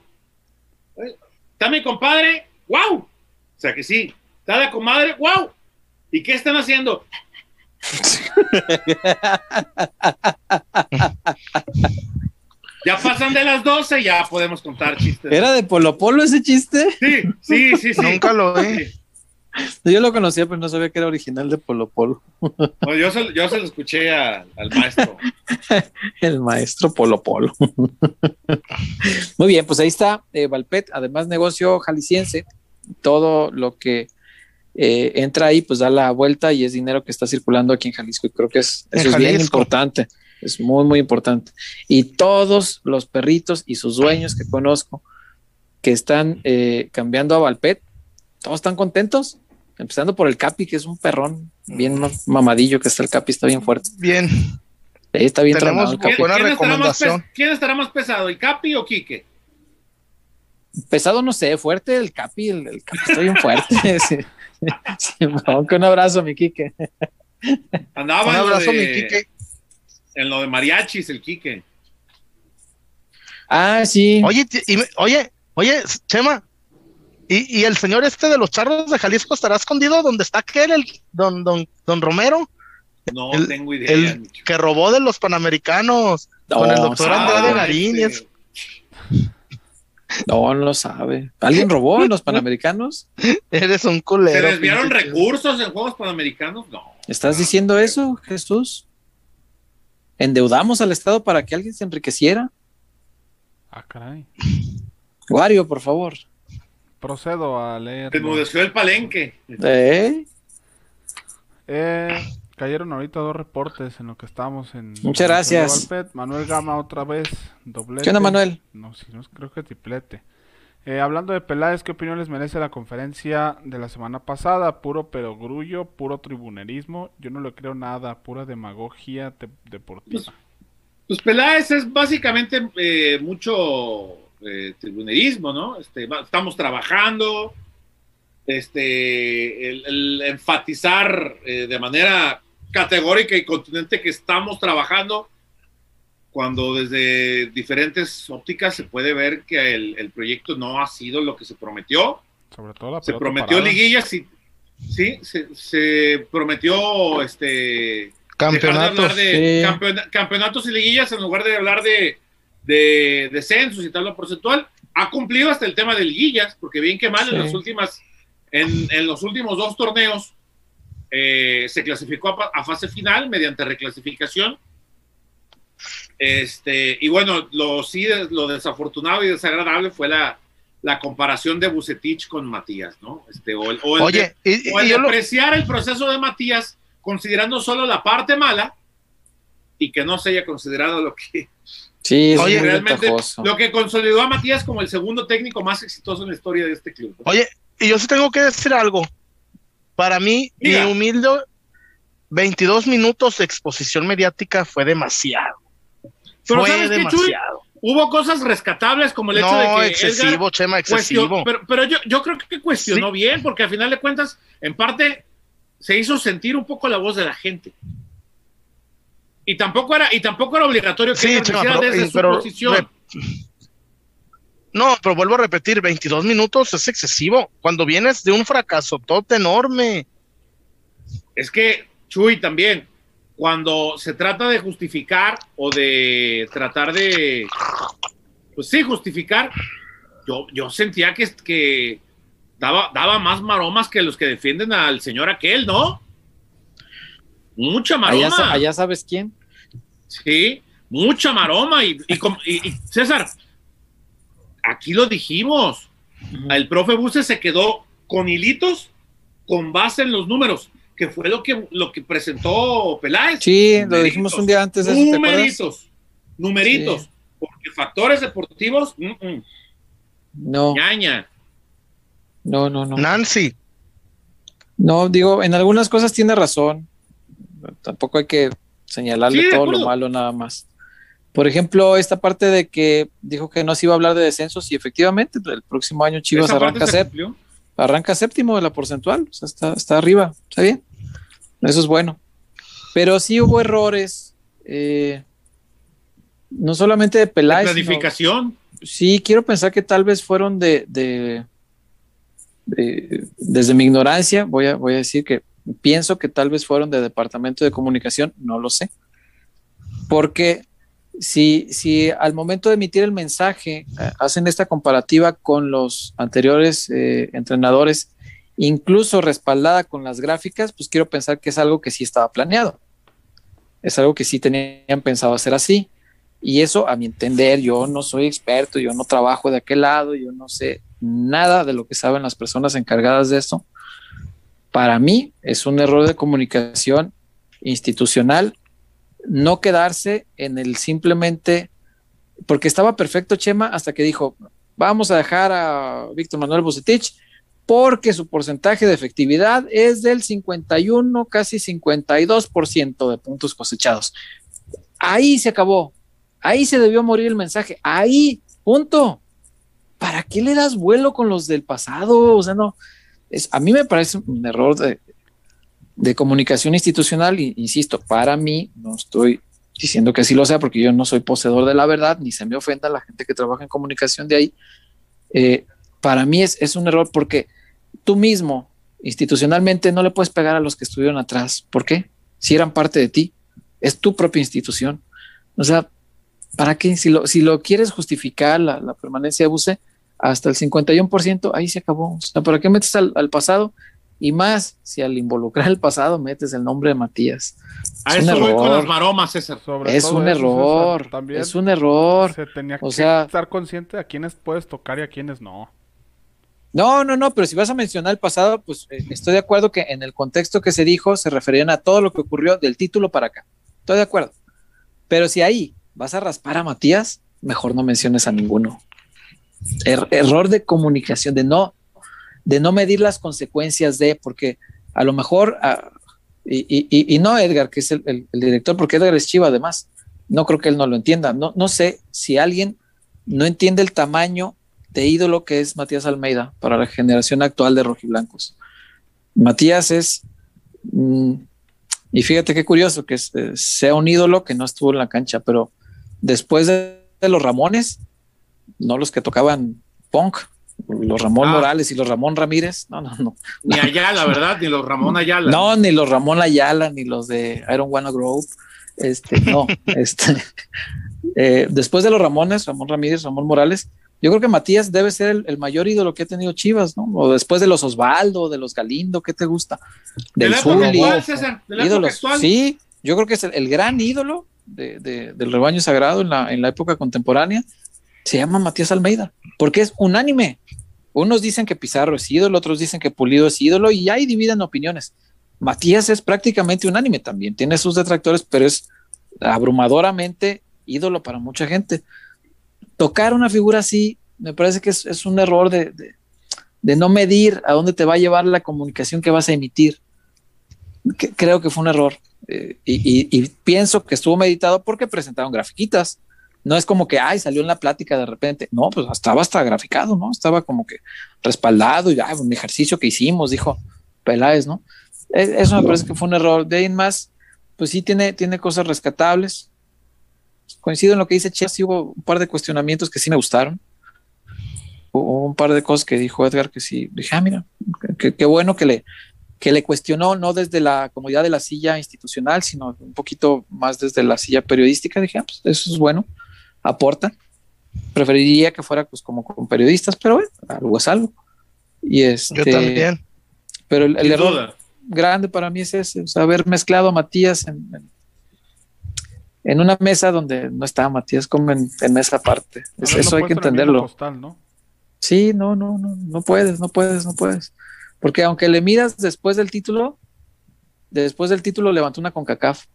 ¿Está mi compadre? ¡Wow! O sea que sí. ¿Está la comadre? ¡Wow! ¿Y qué están haciendo? ya pasan de las 12, ya podemos contar chistes. ¿Era de Polo Polo ese chiste? Sí, sí, sí, sí. Nunca lo vi. Sí. Yo lo conocía, pero no sabía que era original de Polo Polo. No, yo, se, yo se lo escuché a- al maestro. El maestro Polo Polo. Muy bien, pues ahí está eh, Valpet, además negocio jalisciense. Todo lo que eh, entra ahí, pues da la vuelta y es dinero que está circulando aquí en Jalisco. Y creo que es, En eso es bien importante. Es muy, muy importante. Y todos los perritos y sus dueños que conozco que están eh, cambiando a Valpet, todos están contentos. Empezando por el Capi, que es un perrón bien ma- mamadillo, que está el Capi, está bien fuerte. Bien. Ahí está bien Tenemos el Capi. Buena estará más recomendación. ¿Quién estará más pesado, el Capi o Quique? Pesado, no sé, fuerte el Capi, el, el Capi está bien fuerte. sí. Un abrazo, mi Quique. Andaba Un abrazo, mi Quique. En lo de mariachis, el Quique. Ah, sí. Oye, y oye, oye, Chema, ¿y, y el señor este de los charros de Jalisco estará escondido donde está aquel, el don, don, don Romero, No El- tengo idea. el Micho. que robó de los Panamericanos con el doctor. Andrade Garín? este, No, no lo sabe. ¿Alguien robó en los Panamericanos? Eres un ¿Se culero. desviaron pinche recursos en Juegos Panamericanos? No. ¿Estás diciendo eso, Jesús? ¿Endeudamos al Estado para que alguien se enriqueciera? Ah, caray. Wario, por favor. Procedo a leer. Se enmudeció el palenque. ¿Eh? Eh, cayeron ahorita dos reportes en lo que estamos en. Muchas en gracias. Manuel Gama otra vez, doblete. ¿Qué onda, Manuel? No, sí, no, creo que triplete. Eh, hablando de Peláez, ¿qué opinión les merece la conferencia de la semana pasada? Puro perogrullo, puro tribunerismo. Yo no le creo nada, pura demagogia te- deportiva. Pues Peláez es básicamente eh, mucho eh, tribunerismo, ¿no? Este, estamos trabajando, este, el, el enfatizar de manera categórica y contundente que estamos trabajando, cuando desde diferentes ópticas se puede ver que el, el proyecto no ha sido lo que se prometió. Sobre todo la Se prometió parada. liguillas y sí, se, se prometió este Campeonatos. de hablar de Sí. campeona- campeonatos y liguillas en lugar de hablar de, de descensos y tabla porcentual. Ha cumplido hasta el tema de liguillas, porque bien que mal Sí. en las últimas, en, en los últimos dos torneos eh, se clasificó a fase final mediante reclasificación. Este, y bueno, lo sí, lo desafortunado y desagradable fue la, la comparación de Bucetich con Matías, ¿no? Este, o el, o el Oye, y, y- o el y yo lo- apreciar el proceso de Matías considerando solo la parte mala y que no se haya considerado lo que Sí, es Oye, muy realmente ventajoso. lo que consolidó a Matías como el segundo técnico más exitoso en la historia de este club. Oye, y yo sí tengo que decir algo. Para mí, mi humilde 22 minutos de exposición mediática fue demasiado. Pero fue ¿sabes qué, demasiado. Hubo cosas rescatables como el hecho de que excesivo, Edgar Chema, cuestionó- excesivo. pero, pero yo, yo creo que cuestionó Sí. bien, porque al final de cuentas, en parte, se hizo sentir un poco la voz de la gente. Y tampoco era, y tampoco era obligatorio que Sí, Chema, pero- desde y- su posición. No, pero vuelvo a repetir, 22 minutos es excesivo. Cuando vienes de un fracaso tote enorme. Es que, Chuy, también, cuando se trata de justificar o de tratar de, pues sí, justificar, yo, yo sentía que, que daba, daba más maromas que los que defienden al señor aquel, ¿no? Mucha maroma. Allá, allá sabes quién. Sí, mucha maroma. Y, y com- y- y, César, aquí lo dijimos. El profe Buse se quedó con hilitos con base en los números, que fue lo que, lo que presentó Peláez. Sí, lo dijimos un día antes de eso. Numeritos, numeritos. Sí. Porque factores deportivos, mm, mm, No, ñaña. no, no, no. Nancy, No, digo, en algunas cosas tiene razón. Tampoco hay que señalarle Sí, todo lo malo nada más. Por ejemplo, esta parte de que dijo que no se iba a hablar de descensos y efectivamente el próximo año Chivas Esa arranca, se sép- cumplió. arranca séptimo de la porcentual, o sea, está, está arriba, está bien. Eso es bueno. Pero sí hubo errores, eh, no solamente de Peláez, sino- planificación. sí, quiero pensar que tal vez fueron de, de- de- desde mi ignorancia, voy a, voy a decir que pienso que tal vez fueron de departamento de comunicación, no lo sé. Porque si, si al momento de emitir el mensaje eh, hacen esta comparativa con los anteriores eh, entrenadores, incluso respaldada con las gráficas, pues quiero pensar que es algo que sí estaba planeado. Es algo que sí tenían pensado hacer así. Y eso, a mi entender, yo no soy experto, yo no trabajo de aquel lado, yo no sé nada de lo que saben las personas encargadas de esto. Para mí es un error de comunicación institucional no quedarse en el simplemente, porque estaba perfecto Chema hasta que dijo, vamos a dejar a Víctor Manuel Bucetich porque su porcentaje de efectividad es del 51, casi 52% de puntos cosechados. Ahí se acabó. Ahí se debió morir el mensaje. Ahí, punto. ¿Para qué le das vuelo con los del pasado? O sea, no. Es, a mí me parece un error de, de comunicación institucional, insisto, para mí, no estoy diciendo que así lo sea, porque yo no soy poseedor de la verdad, ni se me ofenda la gente que trabaja en comunicación de ahí. Eh, para mí es, es un error porque tú mismo, institucionalmente, no le puedes pegar a los que estuvieron atrás. ¿Por qué? Si eran parte de ti, es tu propia institución. O sea, ¿para qué? Si lo, si lo quieres justificar, la, la permanencia de Buse, hasta el 51%, ahí se acabó. O sea, ¿para qué metes al, al pasado? Y más si al involucrar el pasado metes el nombre de Matías. A Es un eso voy con error. las maromas, César. Sobre Es todo un eso, error. César, también Es un error. se tenía O que sea- estar consciente de a quiénes puedes tocar y a quiénes no. No, no, no, pero si vas a mencionar el pasado, pues eh, estoy de acuerdo que en el contexto que se dijo se referían a todo lo que ocurrió del título para acá. Estoy de acuerdo. Pero si ahí vas a raspar a Matías, mejor no menciones a ninguno. Er- error de comunicación, de no, de no medir las consecuencias de, porque a lo mejor, ah, y, no Edgar, que es el, director, porque Edgar es chiva además, no creo que él no lo entienda. No, no sé si alguien no entiende el tamaño de ídolo que es Matías Almeida para la generación actual de rojiblancos. Matías es, mm, y fíjate qué curioso que es, eh, sea un ídolo que no estuvo en la cancha, pero después de, de los Ramones, no los que tocaban punk, los Ramón Ah. Morales y los Ramón Ramírez, no, no, no. Ni Ayala, ¿verdad? Ni los Ramón Ayala. No, ni los Ramón Ayala, ni los de Iron Wanna Grow. Este, no, este. eh, después de los Ramones, Ramón Ramírez, Ramón Morales, yo creo que Matías debe ser el, el mayor ídolo que ha tenido Chivas, ¿no? O después de los Osvaldo, de los Galindo, ¿qué te gusta? de Del época Zuli. actual, César. De ídolos. actual. Sí, yo creo que es el, el gran ídolo de- de- del rebaño sagrado en la, en la época contemporánea. Se llama Matías Almeida, porque es unánime. Unos dicen que Pizarro es ídolo, otros dicen que Pulido es ídolo y ahí dividen opiniones. Matías es prácticamente unánime también, tiene sus detractores, pero es abrumadoramente ídolo para mucha gente. Tocar una figura así, me parece que es, es un error de, de- de no medir a dónde te va a llevar la comunicación que vas a emitir. Que- creo que fue un error. eh, y, y- y pienso que estuvo meditado porque presentaron grafiquitas. No es como que, ay, salió en la plática de repente. No, pues estaba hasta graficado, ¿no? Estaba como que respaldado y, ah, un ejercicio que hicimos, dijo Peláez, ¿no? E- Eso me parece que fue un error. De ahí en más, pues sí tiene, tiene cosas rescatables. Coincido en lo que dice Chess, sí hubo un par de cuestionamientos que sí me gustaron. Hubo un par de cosas que dijo Edgar que sí, dije, ah, mira, qué bueno que le, que le cuestionó, no desde la comodidad de la silla institucional, sino un poquito más desde la silla periodística. Dije, ah, pues eso es bueno, aporta. Preferiría que fuera pues como con periodistas, pero bueno, algo es algo. Y este, Yo también. Pero el, el error duda. grande para mí es ese, o sea, haber mezclado a Matías en, en, en una mesa donde no estaba Matías como en, en mesa aparte. Es- Haberlo eso hay que entenderlo. Sí, no, no, no, no puedes, no puedes, no puedes. Porque aunque le midas después del título, después del título levantó una CONCACAF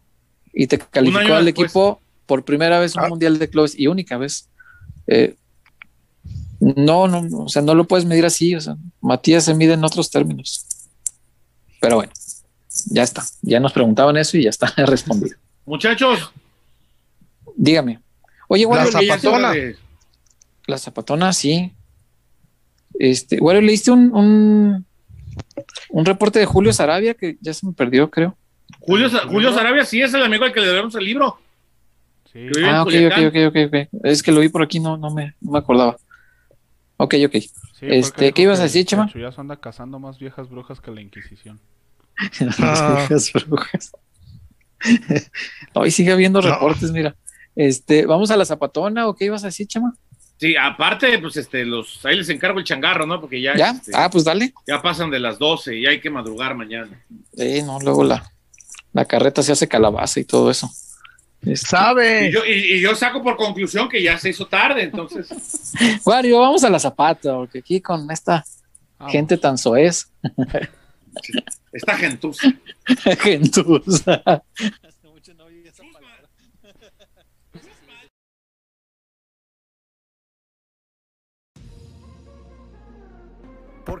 y te calificó al después. equipo por primera vez un Ah. mundial de clubes y única vez. Eh, no, no, no, o sea, no lo puedes medir así. O sea, Matías se mide en otros términos. Pero bueno, ya está. Ya nos preguntaban eso y ya está respondido. Muchachos, Dígame. Oye, bueno, La que ya se zapatona. de- La zapatona, sí. Este, bueno, leíste un, un, un reporte de Julio Sarabia que ya se me perdió, creo. Julio, Julio Sarabia sí es el amigo al que le debemos el libro. Sí. Ah, ok, ok, Culiacán. ok, ok, ok. Es que lo vi por aquí, no, no me, no me acordaba. Ok, ok. Sí, Este, ¿qué ibas a decir, Chema? el Chuyazo anda cazando más viejas brujas que la Inquisición. Ah. Las viejas brujas. Hoy sigue habiendo No. reportes, mira. Este, ¿vamos a la zapatona o qué ibas a decir, Chema? Sí, aparte, pues este, los, ahí les encargo el changarro, ¿no? Porque ya, ¿Ya? este, Ah, pues dale. ya pasan de las 12 y hay que madrugar mañana. Sí, no, luego la, la carreta se hace calabaza y todo eso. Este, ¿Sabe? Y yo, y, y yo saco por conclusión que ya se hizo tarde, entonces. Wario, vamos a la zapata, porque aquí con esta Vamos. gente tan soez, Esta gentuza. gentuza.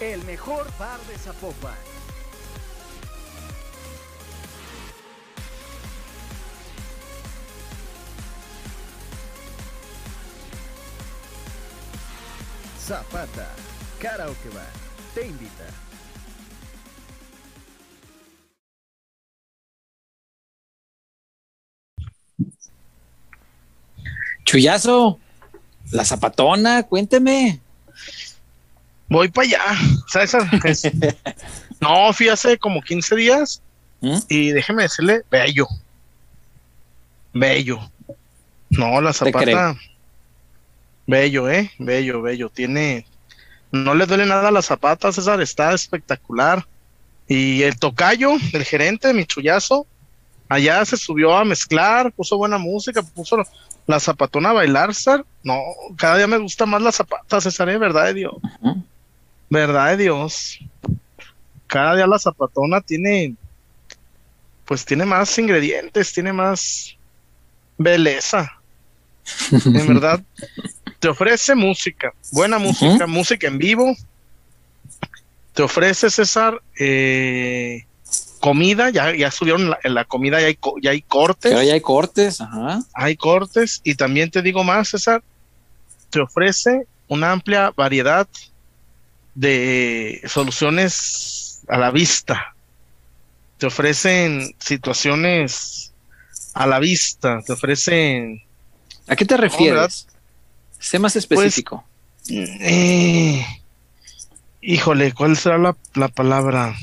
El mejor bar de Zapopan. Zapata, Karaoke Bar, te invita. Chuyazo, la zapatona, cuénteme. Voy para allá. Es- no, fui hace como 15 días ¿Mm? y déjeme decirle, bello. Bello. No, la zapata. Bello, eh. Bello, bello. Tiene. No le duele nada a la zapata, César. Está espectacular. Y el tocayo, el gerente, mi chullazo, allá se subió a mezclar, puso buena música, puso la zapatona a bailar, César. No, cada día me gusta más la zapata, César, ¿eh? ¿verdad de Dios? ¿Verdad de Dios? Cada día la zapatona tiene, pues tiene más ingredientes, tiene más belleza. En verdad, te ofrece música, buena música, música en vivo. Te ofrece, César, eh, comida, ya, ya subieron la, en la comida, ya hay, ya hay cortes Pero ya hay cortes, ajá. hay cortes y también te digo más, César, te ofrece una amplia variedad de soluciones a la vista. Te ofrecen situaciones a la vista, te ofrecen ¿A qué te refieres? sé más específico. eh, híjole, ¿cuál será la, la palabra?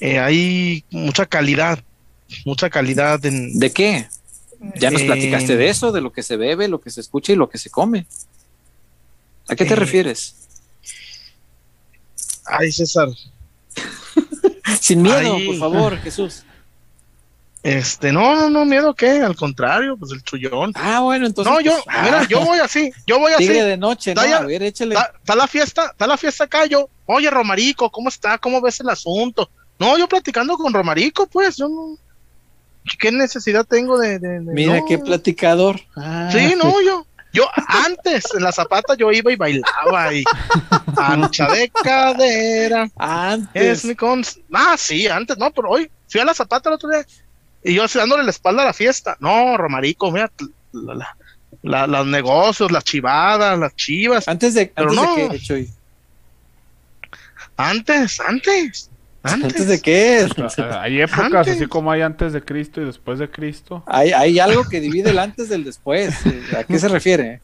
Eh, hay mucha calidad, mucha calidad en, ¿De qué? Ya nos Eh, platicaste de eso, de lo que se bebe, lo que se escucha y lo que se come. ¿A qué te refieres? Ay, César, Sin miedo, por favor, Jesús. Este, no, no, no, miedo qué, al contrario, pues el chullón. Ah, bueno, entonces. no, yo, pues, ah, mira, yo voy así, yo voy así. Tigre de noche, ¿no? Vaya, A ver, échale. Está, está la fiesta, está la fiesta acá, yo, oye, Romarico, ¿cómo está? ¿Cómo ves el asunto? No, yo platicando con Romarico, pues, yo no, ¿qué necesidad tengo de, de- de- Mira no? qué platicador. Ah, Sí, no, yo, yo antes, en la zapata, yo iba y bailaba y ancha de cadera, Antes. es mi con... Ah, sí, antes, no, pero hoy fui a la zapata el otro día y yo dándole la espalda a la fiesta. No, Romarico, mira, la, la- la- los negocios, las chivadas, las chivas. Antes de, Pero antes no. de Chuy? Antes, antes, antes. ¿Antes de qué? Ah, Hay épocas, Antes. así como hay antes de Cristo y después de Cristo. Hay, hay algo que divide el antes del después. ¿A qué se refiere?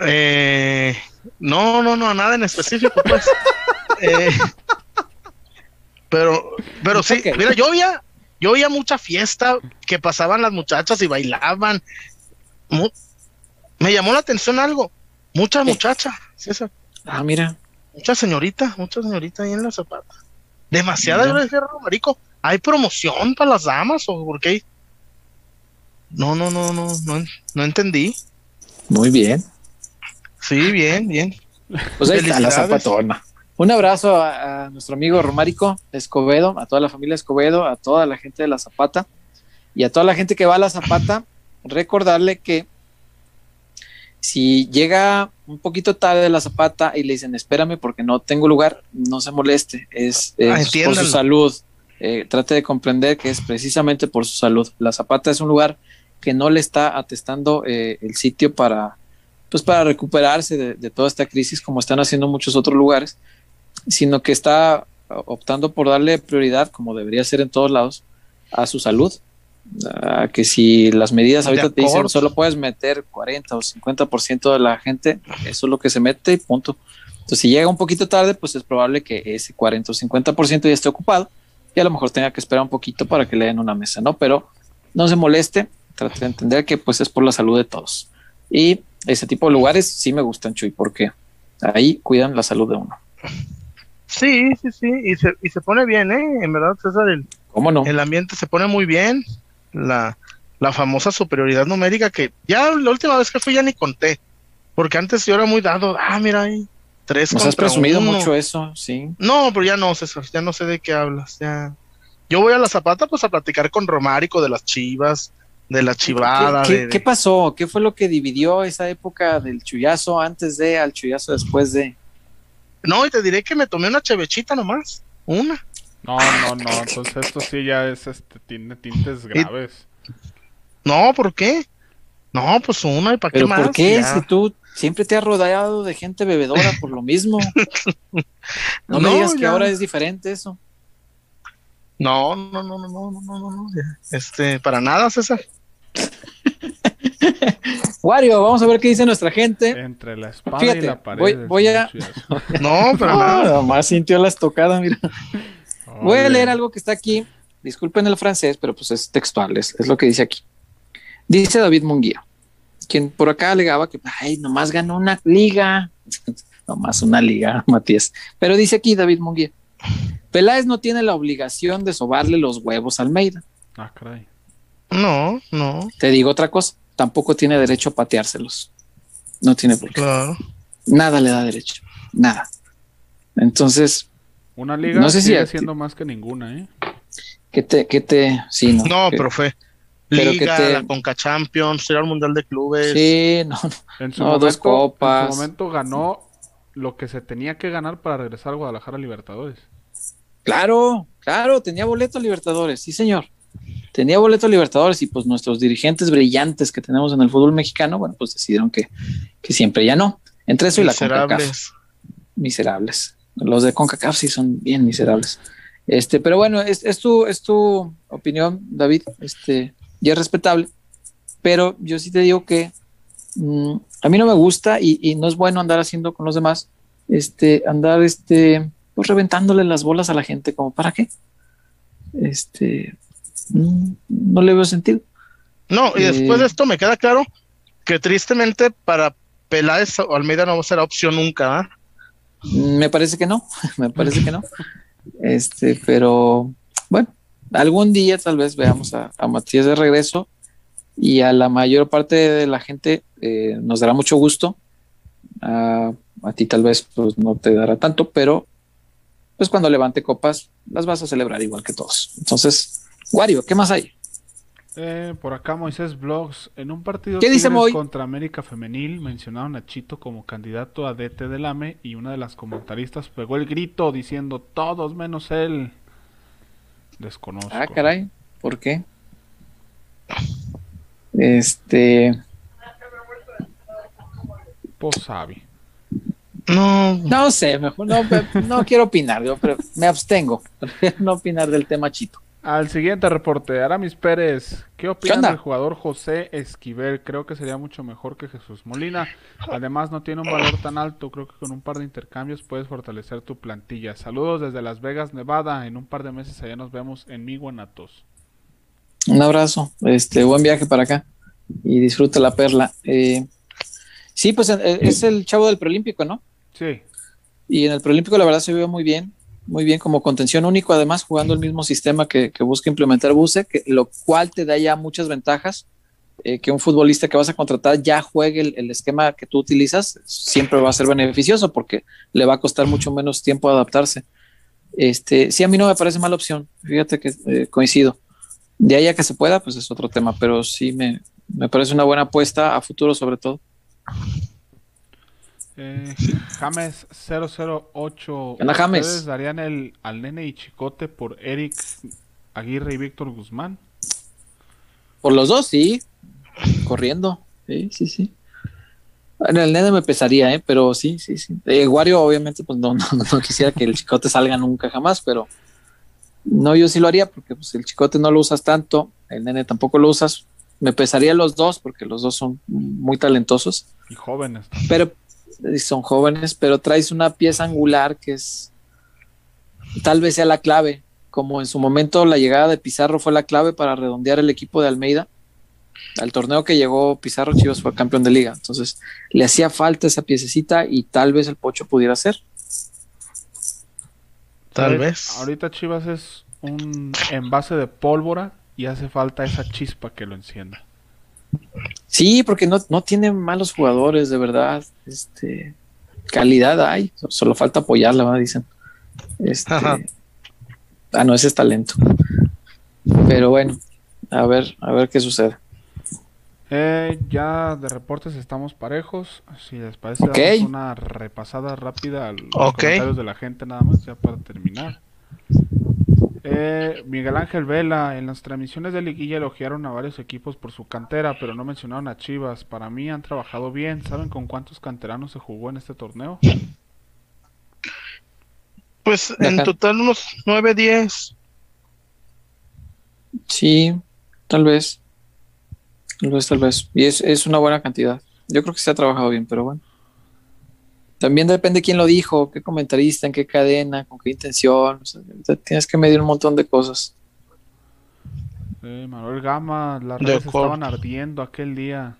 Eh, no, no, no, a nada en específico, pues. Eh, pero, pero sí, mira, yo oía, yo oía mucha fiesta que pasaban las muchachas y bailaban. Mu- me llamó la atención algo. Mucha muchacha, César, Ah, mira. Mucha señorita, mucha señorita ahí en la zapata. Demasiada, yo Mira. le dije, marico, ¿hay promoción para las damas o por qué? No, no, no, no, no, no entendí. Muy bien. Sí, bien, bien. Pues ahí está la zapatona. Un abrazo a, a nuestro amigo Romárico Escobedo, a toda la familia Escobedo, a toda la gente de la Zapata y a toda la gente que va a la Zapata. Recordarle que si llega un poquito tarde de la Zapata y le dicen espérame porque no tengo lugar, no se moleste, es, es Ah, por su salud. Eh, trate de comprender que es precisamente por su salud. La Zapata es un lugar que no le está atestando eh, el sitio para, pues para recuperarse de, de toda esta crisis como están haciendo muchos otros lugares, sino que está optando por darle prioridad, como debería ser en todos lados, a su salud. A que si las medidas ahorita te dicen solo puedes meter 40 o 50% de la gente, eso es lo que se mete y punto. Entonces, si llega un poquito tarde, pues es probable que ese 40 o 50% ya esté ocupado y a lo mejor tenga que esperar un poquito para que le den una mesa, ¿no? Pero no se moleste, trate de entender que pues es por la salud de todos. Y ese tipo de lugares sí me gustan, Chuy, porque ahí cuidan la salud de uno. Sí, sí, sí, y se, y se pone bien, ¿eh? En verdad, César, el, ¿Cómo no? el ambiente se pone muy bien, la, la famosa superioridad numérica que ya la última vez que fui ya ni conté. Porque antes yo era muy dado, ah, mira ahí, tres Nos has presumido uno. mucho eso, sí. No, pero ya no, César, ya no sé de qué hablas. Ya. Yo voy a la Zapata pues a platicar con Romárico de las chivas, de la chivada. ¿Qué, de- qué- de- qué pasó? ¿Qué fue lo que dividió esa época del chullazo antes de al chullazo después de? No, y te diré que me tomé una chevechita nomás. Una. No, no, no, entonces esto sí ya es, este, tiene tintes graves. No, ¿por qué? No, pues una y para qué más. ¿Por qué? Ya. Si tú siempre te has rodeado de gente bebedora por lo mismo. No, me digas que ahora es diferente eso. No, no, no, no, no, no, no, no. no. Este, para nada, César. Wario, vamos a ver qué dice nuestra gente. Entre la espada y la pared. Voy, voy a. No, pero ah, nada. Nomás sintió la estocada, mira. Voy a leer algo que está aquí. Disculpen el francés, pero pues es textual, es, es lo que dice aquí. Dice David Munguía, quien por acá alegaba que, ay, nomás ganó una liga. nomás una liga, Matías. Pero dice aquí David Munguía, Peláez no tiene la obligación de sobarle los huevos a Almeida. Ah, caray. No, no, Te digo otra cosa, tampoco tiene derecho a pateárselos. No tiene por qué. claro. Nada le da derecho. Nada. Entonces, Una liga No sé si sigue ti- siendo más que ninguna, ¿eh? ¿qué te, qué te, sí, no? No, que- pero fue pero Liga, que te- la Conca Champions, era el Mundial de Clubes. Sí, no, no. En su, No, momento, dos copas. en su momento ganó lo que se tenía que ganar para regresar a Guadalajara a Libertadores. Claro, claro, tenía boleto a Libertadores, sí, señor. Tenía boleto a Libertadores y pues nuestros dirigentes brillantes que tenemos en el fútbol mexicano, bueno, pues decidieron que, que siempre ya no. Entre eso y la CONCACAF. Miserables. Los de CONCACAF sí son bien miserables. Este, pero bueno, es, es tu, es tu opinión, David, este, ya es respetable, pero yo sí te digo que mm, a mí no me gusta y, y no es bueno andar haciendo con los demás, este, andar, este, pues reventándole las bolas a la gente, como para qué. Este, mm, no le veo sentido. No, y Eh, después de esto me queda claro que tristemente para Peláez o Almeida no será opción nunca. ¿ah? Me parece que no, me parece que no. Este, pero bueno, algún día tal vez veamos a, a Matías de regreso y a la mayor parte de la gente eh, nos dará mucho gusto. A, a ti tal vez pues no te dará tanto, pero pues cuando levante copas las vas a celebrar igual que todos. Entonces, Wario, ¿qué más hay? Eh, por acá Moisés Blogs, en un partido ¿Qué dice contra América Femenil mencionaron a Chito como candidato a DT del AME y una de las comentaristas pegó el grito diciendo todos menos él. Desconozco. Ah, caray, ¿por qué? Este, Pues sabe. No, No sé, mejor no, no quiero opinar, yo pero me abstengo. No opinar del tema chito. Al siguiente reporte, Aramis Pérez, ¿qué opinan onda? del jugador José Esquivel? Creo que sería mucho mejor que Jesús Molina. Además, no tiene un valor tan alto. Creo que con un par de intercambios puedes fortalecer tu plantilla. Saludos desde Las Vegas, Nevada. En un par de meses allá nos vemos en Mi Guanatos. Un abrazo, este, buen viaje para acá y disfruta la perla. Eh, sí, pues eh, es el chavo del preolímpico, ¿no? Sí, Y en el preolímpico la verdad se vio muy bien, muy bien como contención único, además jugando el mismo sistema que, busca implementar Buse, que, lo cual te da ya muchas ventajas. eh, que un futbolista que vas a contratar ya juegue el, el esquema que tú utilizas, siempre va a ser beneficioso porque le va a costar mucho menos tiempo adaptarse. Este, sí, a mí no me parece mala opción, fíjate que eh, coincido. De ahí a que se pueda, pues es otro tema, pero sí me, me parece una buena apuesta a futuro sobre todo. Eh, James 008. onda, James? ¿Ustedes darían el, al nene y chicote por Eric Aguirre y Víctor Guzmán? Por los dos, sí. Corriendo. Sí, sí, sí. Bueno, el nene me pesaría, ¿eh? Pero sí, sí, sí. Eh, Wario, obviamente, pues no, no, no quisiera que el chicote salga nunca jamás, pero no, yo sí lo haría porque pues, el chicote no lo usas tanto, el nene tampoco lo usas. Me pesaría los dos porque los dos son muy talentosos, Y jóvenes. pero son jóvenes, pero traes una pieza angular que es tal vez sea la clave, como en su momento la llegada de Pizarro fue la clave para redondear el equipo de Almeida. Al torneo que llegó Pizarro, Chivas fue campeón de liga. Entonces, le hacía falta esa piececita y tal vez el Pocho pudiera ser. tal vez. Ahorita Chivas es un envase de pólvora y hace falta esa chispa que lo encienda. Sí, porque no, no tiene malos jugadores, de verdad. Este, calidad hay, solo falta apoyarla, ¿verdad? dicen. Este, ah, no, ese es talento. Pero bueno, a ver, a ver qué sucede. Eh, ya de reportes estamos parejos. Si les parece, Ok. damos una repasada rápida a los Ok. comentarios de la gente, nada más, ya para terminar. Eh, Miguel Ángel Vela, en las transmisiones de Liguilla elogiaron a varios equipos por su cantera, pero no mencionaron a Chivas. Para mí han trabajado bien. ¿Saben con cuántos canteranos se jugó en este torneo? Pues en Ajá. total unos 9, 10. Sí, tal vez. Tal vez, tal vez. Y es, es una buena cantidad. Yo creo que se ha trabajado bien, pero bueno. También depende quién lo dijo, qué comentarista, en qué cadena, con qué intención. O sea, te- tienes que medir un montón de cosas. Eh, Manuel Gama, las De redes acuerdo. estaban ardiendo aquel día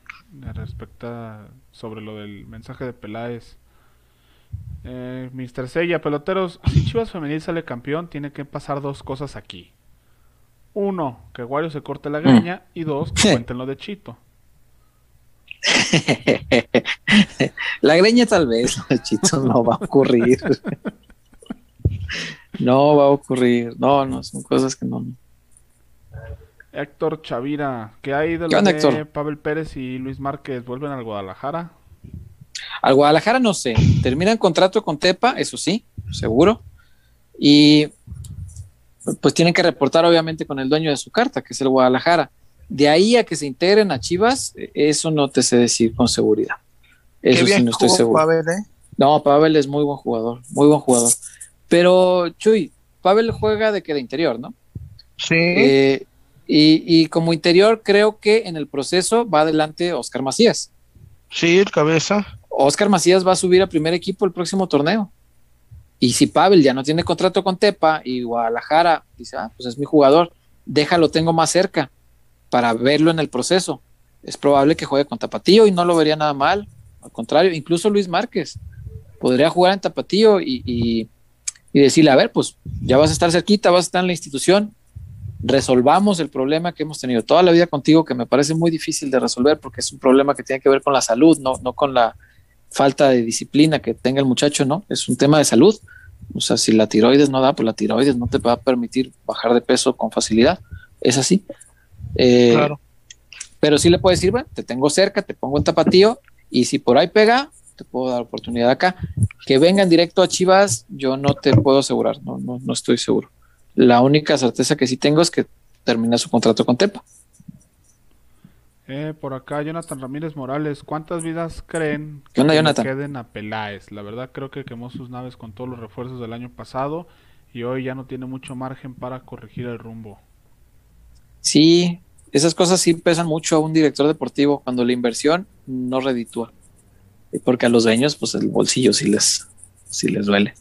respecto a- sobre lo del mensaje de Peláez. Eh, Mr. Sella, peloteros, si Chivas Femenil sale campeón, tiene que pasar dos cosas aquí. Uno, que Wario se corte la greña. Y dos, que cuenten lo de Chito. La greña tal vez, Chito, no va a ocurrir. No va a ocurrir. No, no, son cosas que no. Héctor Chavira, ¿qué hay de ¿Qué lo de? Pavel Pérez y Luis Márquez? ¿Vuelven al Guadalajara? Al Guadalajara no sé. Terminan contrato con Tepa, eso sí, seguro. Y pues tienen que reportar obviamente con el dueño de su carta, que es el Guadalajara. De ahí a que se integren a Chivas, eh, eso no te sé decir con seguridad. Eso sí no estoy seguro. Pavel, ¿eh? No, Pavel es muy buen jugador, muy buen jugador. Pero, Chuy, Pavel juega de que de interior, ¿no? Sí. Eh, y, y como interior, creo que en el proceso va adelante Oscar Macías. sí, el cabeza. Oscar Macías va a subir a primer equipo el próximo torneo. Y si Pavel ya no tiene contrato con Tepa y Guadalajara dice, ah, pues es mi jugador, déjalo, tengo más cerca para verlo en el proceso. Es probable que juegue con Tapatío y no lo vería nada mal. Al contrario, incluso Luis Márquez podría jugar en Tapatío y, decirle, a ver, pues ya vas a estar cerquita, vas a estar en la institución, resolvamos el problema que hemos tenido toda la vida contigo, que me parece muy difícil de resolver porque es un problema que tiene que ver con la salud, no, no con la falta de disciplina que tenga el muchacho, ¿no? Es un tema de salud. O sea, si la tiroides no da, pues la tiroides no te va a permitir bajar de peso con facilidad. Es así. Eh, Claro. Pero sí le puedes decir, bueno, te tengo cerca, te pongo en tapatío y si por ahí pega, te puedo dar oportunidad acá. Que vengan directo a Chivas, yo no te puedo asegurar, no, no, no estoy seguro. La única certeza que sí tengo es que termina su contrato con Tepa. Eh, por acá, Jonathan Ramírez Morales, ¿cuántas vidas creen ¿Qué onda, que queden a Peláez? La verdad creo que quemó sus naves con todos los refuerzos del año pasado y hoy ya no tiene mucho margen para corregir el rumbo. Sí, esas cosas sí pesan mucho a un director deportivo cuando la inversión no reditúa. Porque a los dueños, pues el bolsillo sí les, sí les duele.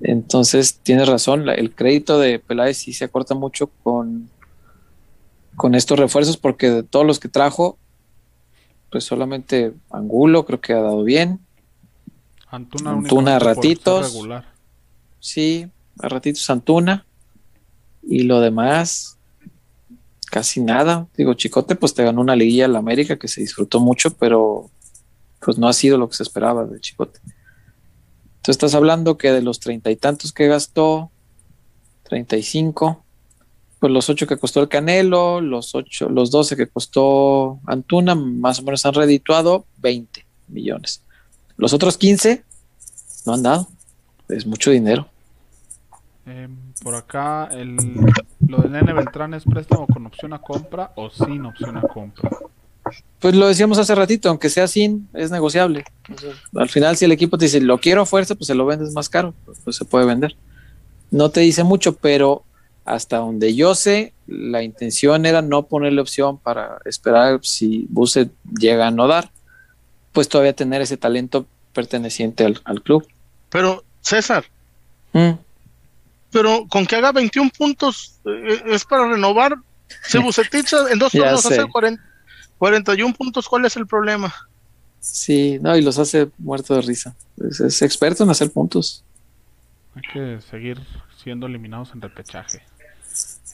Entonces, tienes razón, la- el crédito de Peláez sí se acorta mucho con, con estos refuerzos, porque de todos los que trajo, pues solamente Angulo creo que ha dado bien. Antuna, Antuna, ser ratitos. regular. Sí, a ratitos Antuna. Y lo demás, casi nada. Digo, Chicote, pues te ganó una liguilla en la América que se disfrutó mucho, pero pues no ha sido lo que se esperaba de Chicote. Entonces estás hablando que de los treinta y tantos que gastó, 35, pues los ocho que costó el Canelo, los ocho, los 12 que costó Antuna, más o menos han redituado 20 millones. Los otros 15 no han dado. Es mucho dinero. Eh, por acá, el, lo del Nene Beltrán es préstamo con opción a compra o sin opción a compra. Pues lo decíamos hace ratito, aunque sea sin, es negociable. O sea, al final, si el equipo te dice, lo quiero a fuerza, pues se lo vendes más caro, pues se puede vender. No te dice mucho, pero hasta donde yo sé, la intención era no ponerle opción para esperar si Buse llega a no dar, pues todavía tener ese talento perteneciente al, al club. Pero, César, Mm, pero con que haga 21 puntos eh, es para renovar. Si Bucetich en dos sé. hace 40 41 puntos, ¿cuál es el problema? sí, no, y los hace muerto de risa. Es, es experto en hacer puntos. Hay que seguir siendo eliminados en repechaje.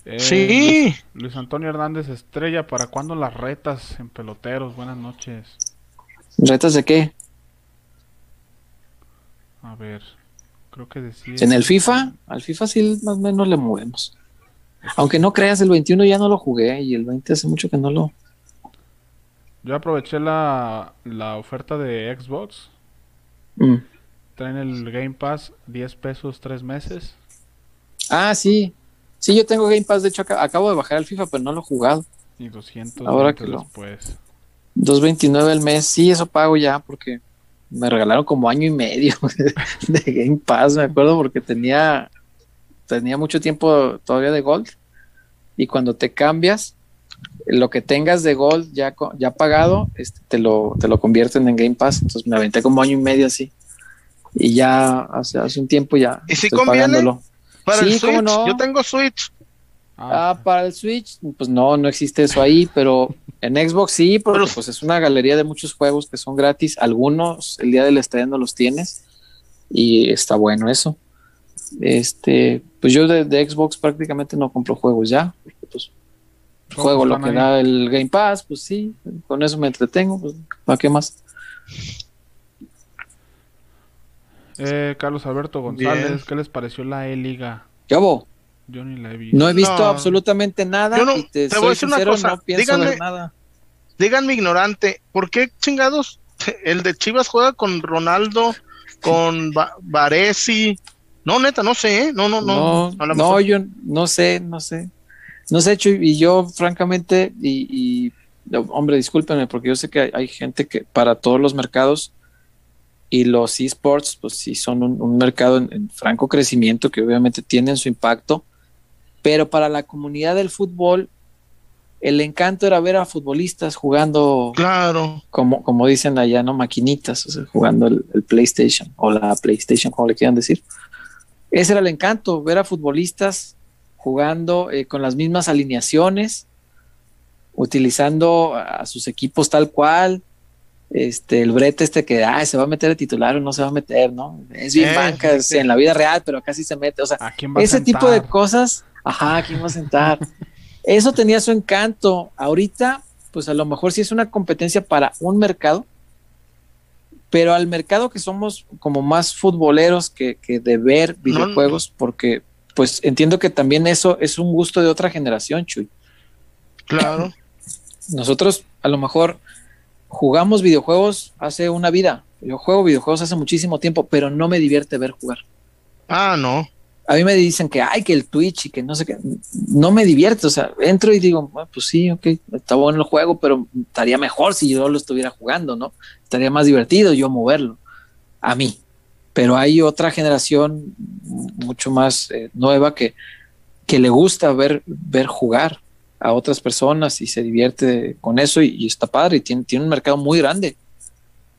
Eh, Sí. Luis, Luis Antonio Hernández Estrella, ¿para cuándo las retas en peloteros? Buenas noches. ¿Retas de qué? A ver, creo que decía. En el FIFA, al FIFA sí más o menos le movemos. Aunque no creas, el 21 ya no lo jugué y el 20 hace mucho que no lo... Yo aproveché la, la oferta de Xbox. Mm. Traen el Game Pass 10 pesos 3 meses. Ah, sí. Sí, yo tengo Game Pass, de hecho acabo de bajar el FIFA, pero no lo he jugado. Y 200 Ahora que lo- después. 2.29 al mes, sí, eso pago ya porque me regalaron como año y medio de Game Pass, me acuerdo, porque tenía, tenía mucho tiempo todavía de Gold. Y cuando te cambias, lo que tengas de Gold ya, ya pagado, este, te, lo, te lo convierten en Game Pass. Entonces me aventé como año y medio así. Y ya hace, hace un tiempo ya ¿Y si estoy conviene? pagándolo. Para Sí, el ¿cómo Switch, no? yo tengo Switch. Ah, para el Switch, pues no, no existe eso ahí, pero en Xbox sí, porque pues es una galería de muchos juegos que son gratis. Algunos el día del estreno los tienes y está bueno eso. Este, pues yo de, de Xbox prácticamente no compro juegos ya, porque pues ¿Cómo juego lo que ahí? da el Game Pass, pues sí, con eso me entretengo, pues ¿para qué más? Eh, Carlos Alberto González, Bien. ¿qué les pareció la E-Liga? ¿Qué hago? Yo ni la he visto. No he visto No. absolutamente nada Yo no- y te, te voy a decir una cosa, no pienso díganme- ver nada. Díganme ignorante, ¿por qué chingados el de Chivas juega con Ronaldo, con Va- Varesi? No, neta, no sé, ¿eh? No, no, no. No, no, yo no sé, no sé. No sé, Chuy, y yo francamente, y, hombre, discúlpenme, porque yo sé que hay, hay gente que para todos los mercados y los esports, pues sí son un, un mercado en, en franco crecimiento que obviamente tienen su impacto, pero para la comunidad del fútbol, el encanto era ver a futbolistas jugando Claro. como, como dicen allá, ¿no? Maquinitas, o sea, jugando el, el PlayStation o la PlayStation, como le quieran decir. Ese era el encanto, ver a futbolistas jugando eh, con las mismas alineaciones, utilizando a sus equipos tal cual. Este, el brete este que ay, se va a meter de titular o no se va a meter, ¿no? Es bien Eh, banca es en la vida real, pero sí se mete. O sea, ¿A quién va a ese tipo de cosas, ajá, ¿quién va a sentar? Eso tenía su encanto. Ahorita, pues a lo mejor sí es una competencia para un mercado, pero al mercado que somos como más futboleros que, que de ver videojuegos, porque pues entiendo que también eso es un gusto de otra generación, Chuy. Claro. Nosotros a lo mejor jugamos videojuegos hace una vida. Yo juego videojuegos hace muchísimo tiempo, pero no me divierte ver jugar. Ah, no. A mí me dicen que hay que el Twitch y que no sé qué, no me divierte, o sea, entro y digo, "Ah, pues sí, ok, está bueno el juego, pero estaría mejor si yo lo estuviera jugando, ¿no? Estaría más divertido yo moverlo, a mí. Pero hay otra generación mucho más eh, nueva que, que le gusta ver, ver jugar a otras personas y se divierte con eso y, y está padre y tiene, tiene un mercado muy grande.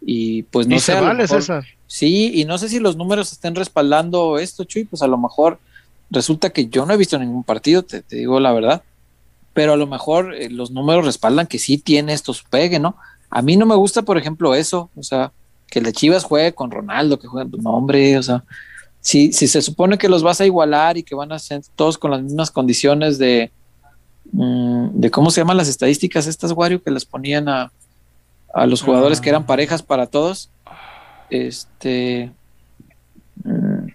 Y pues no y sé, se a lo vale, mejor- César. Sí, y no sé si los números estén respaldando esto, Chuy, pues a lo mejor resulta que yo no he visto ningún partido, te, te digo la verdad, pero a lo mejor eh, los números respaldan que sí tiene estos pegue, ¿no? A mí no me gusta, por ejemplo, eso, o sea, que el Chivas juegue con Ronaldo, que juegue, no, hombre, o sea, si, si se supone que los vas a igualar y que van a ser todos con las mismas condiciones de, mm, de cómo se llaman las estadísticas estas, Wario, que les ponían a, a los jugadores que eran parejas para todos, este, mm,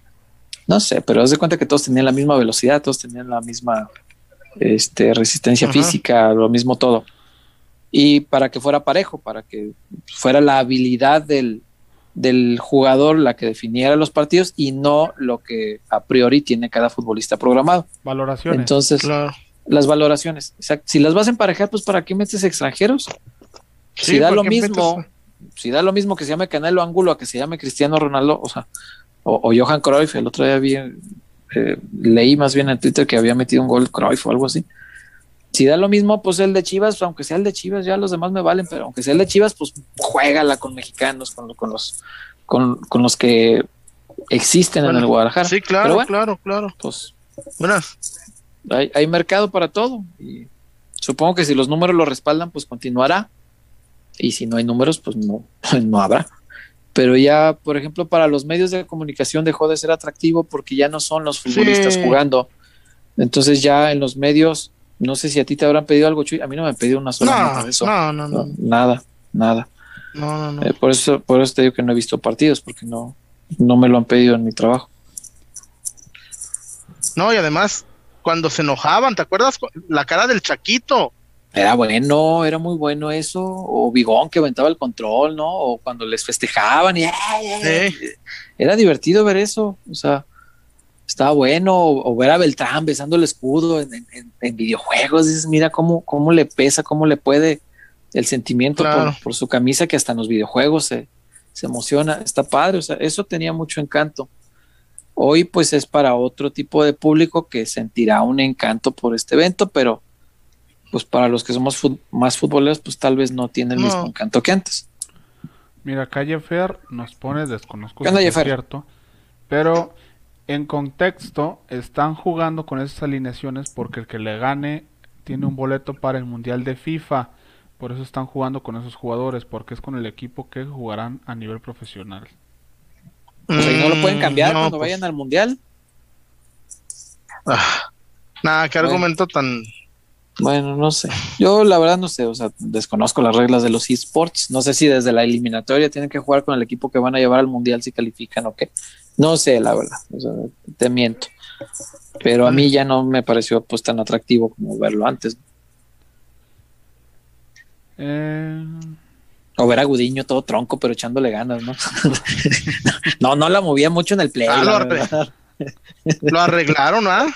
no sé, pero haz de cuenta que todos tenían la misma velocidad, todos tenían la misma este, resistencia Ajá. física, lo mismo todo. Y para que fuera parejo, para que fuera la habilidad del, del jugador la que definiera los partidos y no lo que a priori tiene cada futbolista programado. Valoraciones. Entonces, Claro. las valoraciones, exacto. Si las vas a emparejar, pues ¿para qué metes extranjeros? Sí, si da ¿por lo mismo, si da lo mismo que se llame Canelo Ángulo a que se llame Cristiano Ronaldo, o sea, o, o Johan Cruyff, el otro día vi, eh, leí más bien en Twitter que había metido un gol Cruyff o algo así. Si da lo mismo, pues el de Chivas, aunque sea el de Chivas, ya los demás me valen, pero aunque sea el de Chivas, pues juégala con mexicanos, con, con los con, con los que existen en el Guadalajara. Sí, claro, bueno, claro, claro. pues hay, hay mercado para todo. Y supongo que si los números lo respaldan, pues continuará. Y si no hay números, pues no, no habrá. Pero ya, por ejemplo, para los medios de comunicación dejó de ser atractivo porque ya no son los futbolistas Sí. jugando. Entonces ya en los medios, no sé si a ti te habrán pedido algo, Chuy. A mí no me han pedido una sola nota No, de eso. no, no, no, Nada, nada. no, no, no. Eh, por eso, por eso te digo que no he visto partidos, porque no, no me lo han pedido en mi trabajo. No, y además, cuando se enojaban, ¿te acuerdas? La cara del Chaquito. Era bueno, era muy bueno eso. O Bigón que aventaba el control, ¿no? O cuando les festejaban y era divertido ver eso. O sea, estaba bueno. O, o ver a Beltrán besando el escudo en, en- en- en videojuegos. Dices, mira cómo, cómo le pesa, cómo le puede el sentimiento Claro. por, por su camisa que hasta en los videojuegos se, se emociona. Está padre. O sea, eso tenía mucho encanto. Hoy pues es para otro tipo de público que sentirá un encanto por este evento, pero pues para los que somos fut- más futboleros pues tal vez no tiene el No. mismo encanto que antes. Mira, acá Jeffer nos pone, desconozco ¿Qué onda, si es cierto, pero en contexto están jugando con esas alineaciones porque el que le gane tiene un boleto para el Mundial de FIFA. Por eso están jugando con esos jugadores, porque es con el equipo que jugarán a nivel profesional. O sea, y no lo pueden Mm, cambiar no, cuando pues, vayan al mundial. ah, nada, qué Bueno. argumento tan. Bueno, no sé. Yo la verdad no sé, o sea, desconozco las reglas de los esports. No sé si desde la eliminatoria tienen que jugar con el equipo que van a llevar al mundial si califican o qué. No sé, la verdad. O sea, te miento. Pero a mí ya no me pareció pues tan atractivo como verlo antes. Eh, O ver a Gudiño todo tronco, pero echándole ganas, ¿no? no, no la movía mucho en el play. Ah, lo arreglaron, ¿ah?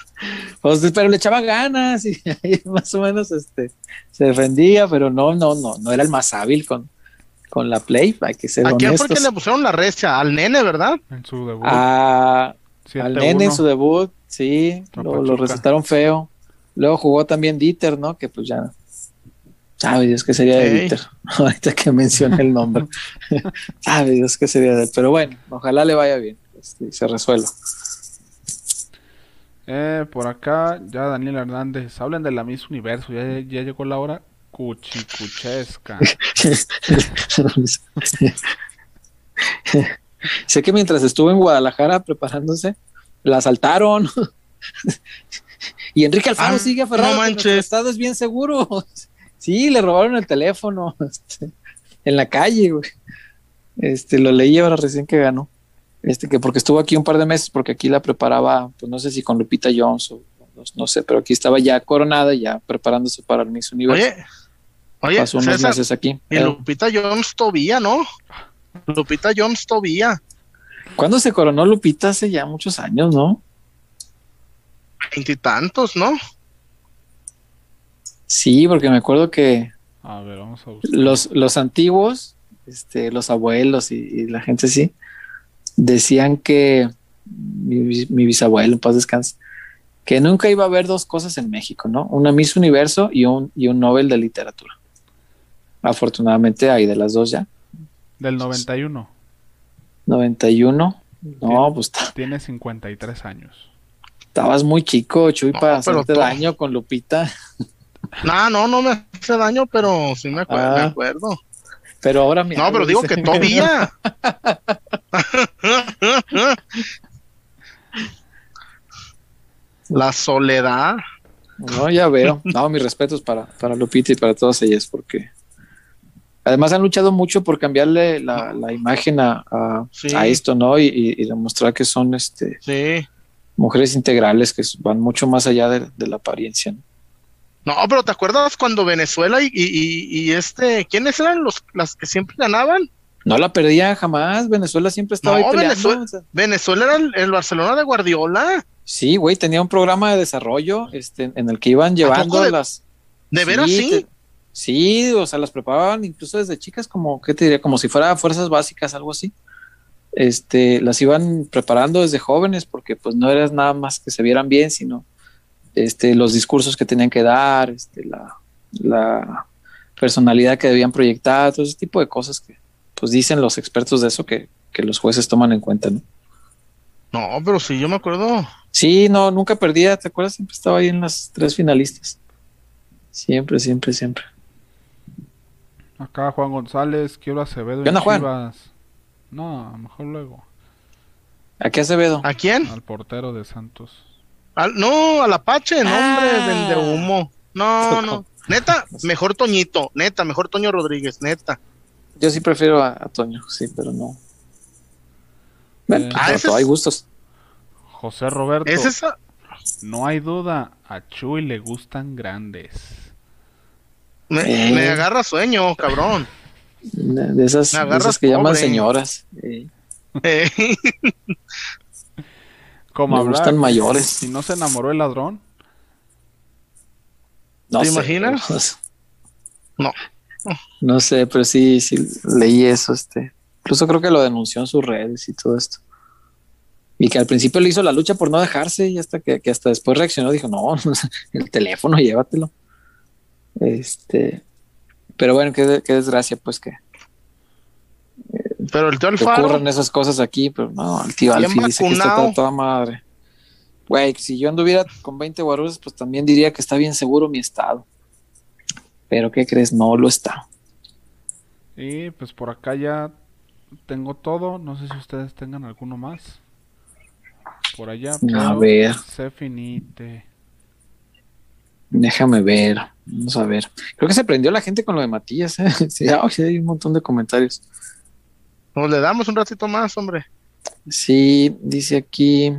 Pues, pero le echaba ganas y ahí más o menos este, se defendía, pero no, no, no, no era el más hábil con, con la play, hay que ser ¿A quién fue honestos. que le pusieron la recha? Al nene, ¿verdad? en su debut, A- 7-1. al nene en su debut, sí, lo, lo recetaron feo. Luego jugó también Dieter, ¿no? Que pues ya. Sabe Dios qué sería de Sí. Dieter. Ahorita que mencioné el nombre. Sabe Dios qué sería de él. Pero bueno, ojalá le vaya bien. este, y se resuelva. Eh, por acá, ya Daniel Hernández, hablen de la Miss Universo, ya, ya llegó la hora cuchicuchesca. sé que mientras estuvo en Guadalajara preparándose, la asaltaron. y Enrique Alfaro Ah, sigue aferrado. no manches. nuestro estado es bien seguro. sí, le robaron el teléfono este, en la calle, güey. Este, lo leí ahora recién que ganó. Este, que porque estuvo aquí un par de meses, porque aquí la preparaba, pues no sé si con Lupita Jones o no, no sé, pero aquí estaba ya coronada, ya preparándose para el Miss Universo. Oye, oye, Pasó unos César, meses aquí. y Eh, Lupita Jones todavía, ¿no? Lupita Jones todavía. ¿Cuándo se coronó Lupita? Hace ya muchos años, ¿no? Veintitantos, ¿no? Sí, porque me acuerdo que A ver, vamos a buscar. los, los antiguos, este, los abuelos y, y la gente así, decían que mi, bis- mi bisabuelo, en paz descanse, que nunca iba a haber dos cosas en México, ¿no? Una Miss Universo y un, y un Nobel de Literatura. Afortunadamente hay de las dos ya. Del 91, 91. No, pues tiene 53 años. estabas muy chico, Chuy, No, para hacerte daño con Lupita. No, no, no me hace daño, pero sí me acuerdo. Ah. me acuerdo. Pero ahora mira, No, pero digo que todavía. La soledad. No, ya veo. No, mis respetos para, para Lupita y para todas ellas, porque además han luchado mucho por cambiarle la, la imagen a, a, Sí. a esto, ¿no? Y, y- y demostrar que son este, Sí. mujeres integrales que van mucho más allá de, de la apariencia. ¿no? No, pero ¿te acuerdas cuando Venezuela y, y, y- este, ¿quiénes eran los las que siempre ganaban? No la perdía jamás. Venezuela siempre estaba No, ahí peleando. Venezuela- o sea, Venezuela era el, el Barcelona de Guardiola. sí, güey, tenía un programa de desarrollo este, en el que iban llevando de- las. ¿De veras sí? te- sí, o sea, las preparaban incluso desde chicas, como, ¿qué te diría? Como si fuera fuerzas básicas, algo así. Este, las iban preparando desde jóvenes, porque pues no era nada más que se vieran bien, sino este, los discursos que tenían que dar, este, la, la personalidad que debían proyectar, todo ese tipo de cosas que pues dicen los expertos de eso que, que los jueces toman en cuenta, ¿no? No, pero sí, yo me acuerdo. Sí, no, nunca perdía, ¿te acuerdas? Siempre estaba ahí en las tres finalistas. Siempre, siempre, siempre. Acá Juan González, quiero Acevedo ¿Qué onda, Juan? Chivas. No, mejor luego. ¿A qué Acevedo? ¿A quién? Al portero de Santos. Al- no, al Apache, no, hombre, Ah. del de humo. No, no. Neta, mejor Toñito, neta, mejor Toño Rodríguez, neta. Yo sí prefiero a, a Toño, sí, pero no. Bueno, Eh, pero Ah, es- hay gustos. José Roberto, Es esa. no hay duda, a Chuy le gustan grandes. Me, Eh. me agarra sueño, cabrón. De esas, Me de agarras esas que llaman señoras. eh, Eh, Como me hablar, gustan mayores. Si no se enamoró el ladrón, No ¿Te sé, imaginas? No. No sé, pero sí, sí leí eso, este. Incluso creo que lo denunció en sus redes y todo esto. Y que al principio le hizo la lucha por no dejarse y hasta que, que hasta después reaccionó, dijo, no, el teléfono, llévatelo. Este, pero bueno, qué, qué desgracia, pues que, pero el tío que Alfaro, ocurran esas cosas aquí, pero no, el tío Alfie dice que está vacunado. toda madre. Güey, si yo anduviera con 20 guaruras, pues también diría que está bien seguro mi estado. Pero ¿qué crees? No lo está. y pues por acá ya tengo todo. No sé si ustedes tengan alguno más. Por allá, A ver. se finite. Déjame ver, vamos a ver. Creo que se prendió la gente con lo de Matías. ¿eh? Sí, sí, hay un montón de comentarios. Nos le damos un ratito más, hombre. Sí, dice aquí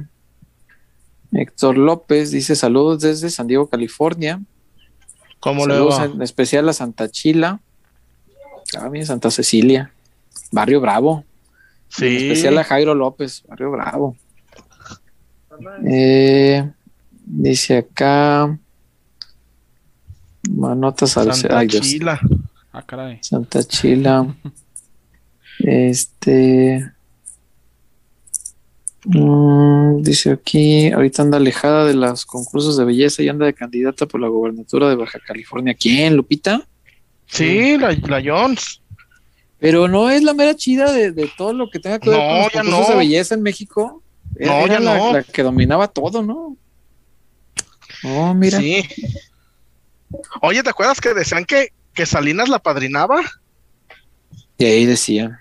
Héctor López, dice saludos desde San Diego, California. ¿Cómo le Saludos va? en especial a Santa Chila. Ah, mira, Santa Cecilia. Barrio Bravo. En Sí. especial a Jairo López, Barrio Bravo. Eh, dice acá. Manotas al Santa. Chila. Ah, caray. Santa Chila. Este. mm, dice aquí, ahorita anda alejada de los concursos de belleza y anda de candidata por la gobernatura de Baja California. ¿Quién, Lupita? Sí, la, la Jones. Pero no es la mera chida de, de todo lo que tenga que ver No, con los concursos no. de belleza en México. Era, No, era ya la, no. la que dominaba todo, ¿no? Oh, mira. Sí. Oye, ¿te acuerdas que decían que, que Salinas la padrinaba? Y ahí decían.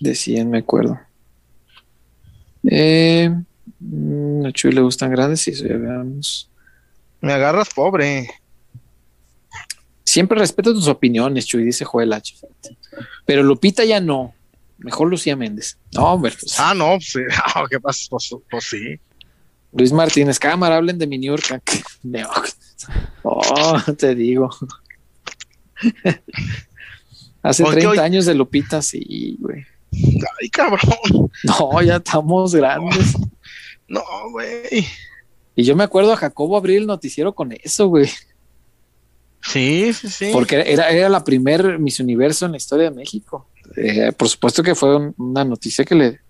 Decían, me acuerdo. Eh, mm, a Chuy le gustan grandes, y eso ya veamos. Me agarras pobre. Siempre respeto tus opiniones, Chuy, dice Joel H. Pero Lupita ya no. Mejor Lucía Méndez. No, hombre. pues, Ah, no, pues, sí. Ah, ¿qué pasa? Pues, pues sí. Luis Martínez, cámara, hablen de mi Niurka. No. Oh, te digo. Hace Porque 30 hoy- años de Lupita, sí, güey. Ay, cabrón. No, ya estamos grandes. No, güey. Y yo me acuerdo a Jacobo abrir el noticiero con eso, güey. Sí, sí, sí. Porque era, era la primer Miss Universo en la historia de México. Eh, por supuesto que fue un- una noticia que le,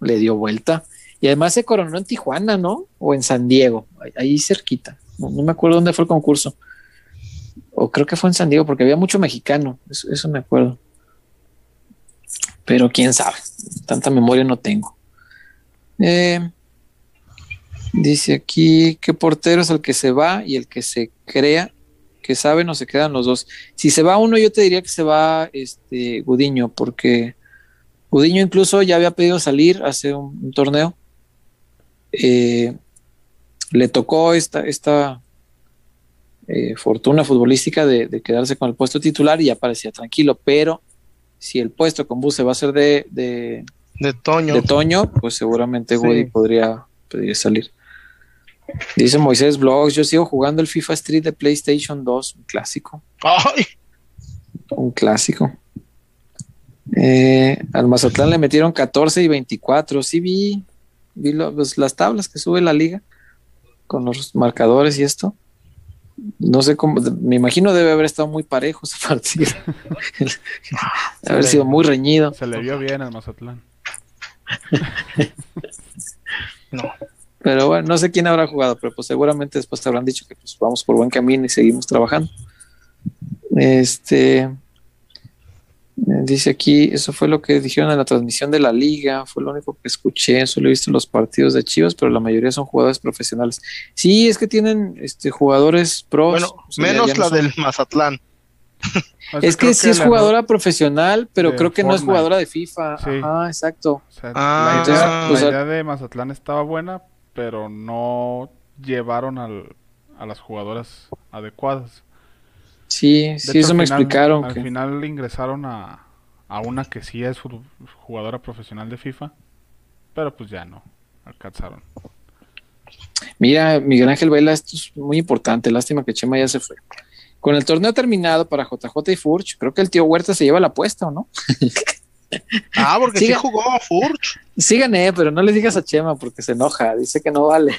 le dio vuelta. Y además se coronó en Tijuana, ¿no? O en San Diego, ahí, cerquita. No, no me acuerdo dónde fue el concurso. O creo que fue en San Diego, porque había mucho mexicano. Eso, eso me acuerdo. Pero quién sabe. Tanta memoria no tengo. Eh, dice aquí qué portero es el que se va y el que se crea que saben o se quedan los dos. Si se va uno, yo te diría que se va este Gudiño, porque Gudiño incluso ya había pedido salir hace un, un torneo. Eh, le tocó esta, esta eh, fortuna futbolística de, de quedarse con el puesto titular y ya parecía tranquilo, pero si el puesto con Buse va a ser de, de, De Toño. de Toño, pues seguramente Sí. Woody podría pedir salir. Dice Moisés Vlogs, yo sigo jugando el FIFA Street de PlayStation 2, un clásico, Ay, un clásico. Eh, al Mazatlán le metieron 14 y 24, sí vi, vi lo- pues, las tablas que sube la liga con los marcadores y esto. No sé cómo, me imagino debe haber estado muy parejo ese partido. debe haber sido muy reñido. Se le vio bien al Mazatlán. no. Pero bueno, no sé quién habrá jugado, pero pues seguramente después te habrán dicho que pues vamos por buen camino y seguimos trabajando. Este dice aquí, eso fue lo que dijeron en la transmisión de la liga, fue lo único que escuché, solo he visto los partidos de Chivas, pero la mayoría son jugadores profesionales. Sí, es que tienen este jugadores pros. Bueno, o sea, ya- menos ya no la son- del Mazatlán. O sea, Es que creo sí es jugadora profesional, pero de creo que no es jugadora de FIFA. Sí. Ajá, exacto. o sea, Ah, la, idea, entonces, la o sea- idea de Mazatlán estaba buena, pero no llevaron al, a las jugadoras adecuadas. Sí, De sí, hecho, eso me final- explicaron. Al que- final ingresaron a, a una que sí es jugadora profesional de FIFA, pero pues ya no alcanzaron. Mira, Miguel Ángel Vela, esto es muy importante. Lástima que Chema ya se fue. Con el torneo terminado para JJ y Furch, creo que el tío Huerta se lleva la apuesta, ¿o no? Ah, porque sí Siga. jugó a Furch. Sí gané, pero no le digas a Chema porque se enoja, dice que no vale.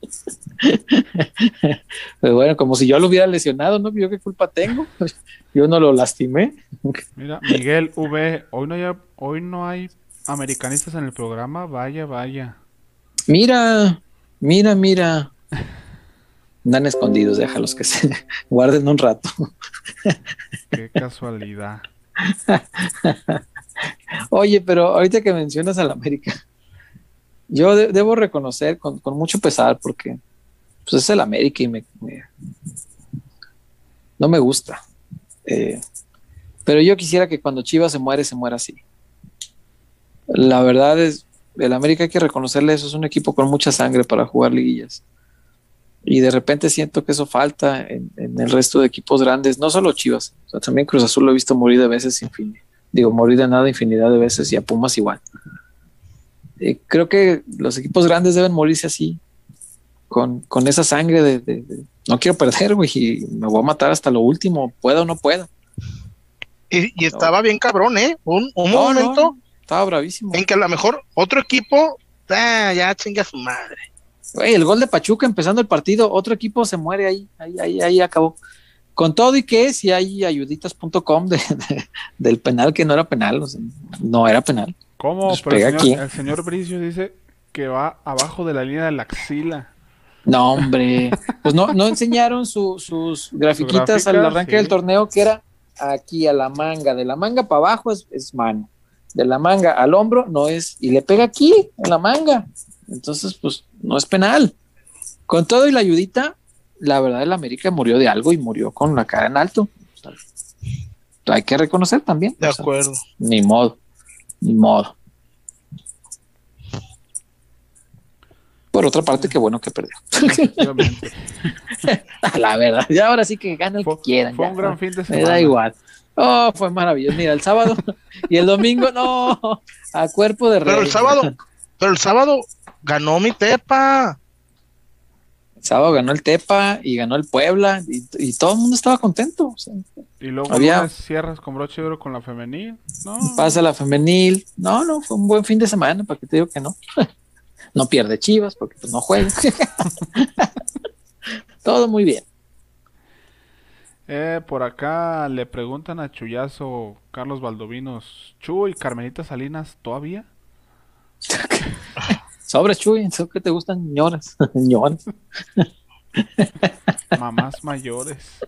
pero bueno, como si yo lo hubiera lesionado, ¿no? Yo qué culpa tengo. Yo no lo lastimé. Mira, Miguel V, hoy no hay, hoy no hay americanistas en el programa, vaya, vaya. Mira, mira, mira. Andan escondidos, déjalos que se guarden un rato. Qué casualidad. Oye, pero ahorita que mencionas al América, yo de- debo reconocer con, mucho pesar porque pues es el América y no me gusta. Eh, pero yo quisiera que cuando Chivas se muere, se muera así. La verdad es, el América hay que reconocerle eso, es un equipo con mucha sangre para jugar liguillas. Y de repente siento que eso falta en, el resto de equipos grandes, no solo Chivas, también Cruz Azul lo he visto morir de veces fin digo, morir de nada infinidad de veces y a Pumas igual. Eh, creo que los equipos grandes deben morirse así, con, con esa sangre de, de- de, no quiero perder, güey, y me voy a matar hasta lo último, pueda o no pueda. Y, y estaba bien cabrón, ¿eh? Un, un No, momento no, estaba bravísimo. en que a lo mejor otro equipo, ah, ya chinga su madre. Güey, el gol de Pachuca empezando el partido, otro equipo se muere ahí, ahí, ahí, ahí acabó. Con todo y que si hay ayuditas.com de, de- del penal que no era penal, o sea, no era penal. ¿Cómo? Pues Pero el pega señor, aquí. el señor Bricio dice que va abajo de la línea de la axila. No, hombre, pues no, no enseñaron su- sus grafiquitas gráfica, al arranque sí. del torneo que era aquí a la manga, de la manga para abajo es, es mano, de la manga al hombro no es, y le pega aquí, en la manga, entonces pues no es penal. Con todo y la ayudita, la verdad el América murió de algo y murió con la cara en alto. O sea, hay que reconocer también. De o sea, acuerdo. ni modo, ni modo. Por otra parte, qué bueno que perdió. Efectivamente. la verdad, ya ahora sí que gana el Fue, que quieran. fue ya, un gran ¿no? fin de Me semana. da igual. Oh, fue maravilloso. Mira, el sábado y el domingo, no, a cuerpo de rey. Pero el sábado, pero el sábado ganó mi tepa. El sábado ganó el Tepa y ganó el Puebla y, y todo el mundo estaba contento. o sea, Y luego Había- cierras con broche de oro con la femenil. No, pasa la femenil. No, no, fue un buen fin de semana, para que te digo que no. No pierde Chivas porque pues, no juega. todo muy bien. Eh, por acá le preguntan a Chuyazo Carlos Valdovinos, Chu y Carmelita Salinas, ¿todavía? Sobres, Chuy, ¿eso que te gustan? ñoras, ñoras. Mamás mayores.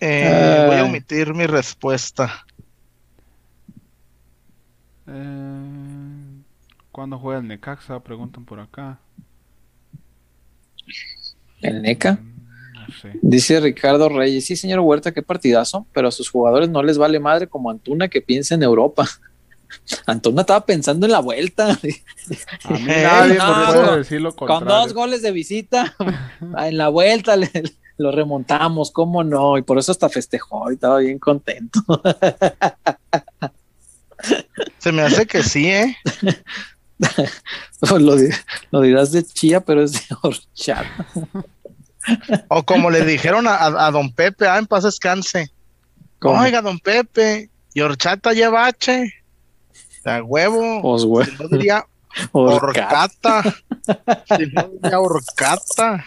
Eh, voy a omitir mi respuesta. Eh, ¿Cuándo juega el Necaxa? Preguntan por acá. El NECA. Mm, No sé. Dice Ricardo Reyes, sí, señor Huerta, qué partidazo, pero a sus jugadores no les vale madre como Antuna que piensa en Europa. Antuna estaba pensando en la vuelta, A mí nadie no, me puede con- decir lo con contrario. dos goles de visita, en la vuelta le- lo remontamos, cómo no, y por eso hasta festejó y estaba bien contento. Se me hace que sí, ¿eh? lo, lo dirás de chía, pero es de horchata. O como le dijeron a, a- a don Pepe, ah, en paz descanse. ¿Cómo? Oiga, don Pepe, y horchata lleva H. A huevo. Pues, güey, Si no diría horcata. si no diría horcata.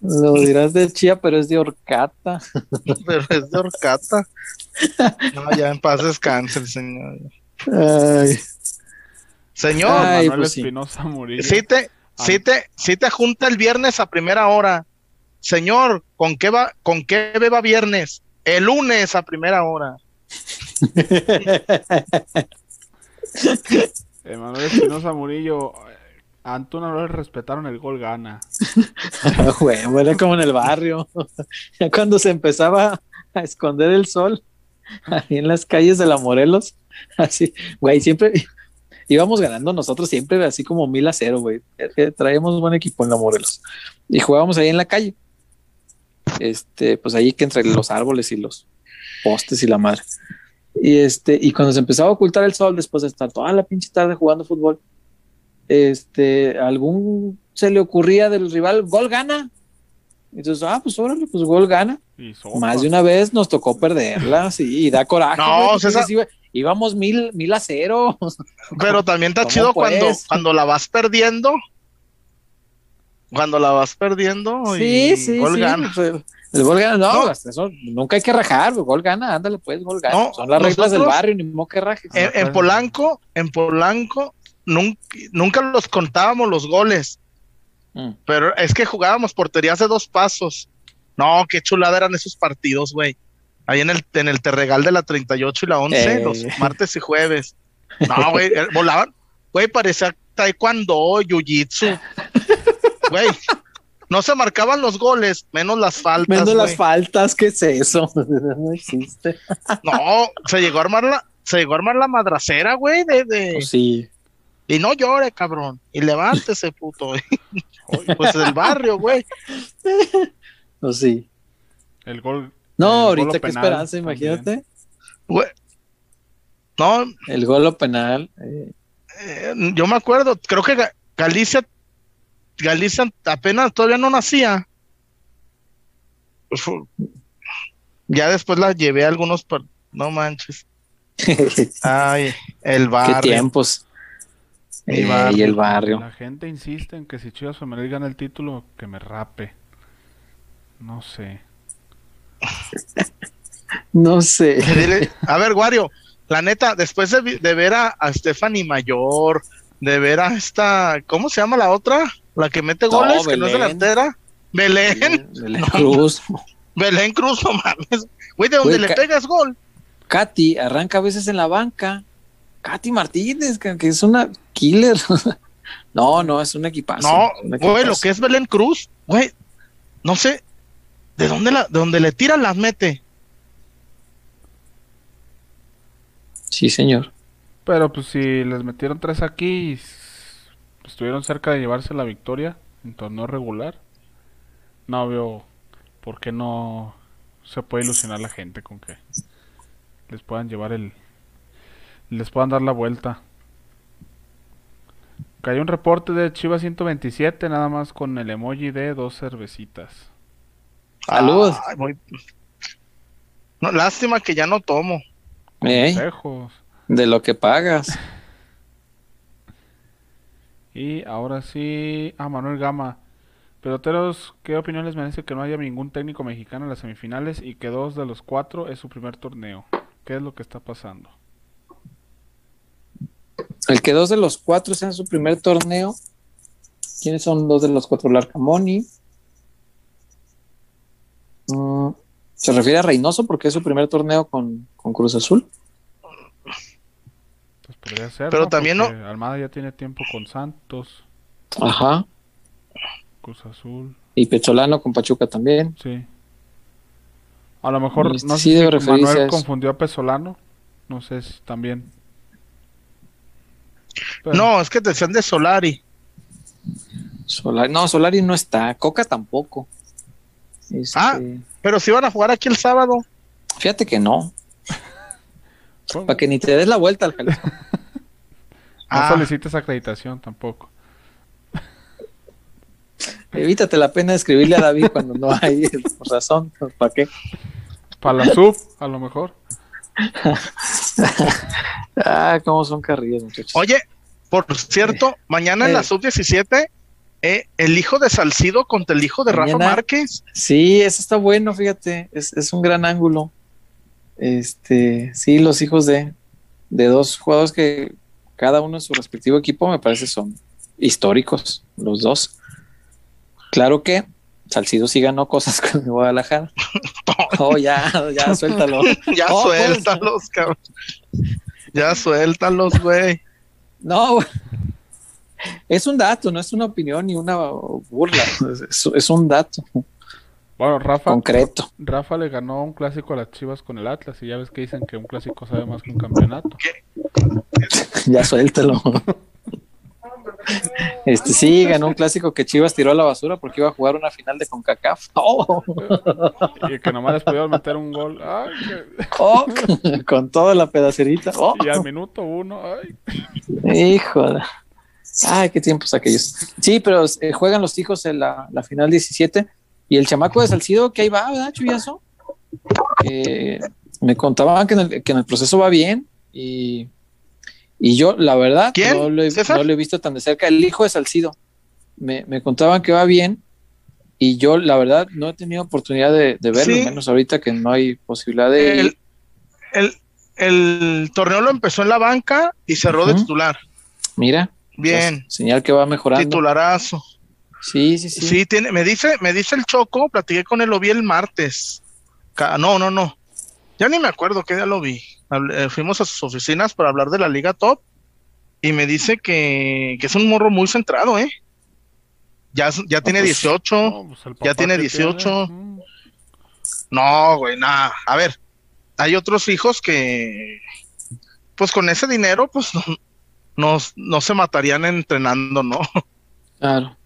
Lo dirás de chía, pero es de horcata. Pero es de horcata. No, ya en paz descanse el señor. Ay, Señor, Ay, Manuel pues sí. Espinosa Murillo. si te, si te, si te junta el viernes a primera hora. Señor, ¿con qué va, con qué beba viernes? El lunes a primera hora. Emanuel Espinosa Murillo. eh, Antuna no respetaron el gol gana. Güey, era como en el barrio. Ya cuando se empezaba a esconder el sol ahí en las calles de la Morelos, así, güey, siempre íbamos ganando nosotros siempre así como mil a cero, güey. Traíamos buen equipo en la Morelos. Y jugábamos ahí en la calle. Este, pues ahí que entre los árboles y los postes y la madre. Y este, y cuando se empezaba a ocultar el sol, después de estar toda la pinche tarde jugando fútbol, este, algún se le ocurría del rival, gol gana. Entonces, ah, pues órale, pues gol gana. Más de una vez nos tocó perderla, sí, y da coraje. No, César- iba- íbamos mil, mil a cero. Pero también está ¿Cómo chido cuando, pues? cuando la vas perdiendo. Cuando la vas perdiendo y Sí, sí, gol sí. gana. pues, el, gol gana, no, No. hasta eso nunca hay que rajar, gol gana, ándale pues, gol gana. No, Son las reglas del barrio, ni modo que rajes. En, en Polanco, en Polanco, nunca, nunca los contábamos los goles, Mm. pero es que jugábamos porterías de dos pasos. No, qué chulada eran esos partidos, güey. Ahí en el, en el Terregal de la 38 y la 11, Eh. los martes y jueves. No, güey, eh, volaban. Güey, parecía taekwondo, jiu-jitsu. Güey, no se marcaban los goles, menos las faltas. Menos las faltas, ¿qué es eso? no existe. No, se llegó a armar la, se llegó a armar la madracera, güey, de, de- Pues sí. y no llore, cabrón, y levántese, puto. pues del barrio, güey. Pues sí. El gol. No, el ahorita qué penal esperanza, imagínate. Güey. No, El golo penal. eh, eh, yo me acuerdo, creo que Ga- Galicia, Galicia apenas todavía no nacía. Fu- Ya después la llevé a algunos, par- no manches. Ay, el qué barrio. tiempos. Mi Eh, barrio. y el barrio. La gente insiste en que si Chivas Femenil gana el título, que me rape. No sé. No sé. Dile- a ver, Wario, la neta, después de, de ver a, a Stephanie Mayor, de ver a esta, ¿cómo se llama la otra? La que mete No, goles, que no es Belén. delantera. Belén, Belén Cruz. Belén Cruz, no mames. Güey, de donde Güey, le pegas gol. Katy arranca a veces en la banca. Katy Martínez, que, que es una killer. no, no, es un equipazo. No, güey, lo que es Belén Cruz, güey, no sé, de dónde la, de donde le tira las mete. Sí, señor. Pero pues si les metieron tres aquí estuvieron cerca de llevarse la victoria en torneo regular, no veo por qué no se puede ilusionar la gente con que les puedan llevar el... les puedan dar la vuelta. Cayó un reporte de Chivas 127 nada más con el emoji de dos cervecitas. Salud. Ay, voy- No, lástima que ya no tomo. Ey, Consejos. de lo que pagas. Y ahora sí, a Manuel Gama. Peloteros, ¿qué opinión les merece que no haya ningún técnico mexicano en las semifinales y que dos de los cuatro es su primer torneo? ¿Qué es lo que está pasando? El que dos de los cuatro sea en su primer torneo. ¿Quiénes son dos de los cuatro? Larcamoni. Mm, se refiere a Reynoso porque es su primer torneo con, con Cruz Azul. Pues podría ser. Pero ¿no? también no- Almada ya tiene tiempo con Santos, Ajá. Cruz Azul, Y Pecholano con Pachuca también. sí. A lo mejor, Este no sí sé si Manuel confundió a Pesolano. No sé si también. Pero- No, es que te decían de Solari. Solari, no, Solari no está. Coca tampoco. Este, Ah. Pero si van a jugar aquí el sábado. Fíjate que no. Bueno, Para que ni te des la vuelta al Ah. solicites acreditación tampoco. Evítate la pena de escribirle a David cuando no hay razón. ¿Para qué? Para la sub, a lo mejor. Ah, cómo son carrillas, muchachos. Oye, por cierto, mañana en Eh. la sub-17, eh, el hijo de Salcido contra el hijo de Rafa Márquez. Sí, eso está bueno, fíjate. Es, es un gran ángulo. Este, sí, los hijos de, de dos jugadores que cada uno en su respectivo equipo me parece son históricos, los dos. Claro que Salcido sí ganó cosas con el Guadalajara. Oh, ya, ya, suéltalo. Ya Oh, pues. suéltalos, cabrón. Ya suéltalos, güey. No, es un dato, no es una opinión ni una burla. Es, es un dato Bueno, Rafa, concreto. Rafa le ganó un clásico a las Chivas con el Atlas y ya ves que dicen que un clásico sabe más que un campeonato. ya suéltalo. Este sí, ganó un clásico que Chivas tiró a la basura porque iba a jugar una final de CONCACAF. ¡Oh! Y que nomás les pudieron meter un gol. Ay, que- ¡Oh! Con toda la pedacerita. ¡Oh! Y al minuto uno, ay. Híjole. Ay, qué tiempos aquellos. Sí, pero eh, juegan los hijos en la, la final 17 y el chamaco de Salcido que ahí va, ¿verdad, Chuyazo? Eh, me contaban que en, el, que en el proceso va bien y, y yo, la verdad. No, lo he, ¿César? no lo he visto tan de cerca. El hijo de Salcido. Me, me contaban que va bien y yo, la verdad, no he tenido oportunidad de, de verlo, Sí. menos ahorita que no hay posibilidad de. El, el, el torneo lo empezó en la banca y cerró de titular. Mira, Bien, pues, señal que va mejorando. titularazo. Sí, sí, sí. Sí, tiene, me dice, me dice el Choco, platiqué con él, lo vi el martes. No, no, no. Ya ni me acuerdo qué día lo vi. Eh, fuimos a sus oficinas para hablar de la Liga Top y me dice que, que es un morro muy centrado, ¿eh? Ya, ya tiene pues, 18. No, pues el papá tiene que 18. Mm. No, güey, nada. A ver, hay otros hijos que, pues con ese dinero, pues no, no, no se matarían entrenando, ¿no? Claro.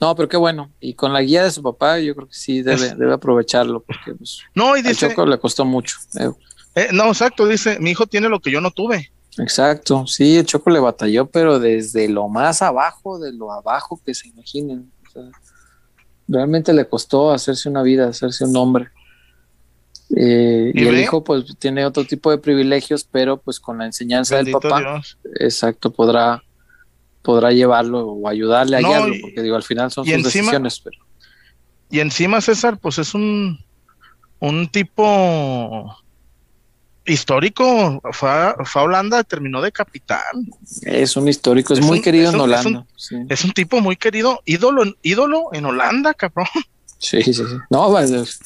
No, pero qué bueno. Y con la guía de su papá, yo creo que sí debe, Es- debe aprovecharlo, porque pues, No, y dice, Choco le costó mucho. eh. Eh, no, exacto, dice, mi hijo tiene lo que yo no tuve. Exacto, sí, el Choco le batalló, pero desde lo más abajo, de lo abajo que se imaginen. O sea, realmente le costó hacerse una vida, hacerse un hombre. Eh, y, ¿Y el hijo, pues, tiene otro tipo de privilegios, pero pues con la enseñanza del papá, Dios. exacto, podrá, podrá llevarlo o ayudarle a No, guiarlo, porque digo, al final son sus encima- decisiones, pero Y encima César, pues es un, un tipo histórico. Fue a, fue a Holanda, terminó de capitán. Es un histórico, es, Es muy un- querido es en un- es Holanda. un- sí. Es un tipo muy querido, ídolo, en- ídolo en Holanda, cabrón. sí, sí, sí. No, va, es-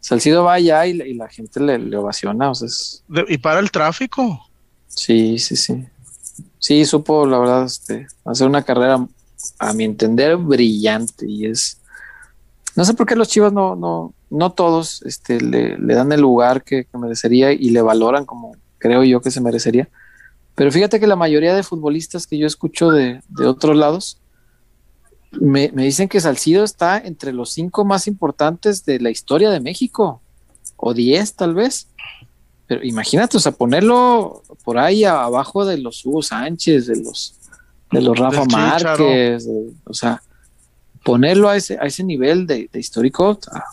Salcido va allá y, la- y la gente le, le ovaciona. O sea, De- y para el tráfico. sí, sí, sí. Sí, supo, la verdad, este, hacer una carrera, a mi entender, brillante. Y es. No sé por qué los chivas no, no, no todos este, le, le dan el lugar que, que merecería y le valoran como creo yo que se merecería. Pero fíjate que la mayoría de futbolistas que yo escucho de, de otros lados me, me dicen que Salcido está entre los cinco más importantes de la historia de México, o diez tal vez. Pero imagínate, o sea, ponerlo por ahí abajo de los Hugo Sánchez, de los, de los Rafa. Márquez, de- o sea, ponerlo a ese, a ese nivel de, de histórico, ah,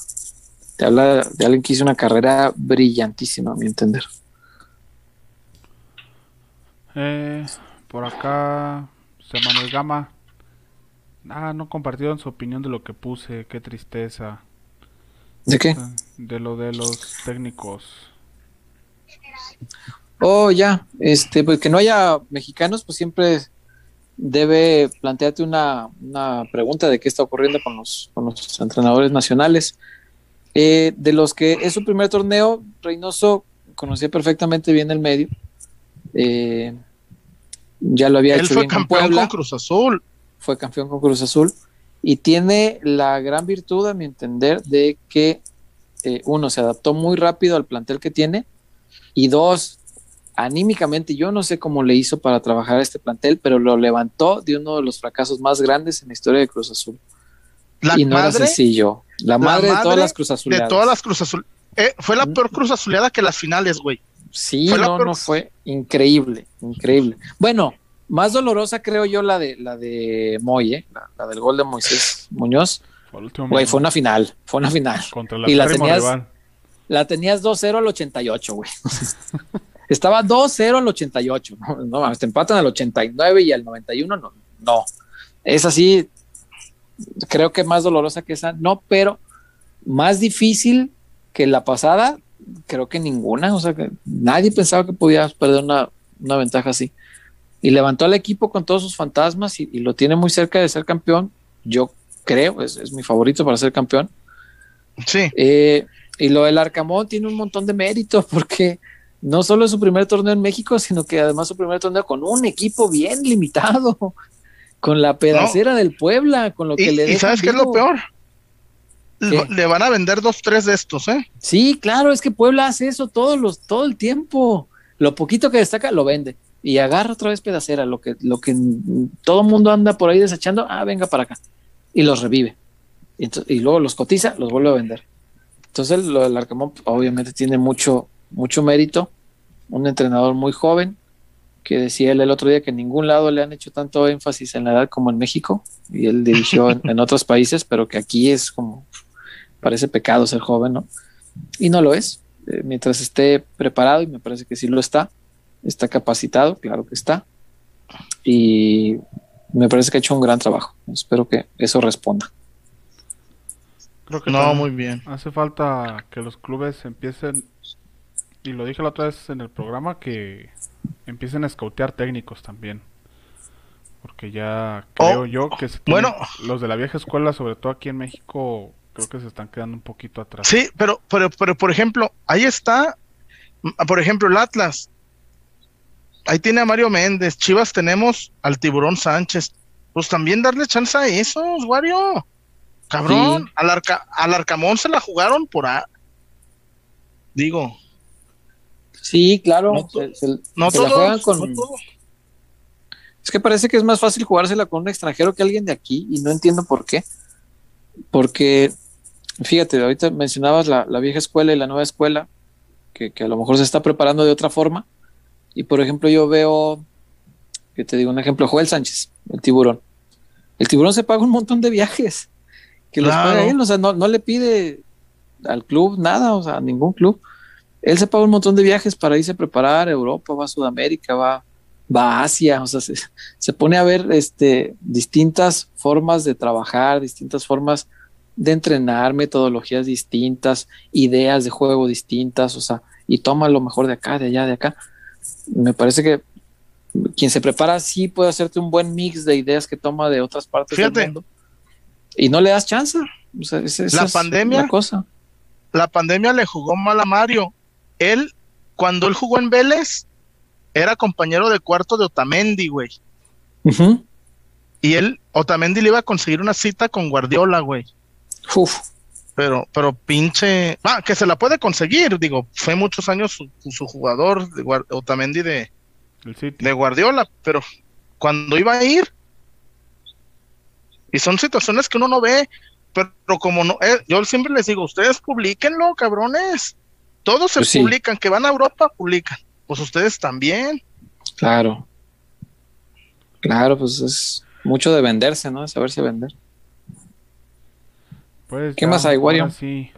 te habla de alguien que hizo una carrera brillantísima, a mi entender. Eh, por acá, Manuel Gama. Ah, no compartieron su opinión de lo que puse. Qué tristeza. ¿De qué? De lo de los técnicos. Oh, ya, este, pues que no haya mexicanos, pues siempre debe plantearte una, una pregunta de qué está ocurriendo con los, con los entrenadores nacionales. Eh, de los que es su primer torneo, Reynoso conocía perfectamente bien el medio. Eh, ya lo había Él hecho fue bien con campeón Puebla con Cruz Azul. fue campeón con Cruz Azul y tiene la gran virtud, a mi entender, de que eh, uno se adaptó muy rápido al plantel que tiene y dos, anímicamente, yo no sé cómo le hizo para trabajar este plantel, pero lo levantó de uno de los fracasos más grandes en la historia de Cruz Azul. La y no era madre sencillo. La madre, de todas las Cruz de Azuleadas. todas las Cruz Azul. Eh, fue la Mm. peor Cruz Azuleada que las finales, güey. Sí, Fue la no, peor- no fue increíble, increíble. Bueno, más dolorosa creo yo la de la de Moy, ¿eh? la, la del gol de Moisés Muñoz. Fue el último Güey, fue una final, fue una final. contra el y la tenías- rival. La tenías 2-0 al 88, güey. Estaba 2-0 al 88. No, no mames, te empatan al 89 y al 91, no. No. Es así, creo que más dolorosa que esa, no, pero más difícil que la pasada, creo que ninguna. O sea, que nadie pensaba que podías perder una, una ventaja así. Y levantó al equipo con todos sus fantasmas y, y lo tiene muy cerca de ser campeón. Yo creo, es, es mi favorito para ser campeón. Sí. Eh, y lo del Arcamón tiene un montón de mérito porque no solo es su primer torneo en México, sino que además su primer torneo con un equipo bien limitado, con la pedacera del Puebla, con lo que Y, le y ¿sabes qué es lo peor? ¿Qué? Le, van a vender dos, tres de estos, ¿eh? Sí, claro, es que Puebla hace eso todos los, todo el tiempo. Lo poquito que destaca lo vende. y agarra otra vez pedacera, lo que, lo que todo mundo anda por ahí desechando, ah, venga para acá, y los revive. Y luego los cotiza, los vuelve a vender. Entonces, lo del Arcamón obviamente tiene mucho, mucho mérito. Un entrenador muy joven, que decía él el otro día que en ningún lado le han hecho tanto énfasis en la edad como en México, y él dirigió en, en otros países, pero que aquí es como, parece pecado ser joven, ¿no? Y no lo es. Eh, mientras esté preparado, y me parece que sí lo está, está capacitado, claro que está, y me parece que ha hecho un gran trabajo. Espero que eso responda. Creo que No, también muy bien. hace falta que los clubes empiecen, y lo dije la otra vez en el programa, que empiecen a escautear técnicos también. Porque ya creo Oh, yo que se tienen- bueno. los de la vieja escuela, sobre todo aquí en México, creo que se están quedando un poquito atrás. Sí, pero, pero, pero, por ejemplo, ahí está, m- por ejemplo, el Atlas. Ahí tiene a Mario Méndez. Chivas tenemos al Tiburón Sánchez. Pues también darle chance a esos, Wario. Cabrón, Sí. al, arca, al Arcamón se la jugaron por a. Digo, Sí, claro. No se- se- no se la juegan con- no todo. Es que parece que es más fácil jugársela con un extranjero que alguien de aquí y no entiendo por qué. Porque, fíjate, ahorita mencionabas la, la vieja escuela y la nueva escuela, que, que a lo mejor se está preparando de otra forma. Y por ejemplo, yo veo, que te digo un ejemplo, Joel Sánchez, el tiburón. El tiburón se paga un montón de viajes, que los paga él, o sea, no, no le pide al club nada, o sea, a ningún club. Él se paga un montón de viajes para irse a preparar a Europa, va a Sudamérica, va, va a Asia, o sea, se, se pone a ver este, distintas formas de trabajar, distintas formas de entrenar, metodologías distintas, ideas de juego distintas, o sea, y toma lo mejor de acá, de allá, de acá. Me parece que quien se prepara sí puede hacerte un buen mix de ideas que toma de otras partes Fíjate. del mundo. Y no le das chance. O sea, esa- esa La es pandemia- la cosa. La pandemia le jugó mal a Mario. Él, cuando él jugó en Vélez, era compañero de cuarto de Otamendi, güey. Y él, Otamendi le iba a conseguir una cita con Guardiola, güey. Uf. Pero, pero pinche. Ah, que se la puede conseguir, digo, fue muchos años su, su jugador, de Otamendi de, de Guardiola, pero cuando iba a ir. Y son situaciones que uno no ve, pero como no, eh, yo siempre les digo, ustedes publiquenlo, cabrones. Todos se Pues sí. publican, que van a Europa, publican. Pues ustedes también. Claro. Claro, pues es mucho de venderse, ¿no? De saberse vender. Pues ¿Qué ya, más hay, Wario? sí.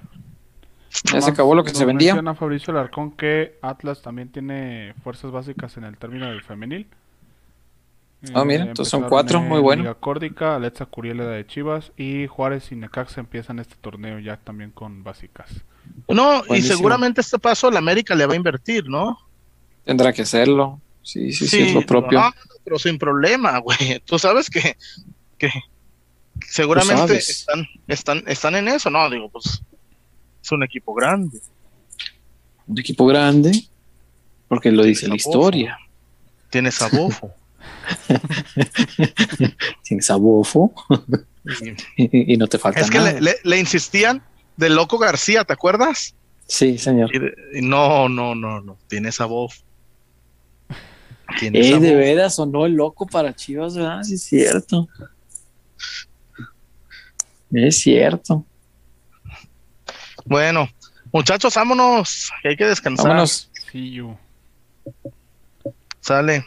Ya se acabó lo que se vendía. Menciona Fabricio Alarcón que Atlas también tiene fuerzas básicas en el término del femenil. Ah, mira, Eh, entonces son cuatro, muy bueno. Liga Córdica, Alexa Curiel de Chivas y Juárez y Necaxa empiezan este torneo ya también con básicas. No, y seguramente este paso la América le va a invertir, ¿no? Tendrá que hacerlo. Sí, sí, sí, es lo propio. no, pero sin problema, güey. Tú sabes que, que seguramente sabes. están, están, están en eso, ¿no? Digo, pues es un equipo grande. Un equipo grande, porque lo dice la historia. Tienes a Bofo. Tienes a Bofo Y- y, no te falta es que nada. le, le- le insistían de Loco García, ¿te acuerdas? Sí, señor. Y de- y no, no, no, no. Tienes a Bofo. Tienes Eh, de veras sonó el loco para Chivas, ¿verdad? Sí, es cierto. Es cierto. Bueno, muchachos, vámonos. Que hay que descansar. Vámonos. See you. Sale.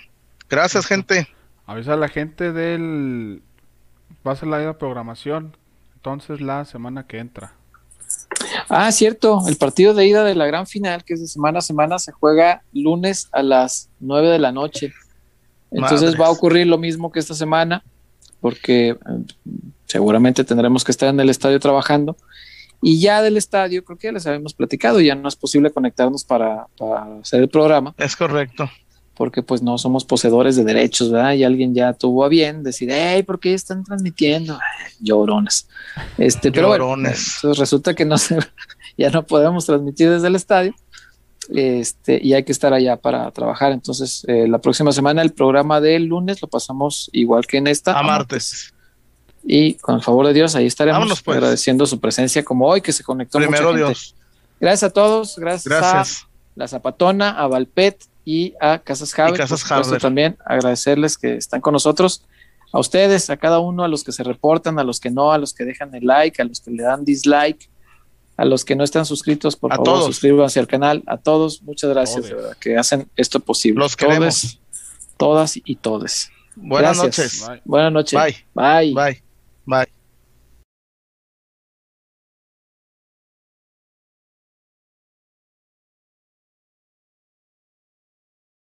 Gracias, gente. Avisa a la gente del... Va a ser la programación. Entonces la semana que entra. Ah, cierto. El partido de ida de la gran final, que es de semana a semana, se juega lunes a las 9 de la noche. Entonces va a ocurrir lo mismo que esta semana, porque eh, seguramente tendremos que estar en el estadio trabajando. Y ya del estadio, creo que ya les habíamos platicado, ya no es posible conectarnos para, para hacer el programa, Es correcto. Porque pues no somos poseedores de derechos, ¿verdad? Y alguien ya tuvo a bien decir, hey, ¿por qué están transmitiendo? Ay, llorones. Este, pero Llorones. resulta que no se, ya no podemos transmitir desde el estadio. Este, y hay que estar allá para trabajar. Entonces, eh, la próxima semana el programa del lunes lo pasamos igual que en esta. A martes. Y con el favor de Dios, ahí estaremos Vámonos, pues. agradeciendo su presencia como hoy, que se conectó mucha Primero gente. Dios. Gracias a todos, gracias, Gracias. a La Zapatona, a Valpet y a Casas Haber. Y Casas por supuesto, también agradecerles que están con nosotros. A ustedes, a cada uno, a los que se reportan, a los que no, a los que dejan el like, a los que le dan dislike, a los que no están suscritos, por A favor, todos. suscríbanse al canal. A todos, muchas gracias, de verdad, que hacen esto posible. Los queremos. Todes, todas y todes. Buenas Gracias. noches. Bye. Buenas noches. Bye. Bye. Bye. Bye.